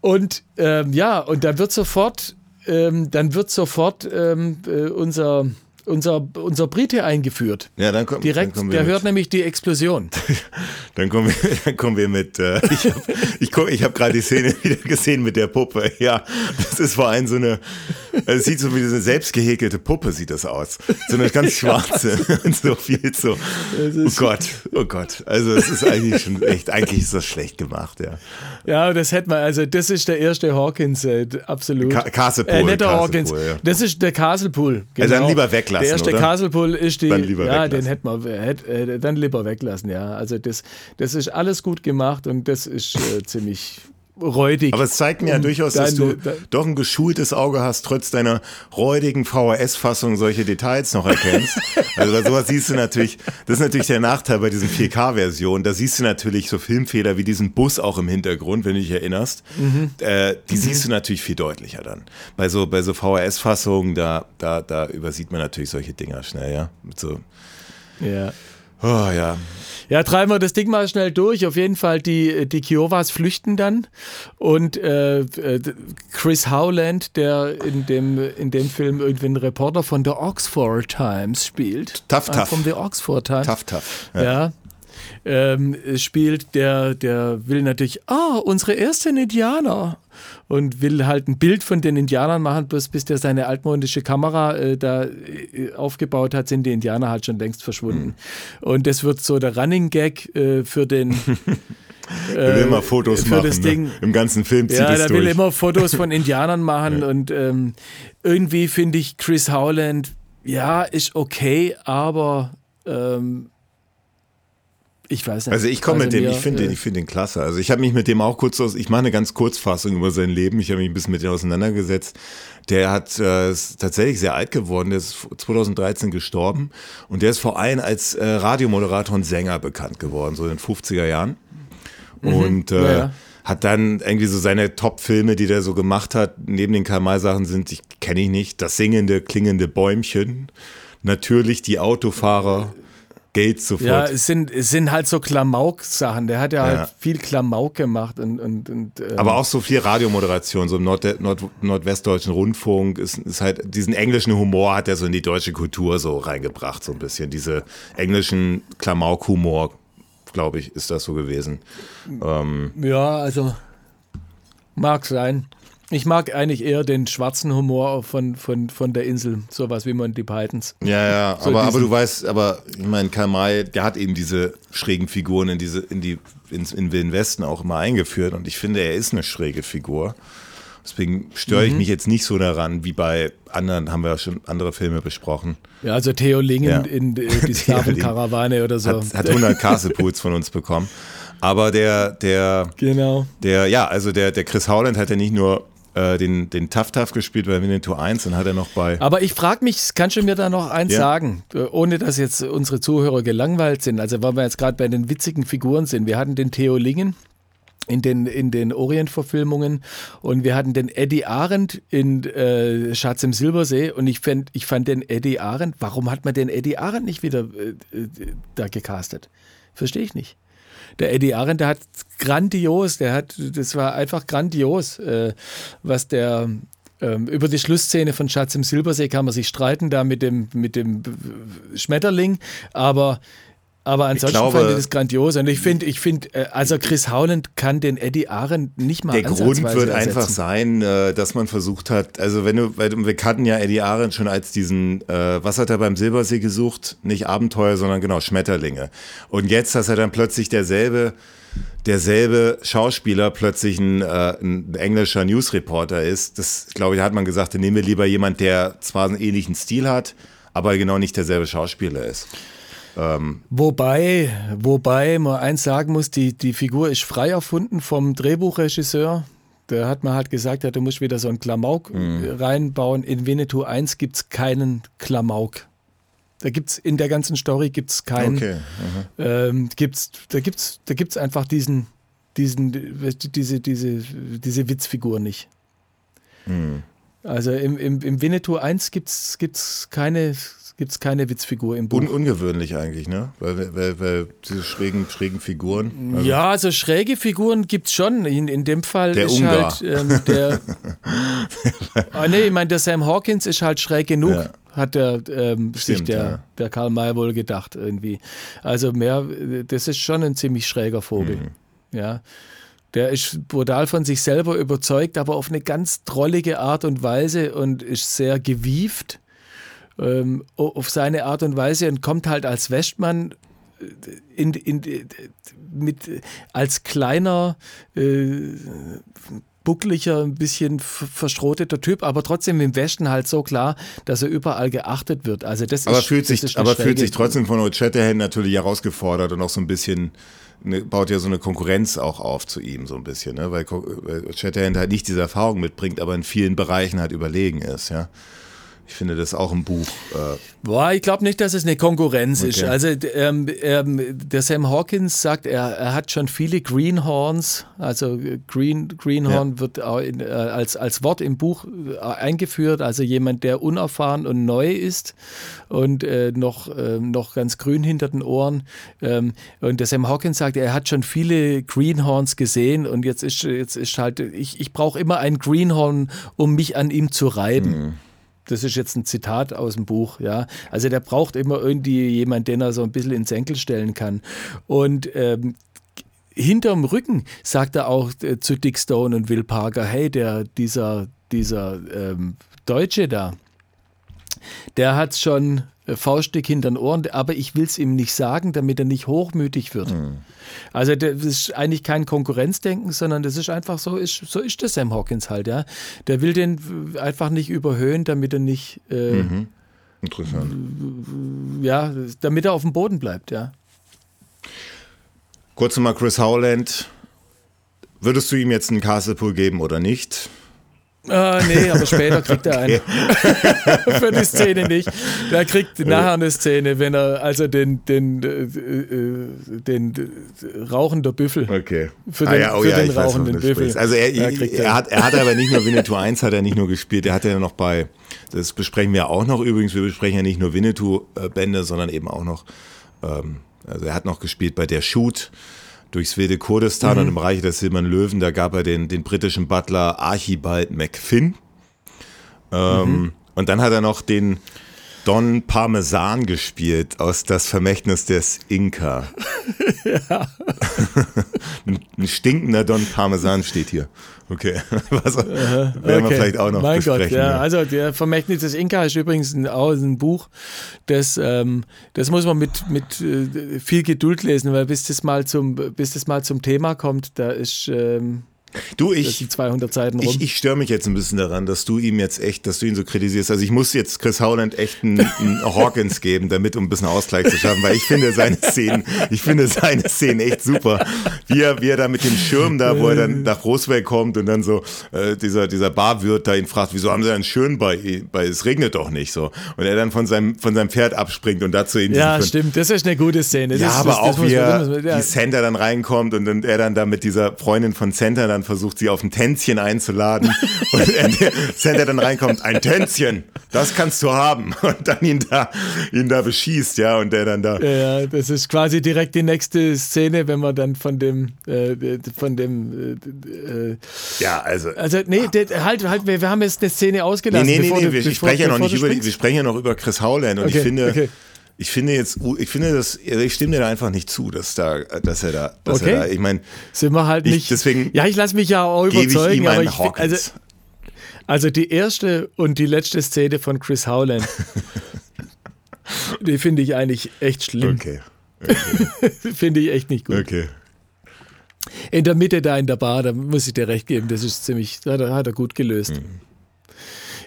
Und ähm, ja, und dann wird sofort, ähm, dann wird sofort ähm, äh, unser unser, unser Brite eingeführt.
Ja, dann kommt
Direkt,
dann
der mit. hört nämlich die Explosion.
dann, kommen wir, dann kommen wir mit, äh, ich habe ich, ich hab gerade die Szene wieder gesehen mit der Puppe. Ja, das ist vor allem so eine, also es sieht so wie eine selbst gehäkelte Puppe sieht das aus. So eine ganz schwarze und so viel so. Oh Gott, oh Gott. Also es ist eigentlich schon echt, eigentlich ist das schlecht gemacht, ja.
Ja, das hätte man, also das ist der erste Hawkins, äh, absolut.
Ka Castlepool.
Äh, nicht der Hawkins, ja. das ist der Castlepool.
Genau. Also dann lieber weglassen weglassen.
Der erste? Castlepool ist die. Dann lieber ja, weglassen. den hätte man hätt, äh, dann lieber weglassen, ja. Also das, das ist alles gut gemacht und das ist äh, ziemlich räudig.
Aber es zeigt mir ja durchaus, dass du doch ein geschultes Auge hast, trotz deiner räudigen VHS-Fassung solche Details noch erkennst. also bei sowas siehst du natürlich, das ist natürlich der Nachteil bei diesen 4K-Versionen. Da siehst du natürlich so Filmfehler wie diesen Bus auch im Hintergrund, wenn du dich erinnerst. Mhm. Äh, die mhm. siehst du natürlich viel deutlicher dann. Bei so, bei so VHS-Fassungen, da, da, da übersieht man natürlich solche Dinger schnell, ja. Mit so.
Ja.
Oh ja.
Ja, treiben wir das Ding mal schnell durch. Auf jeden Fall, die, die Kiowas flüchten dann. Und äh, äh, Chris Howland, der in dem, in dem Film irgendwie ein Reporter von der Oxford Times spielt.
Tough, tough.
Von der Oxford Times.
Tough, tough.
Ja. ja ähm, spielt, der, der will natürlich, ah, oh, unsere ersten Indianer und will halt ein Bild von den Indianern machen, bis, bis der seine altmodische Kamera äh, da äh, aufgebaut hat, sind die Indianer halt schon längst verschwunden. Mhm. Und das wird so der Running Gag äh, für den
Er will immer Fotos machen. Das ne? Ding. Im ganzen Film zieht
ja,
es
durch. Ja, er will immer Fotos von Indianern machen ja. und ähm, irgendwie finde ich Chris Howland, ja, ist okay, aber ähm, ich weiß nicht.
Also ich komme also mit dem, ich finde den, ich finde den klasse. Also ich habe mich mit dem auch kurz aus, ich mache eine ganz Kurzfassung über sein Leben. Ich habe mich ein bisschen mit dem auseinandergesetzt. Der hat äh, ist tatsächlich sehr alt geworden. Der ist 2013 gestorben und der ist vor allem als äh, Radiomoderator und Sänger bekannt geworden, so in den 50er Jahren. Mhm. Und äh, ja, ja. hat dann irgendwie so seine Top-Filme, die der so gemacht hat, neben den Karl-May-Sachen sind, ich kenne ich nicht, das singende, klingende Bäumchen, natürlich die Autofahrer. Geld sofort.
Ja, es sind, es sind halt so Klamauk-Sachen. Der hat ja, halt ja, halt viel Klamauk gemacht. Und, und, und
ähm Aber auch so viel Radiomoderation, so im Nord Nord nordwestdeutschen Rundfunk. Ist, ist halt, diesen englischen Humor hat er so in die deutsche Kultur so reingebracht, so ein bisschen. Diese englischen Klamauk-Humor glaube ich, ist das so gewesen.
Ähm, ja, also mag sein. Ich mag eigentlich eher den schwarzen Humor von, von, von der Insel, sowas wie man die Pythons.
Ja, ja, so aber, aber du weißt, aber ich meine, Karl May, der hat eben diese schrägen Figuren in diese, in die, ins, in den Westen auch immer eingeführt und ich finde, er ist eine schräge Figur. Deswegen störe ich mhm. mich jetzt nicht so daran, wie bei anderen, haben wir ja schon andere Filme besprochen.
Ja, also Theo Lingen ja. in die, die Sklavenkarawane oder so.
Hat, hat 100 Castlepools von uns bekommen. Aber der, der,
genau.
der, ja, also der, der Chris Howland hat ja nicht nur äh, den, den Tough Tough gespielt bei Winnetou 1, dann hat er noch bei.
Aber ich frage mich, kannst du mir da noch eins ja. sagen, äh, ohne dass jetzt unsere Zuhörer gelangweilt sind? Also, weil wir jetzt gerade bei den witzigen Figuren sind. Wir hatten den Theo Lingen in den, in den Orient-Verfilmungen und wir hatten den Eddie Arendt in äh, Schatz im Silbersee und ich, fänd, ich fand den Eddie Arendt, warum hat man den Eddie Arendt nicht wieder äh, äh da gecastet? Verstehe ich nicht. Der Eddie Arendt, der hat grandios, der hat, das war einfach grandios, äh, was der ähm, über die Schlussszene von Schatz im Silbersee kann man sich streiten, da mit dem, mit dem Schmetterling, aber aber ansonsten ich glaube, fand ich das grandios. Und ich finde, ich finde, äh, also Chris Howland kann den Eddie Arendt nicht mal
Der Grund wird ersetzen. einfach sein, äh, dass man versucht hat, also wenn du, weil wir kannten ja Eddie Arendt schon als diesen, äh, was hat er beim Silbersee gesucht? Nicht Abenteuer, sondern genau Schmetterlinge. Und jetzt, dass er dann plötzlich derselbe derselbe Schauspieler plötzlich ein, äh, ein englischer Newsreporter ist, das glaube ich, hat man gesagt, dann nehmen wir lieber jemand, der zwar einen ähnlichen Stil hat, aber genau nicht derselbe Schauspieler ist.
Ähm wobei, wobei man eins sagen muss, die, die Figur ist frei erfunden vom Drehbuchregisseur. Der hat mir halt gesagt, ja, du musst wieder so einen Klamauk mhm. reinbauen. In Winnetou 1 gibt es keinen Klamauk. Da gibt's in der ganzen Story gibt's keinen. Okay. Ähm, gibt's, da gibt's, da gibt's einfach diesen, diesen, diese, diese, diese Witzfigur nicht. Mhm. Also im, im, im Winnetou 1 gibt es keine, gibt es keine Witzfigur im Buch. Un
ungewöhnlich eigentlich, ne? Weil, weil, weil diese schrägen, schrägen Figuren.
Also ja, also schräge Figuren gibt es schon. In, in dem Fall
der
ist
Ungar.
halt ähm, der. ah, nee, ich meine, der Sam Hawkins ist halt schräg genug. Ja. Hat der, ähm, Stimmt, sich der, ja. der Karl May wohl gedacht irgendwie. Also mehr, das ist schon ein ziemlich schräger Vogel. Mhm. Ja. Der ist brutal von sich selber überzeugt, aber auf eine ganz drollige Art und Weise und ist sehr gewieft ähm, auf seine Art und Weise und kommt halt als Westmann äh, in, in, mit, als kleiner, äh, buckliger, ein bisschen verstroteter Typ, aber trotzdem im Westen halt so klar, dass er überall geachtet wird. Also das
aber
ist,
fühlt sich, aber fühlt sich trotzdem von O'Chatterhand natürlich herausgefordert und auch so ein bisschen eine, baut ja so eine Konkurrenz auch auf zu ihm so ein bisschen, ne? weil, weil Shatterhand halt nicht diese Erfahrung mitbringt, aber in vielen Bereichen halt überlegen ist, ja. Ich finde das auch im Buch. Äh
Boah, ich glaube nicht, dass es eine Konkurrenz okay. ist. Also ähm, ähm, der Sam Hawkins sagt, er, er hat schon viele Greenhorns. Also Green, Greenhorn ja. wird auch in, äh, als, als Wort im Buch äh, eingeführt. Also jemand, der unerfahren und neu ist und äh, noch, ähm, noch ganz grün hinter den Ohren. Ähm, und der Sam Hawkins sagt, er hat schon viele Greenhorns gesehen und jetzt ist, jetzt ist halt, ich, ich brauche immer ein Greenhorn, um mich an ihm zu reiben. Mhm. Das ist jetzt ein Zitat aus dem Buch, ja. Also der braucht immer irgendwie jemanden, den er so ein bisschen ins Senkel stellen kann. Und ähm, hinterm Rücken sagt er auch äh, zu Dick Stone und Will Parker, hey, der, dieser, dieser ähm, Deutsche da, der hat schon äh, Fauststück hinter den Ohren, aber ich will es ihm nicht sagen, damit er nicht hochmütig wird. Mhm. Also das ist eigentlich kein Konkurrenzdenken, sondern das ist einfach so, ist, so ist der Sam Hawkins halt, ja. Der will den einfach nicht überhöhen, damit er nicht äh, mhm.
Interessant.
Ja, damit er auf dem Boden bleibt, ja.
Kurz nochmal Chris Howland. Würdest du ihm jetzt einen Castlepool geben oder nicht?
Ah, nee, aber später kriegt er einen. Für die Szene nicht. Der kriegt nachher eine Szene, wenn er also den, den, äh, äh den, äh, rauchender Büffel.
Okay.
Für den, ah, ja, oh, für ja, den rauchenden weiß, Büffel.
Also er, er, hat, er hat aber nicht nur Winnetou 1 hat er nicht nur gespielt, er hat ja noch bei, das besprechen wir auch noch übrigens, wir besprechen ja nicht nur Winnetou-Bände, sondern eben auch noch, ähm, also er hat noch gespielt bei der Shoot durchs wilde Kurdistan mhm. und im Reich des Silbernen Löwen, da gab er den, den britischen Butler Archibald McFinn. Ähm, mhm. Und dann hat er noch den Don Parmesan gespielt aus Das Vermächtnis des Inka. ja. ein stinkender Don Parmesan steht hier. Okay, was uh, werden okay. wir vielleicht auch noch mein besprechen. Gott,
ja. ja. Also der Vermächtnis des Inka ist übrigens ein, auch ein Buch, das, ähm, das muss man mit, mit äh, viel Geduld lesen, weil bis das mal zum, bis das mal zum Thema kommt, da ist... Ähm,
Du, ich,
200 Seiten
rum. Ich, ich störe mich jetzt ein bisschen daran, dass du ihm jetzt echt, dass du ihn so kritisierst. Also ich muss jetzt Chris Howland echt einen, einen Hawkins geben, damit um ein bisschen Ausgleich zu schaffen, weil ich finde seine Szenen, ich finde seine Szenen echt super. Wie er, wie er da mit dem Schirm da, wo er dann nach Roswell kommt und dann so äh, dieser dieser Barwirt da ihn fragt, wieso haben sie einen Schirm bei, bei es regnet doch nicht so und er dann von seinem von seinem Pferd abspringt und dazu ihn
ja stimmt, das ist eine gute Szene.
Ja,
das,
aber
das,
auch das wie er, ja. wie Santa dann reinkommt und dann er dann da mit dieser Freundin von Santa dann versucht, sie auf ein Tänzchen einzuladen. und Santa dann reinkommt, ein Tänzchen, das kannst du haben. Und dann ihn da, ihn da beschießt, ja, und der dann da.
Ja, das ist quasi direkt die nächste Szene, wenn man dann von dem, äh, von dem,
äh, ja, also.
Also, nee, der, halt, halt, wir, wir haben jetzt eine Szene ausgelassen. Nee,
nee, nee, nee wir, ich spreche ja noch nicht über, wir sprechen ja noch über Chris Howland und okay, ich finde, okay ich finde jetzt, ich finde das, ich stimme dir da einfach nicht zu, dass da, dass er da, dass okay. er da, ich meine,
sind wir halt nicht.
deswegen.
Ja, ich lasse mich ja auch überzeugen, ich ihm aber ich, also, also die erste und die letzte Szene von Chris Howland, die finde ich eigentlich echt schlimm.
Okay. okay.
finde ich echt nicht gut.
Okay.
In der Mitte da in der Bar, da muss ich dir recht geben, das ist ziemlich, da hat er gut gelöst. Mhm.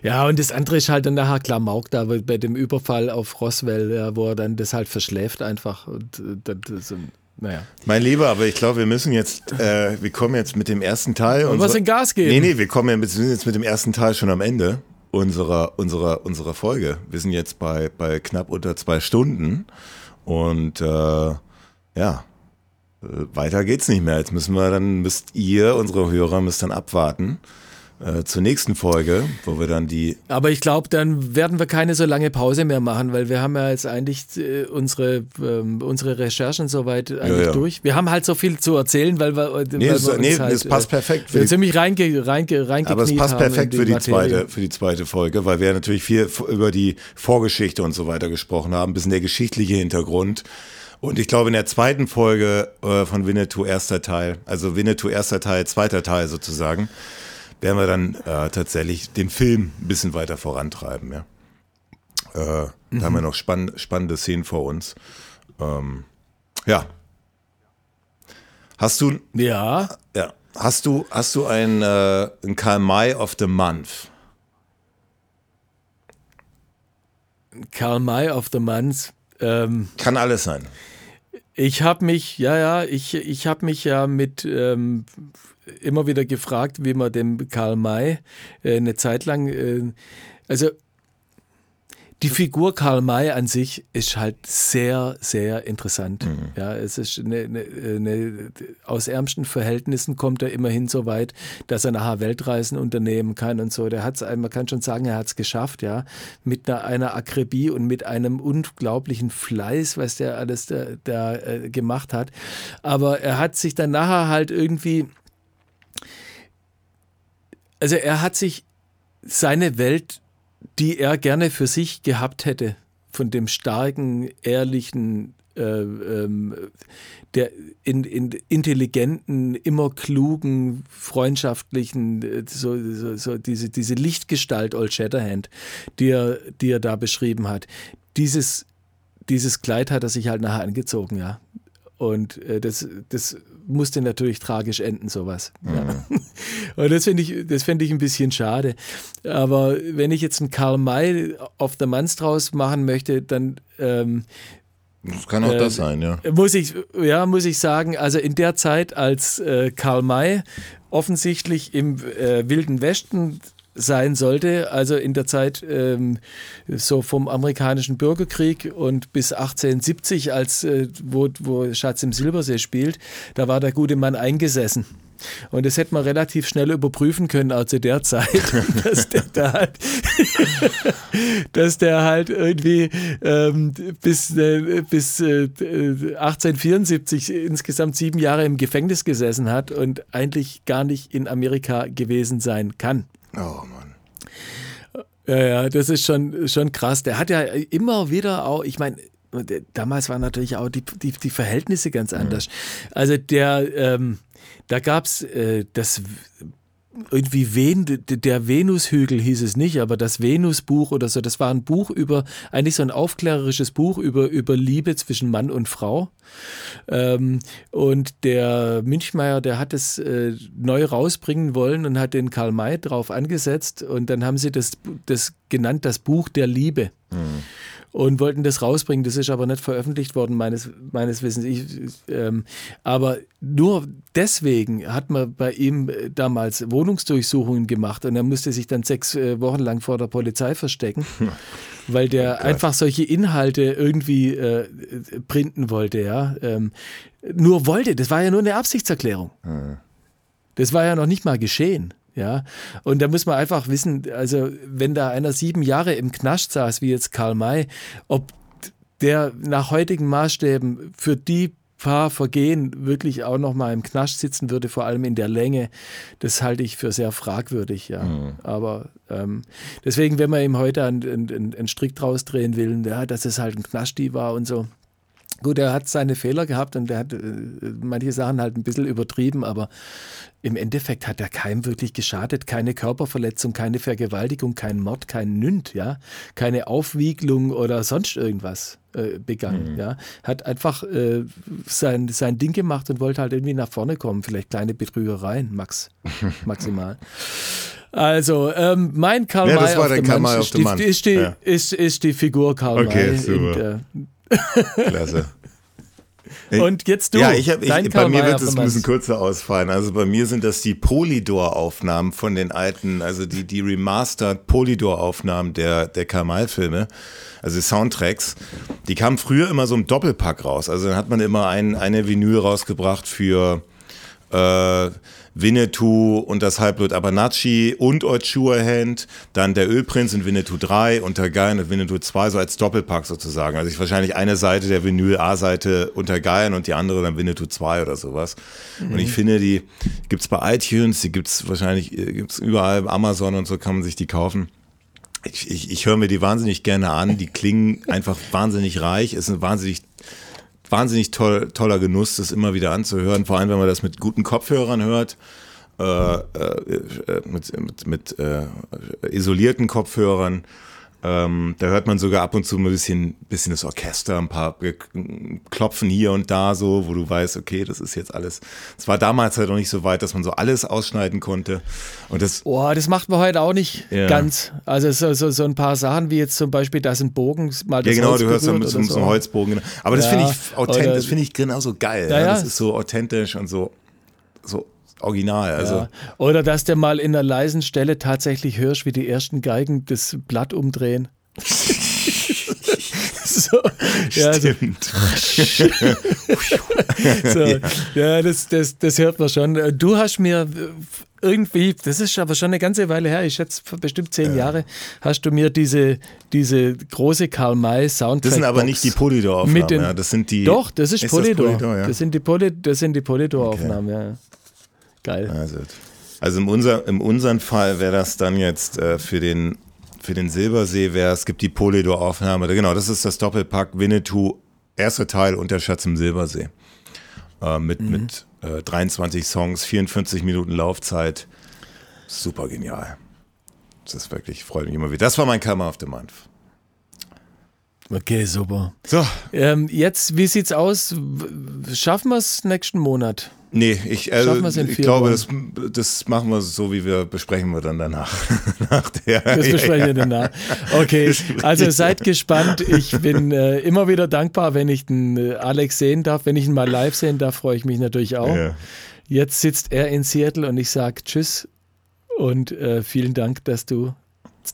Ja, und das andere ist halt dann nachher Klamauk da bei dem Überfall auf Roswell, ja, wo er dann das halt verschläft einfach. Und äh, das, naja.
Mein Lieber, aber ich glaube, wir müssen jetzt, äh, wir kommen jetzt mit dem ersten Teil.
Und was in Gas geben?
Nee, nee, wir kommen wir sind jetzt mit dem ersten Teil schon am Ende unserer, unserer, unserer Folge. Wir sind jetzt bei, bei knapp unter zwei Stunden. Und äh, ja, äh, weiter geht's nicht mehr. Jetzt müssen wir dann, müsst ihr, unsere Hörer, müsst dann abwarten äh, zur nächsten Folge, wo wir dann die.
Aber ich glaube, dann werden wir keine so lange Pause mehr machen, weil wir haben ja jetzt eigentlich äh, unsere, ähm, unsere Recherchen soweit eigentlich ja, ja. durch. Wir haben halt so viel zu erzählen, weil wir. Äh,
nee,
weil
es, nee halt, es passt perfekt.
Wir ziemlich reinge, reinge, reingekniet
Aber es passt perfekt für die, zweite, für die zweite Folge, weil wir natürlich viel über die Vorgeschichte und so weiter gesprochen haben, ein bisschen der geschichtliche Hintergrund. Und ich glaube, in der zweiten Folge äh, von Winnetou erster Teil, also Winnetou erster Teil, zweiter Teil sozusagen, werden wir dann äh, tatsächlich den Film ein bisschen weiter vorantreiben. Ja. Äh, mhm. Da haben wir noch spann spannende Szenen vor uns. Ähm, ja. Hast du.
Ja.
Ja. Hast du, hast du ein, äh, ein Karl May of the Month?
Karl May of the Month. Ähm,
Kann alles sein.
Ich habe mich, ja, ja, ich, ich habe mich ja mit ähm, immer wieder gefragt, wie man dem Karl May äh, eine Zeit lang, äh, also die Figur Karl May an sich ist halt sehr, sehr interessant. Mhm. Ja, es ist eine, eine, eine, aus ärmsten Verhältnissen kommt er immerhin so weit, dass er nachher Weltreisen unternehmen kann und so. Der hat's, man kann schon sagen, er hat es geschafft, ja, mit einer, einer, Akribie und mit einem unglaublichen Fleiß, was der alles da, da äh, gemacht hat. Aber er hat sich dann nachher halt irgendwie also er hat sich seine Welt, die er gerne für sich gehabt hätte, von dem starken, ehrlichen, äh, ähm, der in, in, intelligenten, immer klugen, freundschaftlichen, äh, so, so, so diese, diese Lichtgestalt Old Shatterhand, die er, die er da beschrieben hat. Dieses, dieses Kleid hat er sich halt nachher angezogen, ja. Und äh, das, das musste natürlich tragisch enden, sowas. Mhm. Ja. Und das finde ich, das ich ein bisschen schade. Aber wenn ich jetzt einen Karl May auf der Mannstrauß machen möchte, dann ähm,
das kann auch äh, das sein, ja.
Muss ich, ja, muss ich sagen, also in der Zeit, als äh, Karl May offensichtlich im äh, Wilden Westen sein sollte, also in der Zeit ähm, so vom amerikanischen Bürgerkrieg und bis 1870, als äh, wo, wo Schatz im Silbersee spielt, da war der gute Mann eingesessen. Und das hätte man relativ schnell überprüfen können, auch zu der Zeit, dass der da halt, dass der halt irgendwie ähm, bis, äh, bis äh, 1874 insgesamt sieben Jahre im Gefängnis gesessen hat und eigentlich gar nicht in Amerika gewesen sein kann.
Oh Mann.
Ja, ja, das ist schon, schon krass. Der hat ja immer wieder auch, ich meine, damals waren natürlich auch die, die, die Verhältnisse ganz anders. Mhm. Also der, ähm, da gab's äh, das irgendwie Ven, der Venushügel hieß es nicht, aber das Venusbuch oder so, das war ein Buch über, eigentlich so ein aufklärerisches Buch über, über Liebe zwischen Mann und Frau. Ähm, und der Münchmeier, der hat es äh, neu rausbringen wollen und hat den Karl May drauf angesetzt und dann haben sie das, das genannt, das Buch der Liebe. Mhm und wollten das rausbringen. Das ist aber nicht veröffentlicht worden, meines, meines Wissens. Ich, ähm, aber nur deswegen hat man bei ihm äh, damals Wohnungsdurchsuchungen gemacht und er musste sich dann sechs äh, Wochen lang vor der Polizei verstecken, weil der oh einfach solche Inhalte irgendwie äh, printen wollte. Ja? Ähm, nur wollte, das war ja nur eine Absichtserklärung. Mhm. Das war ja noch nicht mal geschehen. Ja, und da muss man einfach wissen, also wenn da einer sieben Jahre im Knast saß, wie jetzt Karl May, ob der nach heutigen Maßstäben für die paar Vergehen wirklich auch noch mal im Knast sitzen würde, vor allem in der Länge, das halte ich für sehr fragwürdig, ja. Mhm. Aber ähm, deswegen, wenn man ihm heute einen, einen, einen Strick draus drehen will, ja, dass es halt ein Knasti war und so, Gut, er hat seine Fehler gehabt und er hat äh, manche Sachen halt ein bisschen übertrieben, aber im Endeffekt hat er keinem wirklich geschadet. Keine Körperverletzung, keine Vergewaltigung, kein Mord, kein Nünd, ja. Keine Aufwiegelung oder sonst irgendwas äh, begangen, mhm. ja. Hat einfach äh, sein, sein Ding gemacht und wollte halt irgendwie nach vorne kommen. Vielleicht kleine Betrügereien, Max, maximal. Also, ähm, mein Karl
ja,
May
auf dem Karl
ist, die, ist, die, ja. ist, ist die Figur Karl
okay,
May.
In, Klasse.
Und jetzt du.
Ja, ich hab, ich, bei mir wird es ein bisschen kürzer ausfallen. Also bei mir sind das die Polydor-Aufnahmen von den alten, also die, die remastered Polydor-Aufnahmen der, der Kamal-Filme, also die Soundtracks. Die kamen früher immer so im Doppelpack raus. Also dann hat man immer ein, eine Vinyl rausgebracht für äh, Winnetou und das Halbblut Abernathy und Hand, dann der Ölprinz in Winnetou 3 und Guyan und Winnetou 2, so als Doppelpack sozusagen. Also ich wahrscheinlich eine Seite der Vinyl A-Seite unter Guyan und die andere dann Winnetou 2 oder sowas. Mhm. Und ich finde, die gibt's bei iTunes, die gibt's wahrscheinlich, äh, gibt's überall, Amazon und so kann man sich die kaufen. Ich, ich, ich höre mir die wahnsinnig gerne an. Die klingen einfach wahnsinnig reich. Ist ein wahnsinnig wahnsinnig toll, toller Genuss, das immer wieder anzuhören, vor allem wenn man das mit guten Kopfhörern hört. Äh, äh, äh mit, mit, mit äh, isolierten Kopfhörern ähm, da hört man sogar ab und zu ein bisschen, bisschen das Orchester, ein paar Klopfen hier und da so, wo du weißt, okay, das ist jetzt alles. Es war damals halt noch nicht so weit, dass man so alles ausschneiden konnte. Und das.
Oh, das macht man heute auch nicht ja. ganz. Also so, so, so ein paar Sachen wie jetzt zum Beispiel, da sind Bogen mal
das Ja, genau, Holz du hörst so, so, so einen Holzbogen. Genau. Aber das ja, finde ich authentisch, das finde ich genauso geil. Ja, ja. Das ist so authentisch und so, so original. Also. Ja.
Oder dass du mal in einer leisen Stelle tatsächlich hörst, wie die ersten Geigen das Blatt umdrehen. so, ja,
Stimmt.
so, ja, das, das, das hört man schon. Du hast mir irgendwie, das ist aber schon eine ganze Weile her, ich schätze bestimmt zehn ja. Jahre, hast du mir diese, diese große Karl May Soundtrack
Das sind aber nicht die Polydor-Aufnahmen, ja, das sind die...
Doch, das ist, ist Polydor. Das, Polydor ja? das, sind die Poly, das sind die Polydor-Aufnahmen, okay. ja. Geil.
Also, also in, unser, in unserem Fall wäre das dann jetzt äh, für den für den Silbersee wäre es gibt die Polydor-Aufnahme. Genau, das ist das Doppelpack Winnetou, erster Teil und der Schatz im Silbersee. Äh, mit mhm. mit äh, 23 Songs, 44 Minuten Laufzeit. Super genial. Das ist wirklich, freut mich immer wieder. Das war mein Kammer auf dem Month.
Okay, super.
So.
Ähm, jetzt, wie sieht's aus? Schaffen wir es nächsten Monat?
Nee, ich, also, ich glaube, das, das, machen wir so, wie wir besprechen wir dann danach. Nach
der, das besprechen wir danach. Okay, also seid gespannt. Ich bin äh, immer wieder dankbar, wenn ich den äh, Alex sehen darf. Wenn ich ihn mal live sehen darf, freue ich mich natürlich auch. Ja. Jetzt sitzt er in Seattle und ich sage Tschüss und äh, vielen Dank, dass du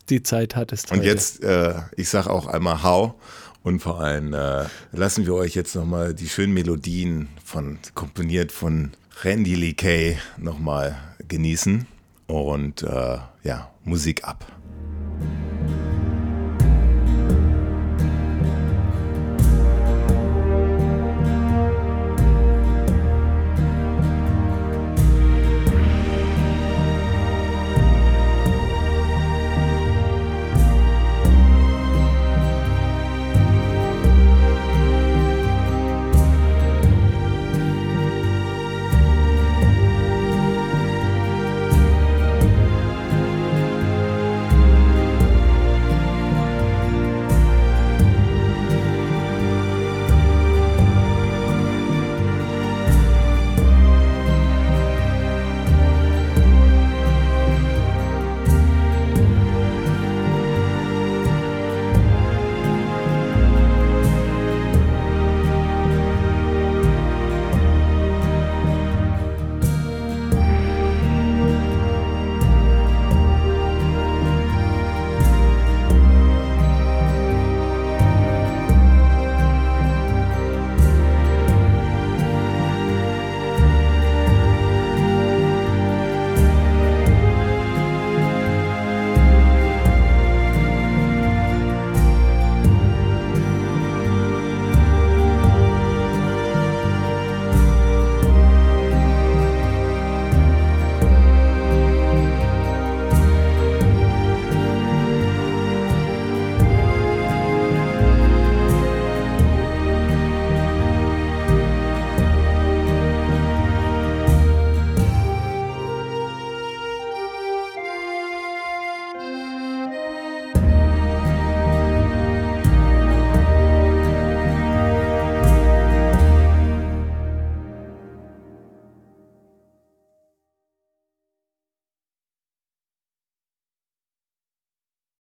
die Zeit hattest.
Und heute. jetzt, äh, ich sage auch einmal How. Und vor allem äh, lassen wir euch jetzt nochmal die schönen Melodien von, komponiert von Randy Lee Kay nochmal genießen. Und äh, ja, Musik ab.